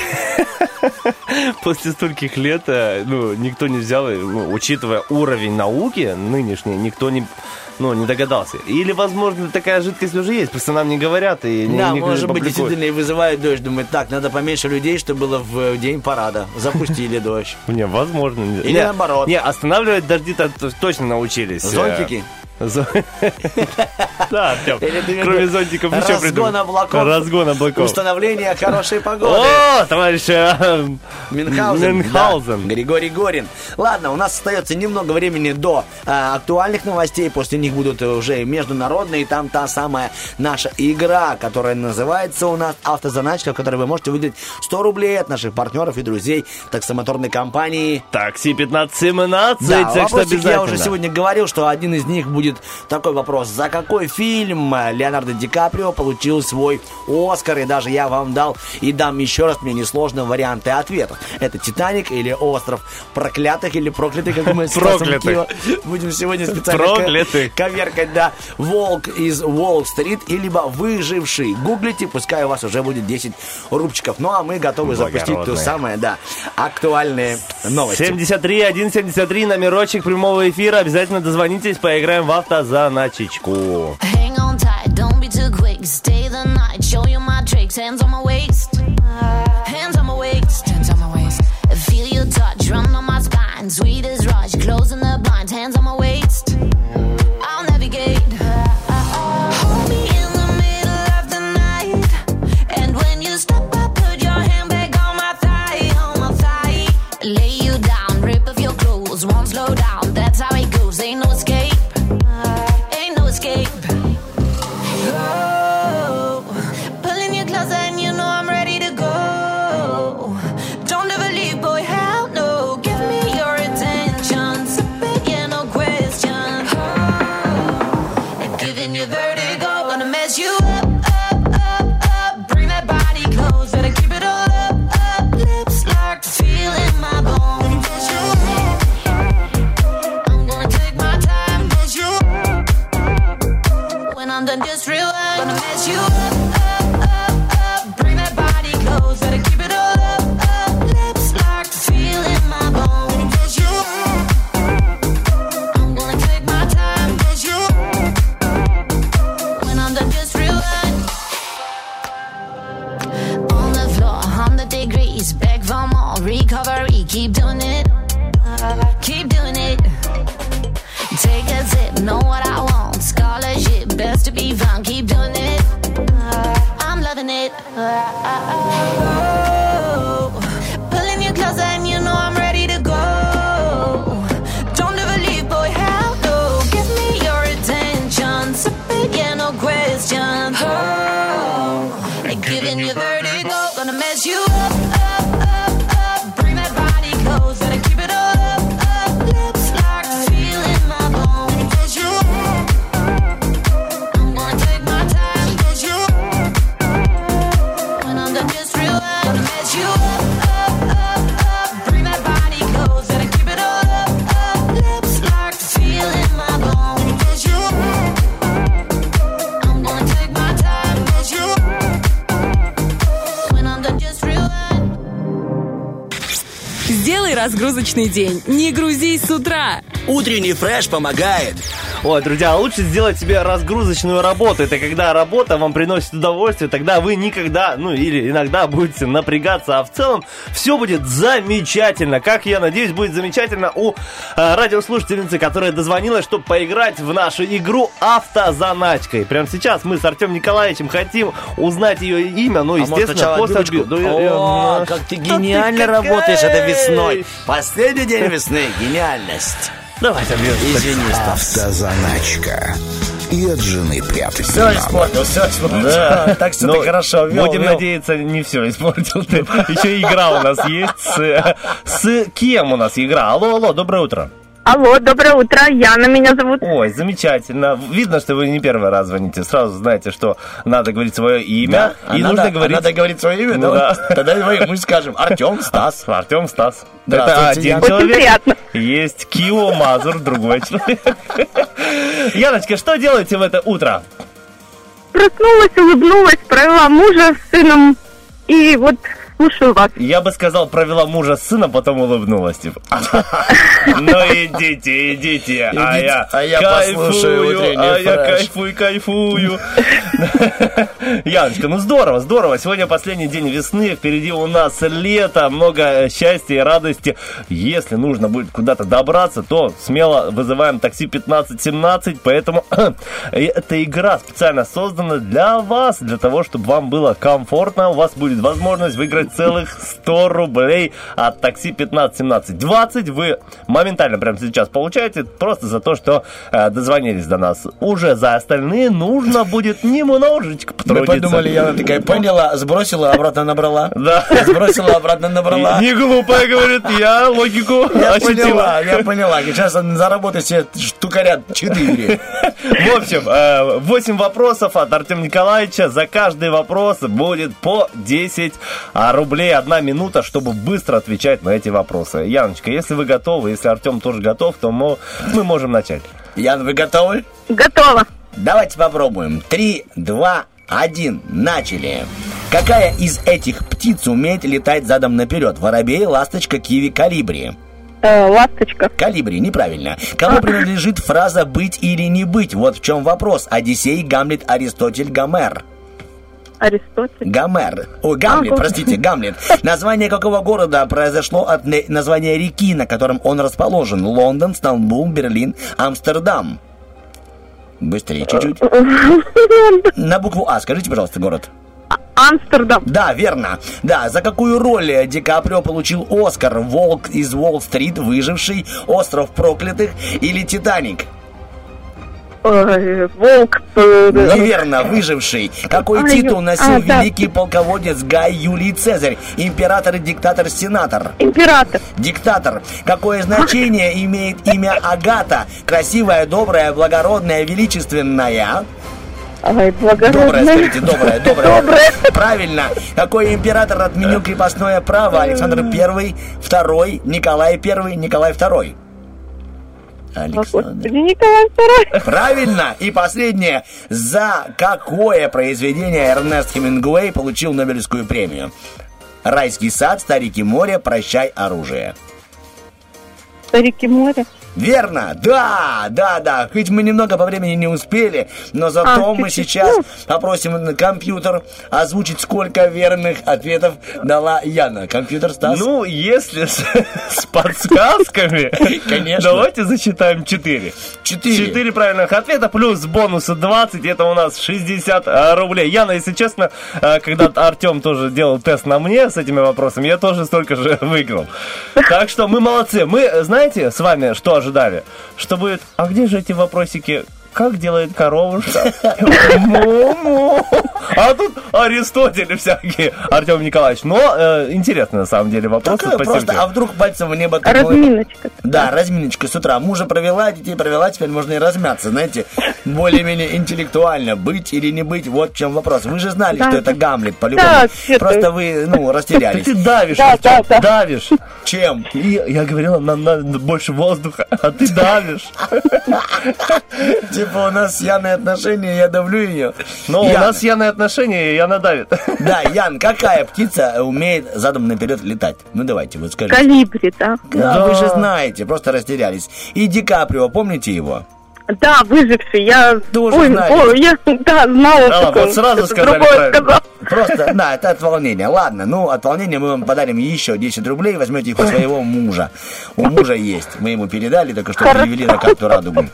[SPEAKER 2] после стольких лет, э, ну, никто не взял, ну, учитывая уровень науки нынешний, никто не ну, не догадался. Или, возможно, такая жидкость уже есть, просто нам не говорят и не,
[SPEAKER 3] Да,
[SPEAKER 2] не
[SPEAKER 3] может быть, действительно и вызывает дождь. Думает, так, надо поменьше людей, чтобы было в день парада. Запустили дождь.
[SPEAKER 2] Не, возможно.
[SPEAKER 3] Или наоборот.
[SPEAKER 2] Не, останавливать дожди-то т- точно научились.
[SPEAKER 3] Зонтики?
[SPEAKER 2] Да, Артем, кроме зонтиков еще
[SPEAKER 3] разгон облаков,
[SPEAKER 2] Разгон облаков.
[SPEAKER 3] Установление хорошей погоды.
[SPEAKER 2] О, товарищ э,
[SPEAKER 3] Мюнхгаузен. Григорий Горин. Ладно, у нас остается немного времени до а, актуальных новостей. После них будут уже международные. Там та самая наша игра, которая называется у нас «Автозаначка», в которой вы можете выиграть 100 рублей от наших партнеров и друзей таксомоторной компании
[SPEAKER 2] Такси 1517,
[SPEAKER 3] да,
[SPEAKER 2] так что
[SPEAKER 3] вопросик
[SPEAKER 2] обязательно.
[SPEAKER 3] я уже сегодня говорил, что один из них будет такой вопрос. За какой фильм Леонардо Ди Каприо получил свой Оскар? И даже я вам дал и дам еще раз, мне несложно варианты ответов. Это «Титаник» или «Остров проклятых» или «Проклятых», как мы с
[SPEAKER 2] Проклятых.
[SPEAKER 3] Будем сегодня специально
[SPEAKER 2] Проклятых.
[SPEAKER 3] ко- коверкать, да. «Волк из Уолл-стрит» и либо «Выживший». Гуглите, пускай у вас уже будет 10 рубчиков. Ну, а мы готовы запустить то
[SPEAKER 2] Благородные.
[SPEAKER 3] самое, да, актуальные новости.
[SPEAKER 2] 73 173 номерочек прямого эфира. Обязательно дозвонитесь, поиграем в автозаначечку.
[SPEAKER 7] Hang on tight, don't be too quick. Stay the night, show you my tricks. Hands on my waist, hands on my waist, hands on my waist. Feel your touch, run on my spine. Sweet as rush, closing the blinds. Hands on my waist, Uh, uh,
[SPEAKER 5] uh. Разгрузочный день. Не грузись с утра.
[SPEAKER 13] Утренний фреш помогает.
[SPEAKER 2] Ой, друзья, лучше сделать себе разгрузочную работу. Это когда работа вам приносит удовольствие, тогда вы никогда, ну или иногда будете напрягаться, а в целом все будет замечательно. Как я надеюсь, будет замечательно у э, радиослушательницы, которая дозвонилась, чтобы поиграть в нашу игру автозаначкой. Прямо сейчас мы с Артем Николаевичем хотим узнать ее имя, ну,
[SPEAKER 3] А может,
[SPEAKER 2] естественно,
[SPEAKER 3] сначала
[SPEAKER 2] после
[SPEAKER 3] отбивочку?
[SPEAKER 2] отбива. Я-
[SPEAKER 3] О, как ты гениально работаешь этой весной. Последний день весны. Гениальность.
[SPEAKER 2] Давайте отбивочку.
[SPEAKER 3] Извини.
[SPEAKER 14] Автозаначка. И от жены прятать
[SPEAKER 3] Все
[SPEAKER 14] не
[SPEAKER 3] испортил, все испортил.
[SPEAKER 2] Да.
[SPEAKER 3] Так что
[SPEAKER 2] Ну,
[SPEAKER 3] ты хорошо вел.
[SPEAKER 2] Будем
[SPEAKER 3] вел.
[SPEAKER 2] надеяться, не все испортил ты. Еще игра у нас есть. С, с кем у нас игра? Алло, алло, доброе утро.
[SPEAKER 11] Алло, доброе утро, Яна меня зовут.
[SPEAKER 2] Ой, замечательно. Видно, что вы не первый раз звоните. Сразу знаете, что надо говорить свое имя.
[SPEAKER 3] Да,
[SPEAKER 2] и
[SPEAKER 3] а
[SPEAKER 2] нужно
[SPEAKER 3] надо-
[SPEAKER 2] говорить...
[SPEAKER 3] а надо говорить свое имя,
[SPEAKER 2] Ну
[SPEAKER 3] да?
[SPEAKER 2] да.
[SPEAKER 3] Тогда мы скажем Артем Стас.
[SPEAKER 2] Артем Стас.
[SPEAKER 3] Здравствуйте,
[SPEAKER 2] Это один человек.
[SPEAKER 11] приятно.
[SPEAKER 2] Есть Кио Мазур, другой человек. Яночка, что делаете в это утро?
[SPEAKER 11] Проснулась, улыбнулась, провела мужа с сыном. И вот слушаю вас.
[SPEAKER 2] Я бы сказал, провела мужа с сыном, потом улыбнулась. Типа. Ну идите, идите, а я
[SPEAKER 3] а я послушаю
[SPEAKER 2] кайфую, а я кайфую, кайфую. Яночка, ну здорово, здорово. Сегодня последний день весны, впереди у нас лето, много счастья и радости. Если нужно будет куда-то добраться, то смело вызываем такси 1517, поэтому эта игра специально создана для вас, для того, чтобы вам было комфортно. У вас будет возможность выиграть целых 100 рублей от такси 1517. 20 вы моментально прямо сейчас получаете просто за то, что э, дозвонились до нас. Уже за остальные нужно будет немножечко
[SPEAKER 3] Мы
[SPEAKER 2] потрудиться.
[SPEAKER 3] подумали, Яна такая, поняла, сбросила, обратно набрала.
[SPEAKER 2] Да.
[SPEAKER 3] Сбросила, обратно набрала.
[SPEAKER 2] Не глупая, говорит, я логику
[SPEAKER 3] Я
[SPEAKER 2] ощутила.
[SPEAKER 3] поняла, я поняла. Сейчас он заработает себе штукарят 4.
[SPEAKER 2] В общем, 8 вопросов от Артема Николаевича. За каждый вопрос будет по 10 а, рублей одна минута, чтобы быстро отвечать на эти вопросы. Яночка, если вы готовы, если Артем тоже готов, то мы, мы можем начать.
[SPEAKER 3] Ян, вы готовы?
[SPEAKER 11] Готова.
[SPEAKER 3] Давайте попробуем. Три, два, один. Начали. Какая из этих птиц умеет летать задом наперед? Воробей, ласточка, киви, калибри.
[SPEAKER 11] Э, ласточка.
[SPEAKER 3] Калибри, неправильно. Кому принадлежит фраза «быть или не быть»? Вот в чем вопрос. Одиссей, Гамлет, Аристотель, Гомер.
[SPEAKER 11] Аристотель.
[SPEAKER 3] Гомер. Ой, Гамлет,
[SPEAKER 11] А,
[SPEAKER 3] простите, Гамлет. Название какого города произошло от названия реки, на котором он расположен? Лондон, Стамбул, Берлин, Амстердам. Быстрее чуть-чуть. На букву А скажите, пожалуйста, город.
[SPEAKER 11] Амстердам.
[SPEAKER 3] Да, верно. Да, за какую роль Ди Каприо получил Оскар? Волк из Уолл-стрит, Выживший, Остров проклятых или Титаник?
[SPEAKER 11] Ой, волк.
[SPEAKER 3] Неверно, выживший. Какой
[SPEAKER 11] Ай,
[SPEAKER 3] титул носил
[SPEAKER 11] а, да.
[SPEAKER 3] великий полководец Гай Юлий Цезарь? Император и диктатор, сенатор.
[SPEAKER 11] Император.
[SPEAKER 3] Диктатор. Какое значение имеет имя Агата? Красивая, добрая, благородная, величественная. Добрая,
[SPEAKER 11] благородная.
[SPEAKER 3] скажите, добрая, добрая.
[SPEAKER 11] Добрая.
[SPEAKER 3] Правильно. Какой император отменил крепостное право? Александр I, второй, Николай I, Николай II. Александр.
[SPEAKER 11] Николай Второй.
[SPEAKER 3] Правильно. И последнее. За какое произведение Эрнест Хемингуэй получил Нобелевскую премию? Райский сад, Старики море, Прощай оружие.
[SPEAKER 11] Старики моря.
[SPEAKER 3] Верно, да, да, да. Хоть мы немного по времени не успели, но зато
[SPEAKER 11] А,
[SPEAKER 3] мы сейчас попросим компьютер озвучить, сколько верных ответов дала Яна. Компьютер Стас.
[SPEAKER 2] Ну, если с, с подсказками,
[SPEAKER 3] Конечно.
[SPEAKER 2] давайте засчитаем 4.
[SPEAKER 3] Четыре.
[SPEAKER 2] 4 правильных ответа, плюс бонуса 20, это у нас 60 а, рублей. Яна, если честно, а, когда Артем тоже делал тест на мне с этими вопросами, я тоже столько же выиграл. Так что мы молодцы. Мы, знаете, с вами что ожидали? Что будет, а где же эти вопросики? Как делает коровушка? Му-му. А тут Аристотель всякие, Артем Николаевич. Но э, интересно, на самом деле, вопрос.
[SPEAKER 3] Такое просто,
[SPEAKER 2] тебе.
[SPEAKER 3] а вдруг пальцем в небо такое-
[SPEAKER 11] Разминочка.
[SPEAKER 3] Да, разминочка с утра. Мужа провела, детей провела, теперь можно и размяться, знаете, более-менее интеллектуально, быть или не быть, вот в чем вопрос. Вы же знали,
[SPEAKER 11] Да.
[SPEAKER 3] что это Гамлет, по-любому.
[SPEAKER 11] Да,
[SPEAKER 3] Просто вы, ну, растерялись.
[SPEAKER 2] ты давишь,
[SPEAKER 11] Да,
[SPEAKER 2] Артем,
[SPEAKER 11] да, да.
[SPEAKER 2] давишь.
[SPEAKER 3] Чем?
[SPEAKER 2] И я говорила, нам надо больше воздуха, а ты давишь.
[SPEAKER 3] Типа у нас Яной отношения, я давлю ее.
[SPEAKER 2] Но у нас Яной отношения, и Яна давит.
[SPEAKER 3] Да, Ян, какая птица умеет задом наперед летать? Ну давайте, вот скажите.
[SPEAKER 11] Калибри, да.
[SPEAKER 3] Да, вы же знаете, просто растерялись. И Ди Каприо, помните его?
[SPEAKER 11] Да, выживший. Я
[SPEAKER 3] Тоже
[SPEAKER 11] Ой, о, я, да, знала.
[SPEAKER 2] А,
[SPEAKER 11] такое.
[SPEAKER 2] вот сразу сказали правильно.
[SPEAKER 11] сказал.
[SPEAKER 3] Просто, да, это от волнения. Ладно, ну, от волнения мы вам подарим еще 10 рублей, возьмете их у своего мужа. У мужа есть. Мы ему передали, только что перевели на карту радугу.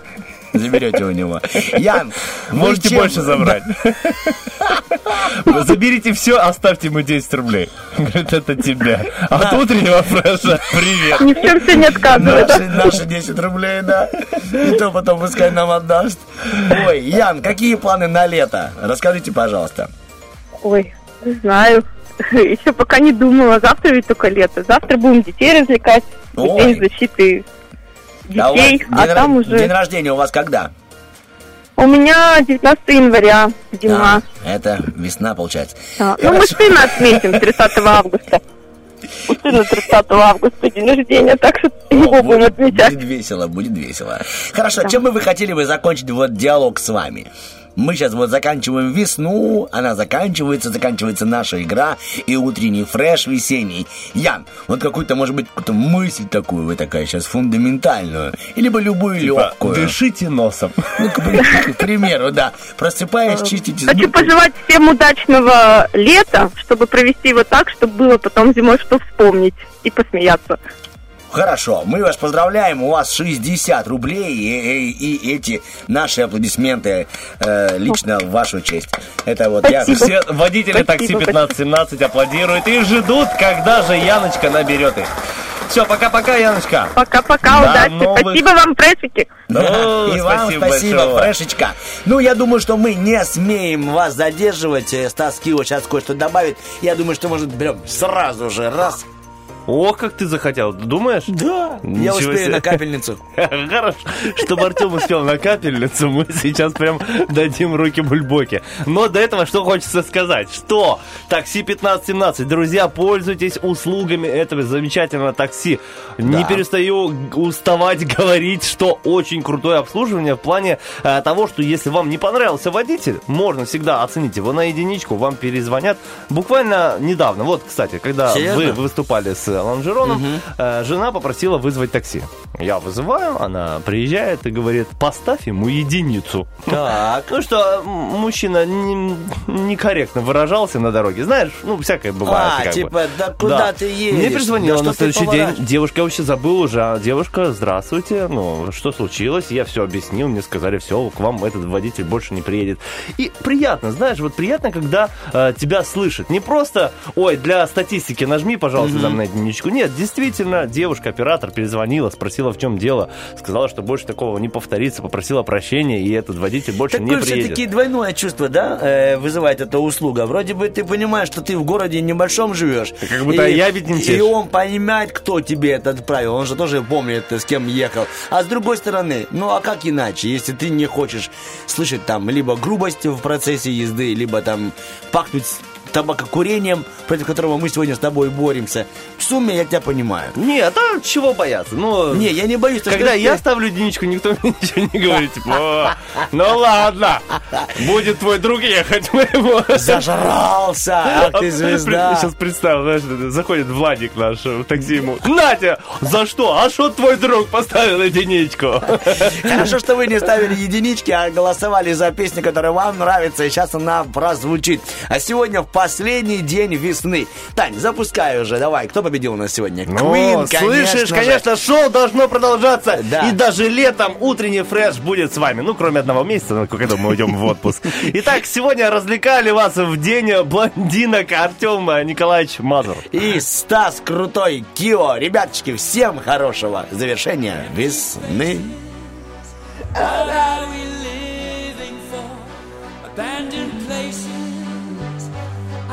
[SPEAKER 3] Заберете у него. Ян,
[SPEAKER 2] Можете
[SPEAKER 3] чем-
[SPEAKER 2] больше забрать. Заберите все, оставьте ему 10 рублей. Говорит, это тебе. От утреннего фреша привет.
[SPEAKER 11] Ни в чем все не отказывает.
[SPEAKER 3] Наши, наши 10 рублей, да. И то потом пускай нам отдаст. Ой, Ян, какие планы на лето? Расскажите, пожалуйста.
[SPEAKER 11] Ой, не знаю. Еще пока не думала. Завтра ведь только лето. Завтра будем детей развлекать.
[SPEAKER 3] Ой.
[SPEAKER 11] День защиты
[SPEAKER 3] А у вас
[SPEAKER 11] детей.
[SPEAKER 3] день,
[SPEAKER 11] А
[SPEAKER 3] ра-
[SPEAKER 11] там уже...
[SPEAKER 3] день рождения у вас когда?
[SPEAKER 11] У меня 19 января. Зима.
[SPEAKER 3] А, это весна, получается.
[SPEAKER 11] Да. Ну, мы сына отметим 30 августа. У сына 30 августа день рождения, так что его
[SPEAKER 3] О,
[SPEAKER 11] будем
[SPEAKER 3] будет,
[SPEAKER 11] отмечать.
[SPEAKER 3] будет весело, будет весело. Хорошо, чем бы вы хотели бы закончить вот диалог с вами? Мы сейчас вот заканчиваем весну, она заканчивается, заканчивается наша игра и утренний фреш весенний. Ян, вот какую-то, может быть, какую-то мысль такую вы такая сейчас фундаментальную, либо любую легкую.
[SPEAKER 2] Дышите носом.
[SPEAKER 3] Ну, к, при- к примеру, да. Просыпаясь, чистите
[SPEAKER 11] Хочу пожелать всем удачного лета, чтобы провести его так, чтобы было потом зимой что вспомнить и посмеяться.
[SPEAKER 3] Хорошо, мы вас поздравляем, у вас 60 рублей и, и- и эти наши аплодисменты э, лично в вашу честь. Это вот я...
[SPEAKER 2] Все водители такси
[SPEAKER 11] Спасибо,
[SPEAKER 2] 1517 аплодируют и ждут, когда же Яночка наберет их. Все, пока-пока, Яночка.
[SPEAKER 11] Пока-пока,
[SPEAKER 2] До
[SPEAKER 11] удачи.
[SPEAKER 2] новых-
[SPEAKER 11] Спасибо вам, фресики.
[SPEAKER 3] Да, и вам
[SPEAKER 2] спасибо
[SPEAKER 3] спасибо,
[SPEAKER 2] большое.
[SPEAKER 3] Фрешечка. Ну, я думаю, что мы не смеем вас задерживать. Стас Кио сейчас кое-что добавит. Я думаю, что может прям сразу же раз.
[SPEAKER 2] Ох, как ты захотел, думаешь?
[SPEAKER 3] Да. Я
[SPEAKER 2] Ничего
[SPEAKER 3] успею
[SPEAKER 2] себе.
[SPEAKER 3] на капельницу.
[SPEAKER 2] Хорошо, чтобы Артем успел на капельницу, мы сейчас прям дадим руки бульбоке. Но до этого что хочется сказать, что такси 1517, друзья, пользуйтесь услугами этого замечательного такси. Не
[SPEAKER 3] Да.
[SPEAKER 2] перестаю уставать говорить, что очень крутое обслуживание в плане э, того, что если вам не понравился водитель, можно всегда оценить его на единичку, вам перезвонят. Буквально недавно, вот, кстати, когда
[SPEAKER 3] Серьезно?
[SPEAKER 2] вы выступали с Лонжероном, э, жена попросила вызвать такси. Я вызываю, она приезжает и говорит, поставь ему единицу.
[SPEAKER 3] Так.
[SPEAKER 2] Ну что, мужчина не- некорректно выражался на дороге. Знаешь, ну, всякое бывает.
[SPEAKER 3] А,
[SPEAKER 2] как бы.
[SPEAKER 3] типа, да куда ты едешь?
[SPEAKER 2] Мне перезвонила
[SPEAKER 3] Да
[SPEAKER 2] на следующий день. Девушка вообще забыл уже. А, Девушка, здравствуйте. Ну, что случилось? Я все объяснил. Мне сказали, все, к вам этот водитель больше не приедет. И приятно, знаешь, вот приятно, когда э, тебя слышат. Не просто, ой, для статистики нажми, пожалуйста, там на единичку. Нет, действительно, девушка-оператор перезвонила, спросила, в чем дело. Сказала, что больше такого не повторится, попросила прощения, и этот водитель больше не
[SPEAKER 3] Такое
[SPEAKER 2] приедет.
[SPEAKER 3] все-таки двойное чувство, да, э, вызывает эта услуга. Вроде бы ты понимаешь, что ты в городе небольшом живешь.
[SPEAKER 2] Как будто
[SPEAKER 3] и,
[SPEAKER 2] ябедничаешь.
[SPEAKER 3] И он понимает, кто тебе это отправил. Он же тоже помнит, с кем ехал. А с другой стороны, ну а как иначе, если ты не хочешь слышать там либо грубость в процессе езды, либо там пахнуть табакокурением, против которого мы сегодня с тобой боремся. В сумме я тебя понимаю.
[SPEAKER 2] Нет, а чего бояться? Ну,
[SPEAKER 3] Не, я не боюсь.
[SPEAKER 2] Когда
[SPEAKER 3] что
[SPEAKER 2] я
[SPEAKER 3] ты-
[SPEAKER 2] ставлю единичку, никто мне ничего не говорит. Типа, «О, ну ладно, будет твой друг ехать.
[SPEAKER 3] Зажрался, ах ты звезда.
[SPEAKER 2] Сейчас представил, знаешь, заходит Владик наш в такси ему. Натя, за что? А что твой друг поставил единичку?
[SPEAKER 3] Хорошо, что вы не ставили единички, а голосовали за песню, которая вам нравится, и сейчас она прозвучит. А сегодня в последний день весны. Тань, запускай уже, давай. Кто победил у нас сегодня?
[SPEAKER 2] Ну,
[SPEAKER 3] Queen,
[SPEAKER 2] слышишь,
[SPEAKER 3] же.
[SPEAKER 2] конечно, шоу должно продолжаться.
[SPEAKER 3] Да.
[SPEAKER 2] И даже летом утренний фреш будет с вами. Ну, кроме одного месяца, когда мы уйдем в отпуск. Итак, сегодня развлекали вас в день блондинок Артем Николаевич Мазур.
[SPEAKER 3] И Стас Крутой Кио. Ребяточки, всем хорошего завершения весны.
[SPEAKER 15] What are we living for? Abandoned places.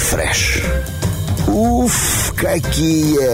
[SPEAKER 14] Утренний фреш. Уф, какие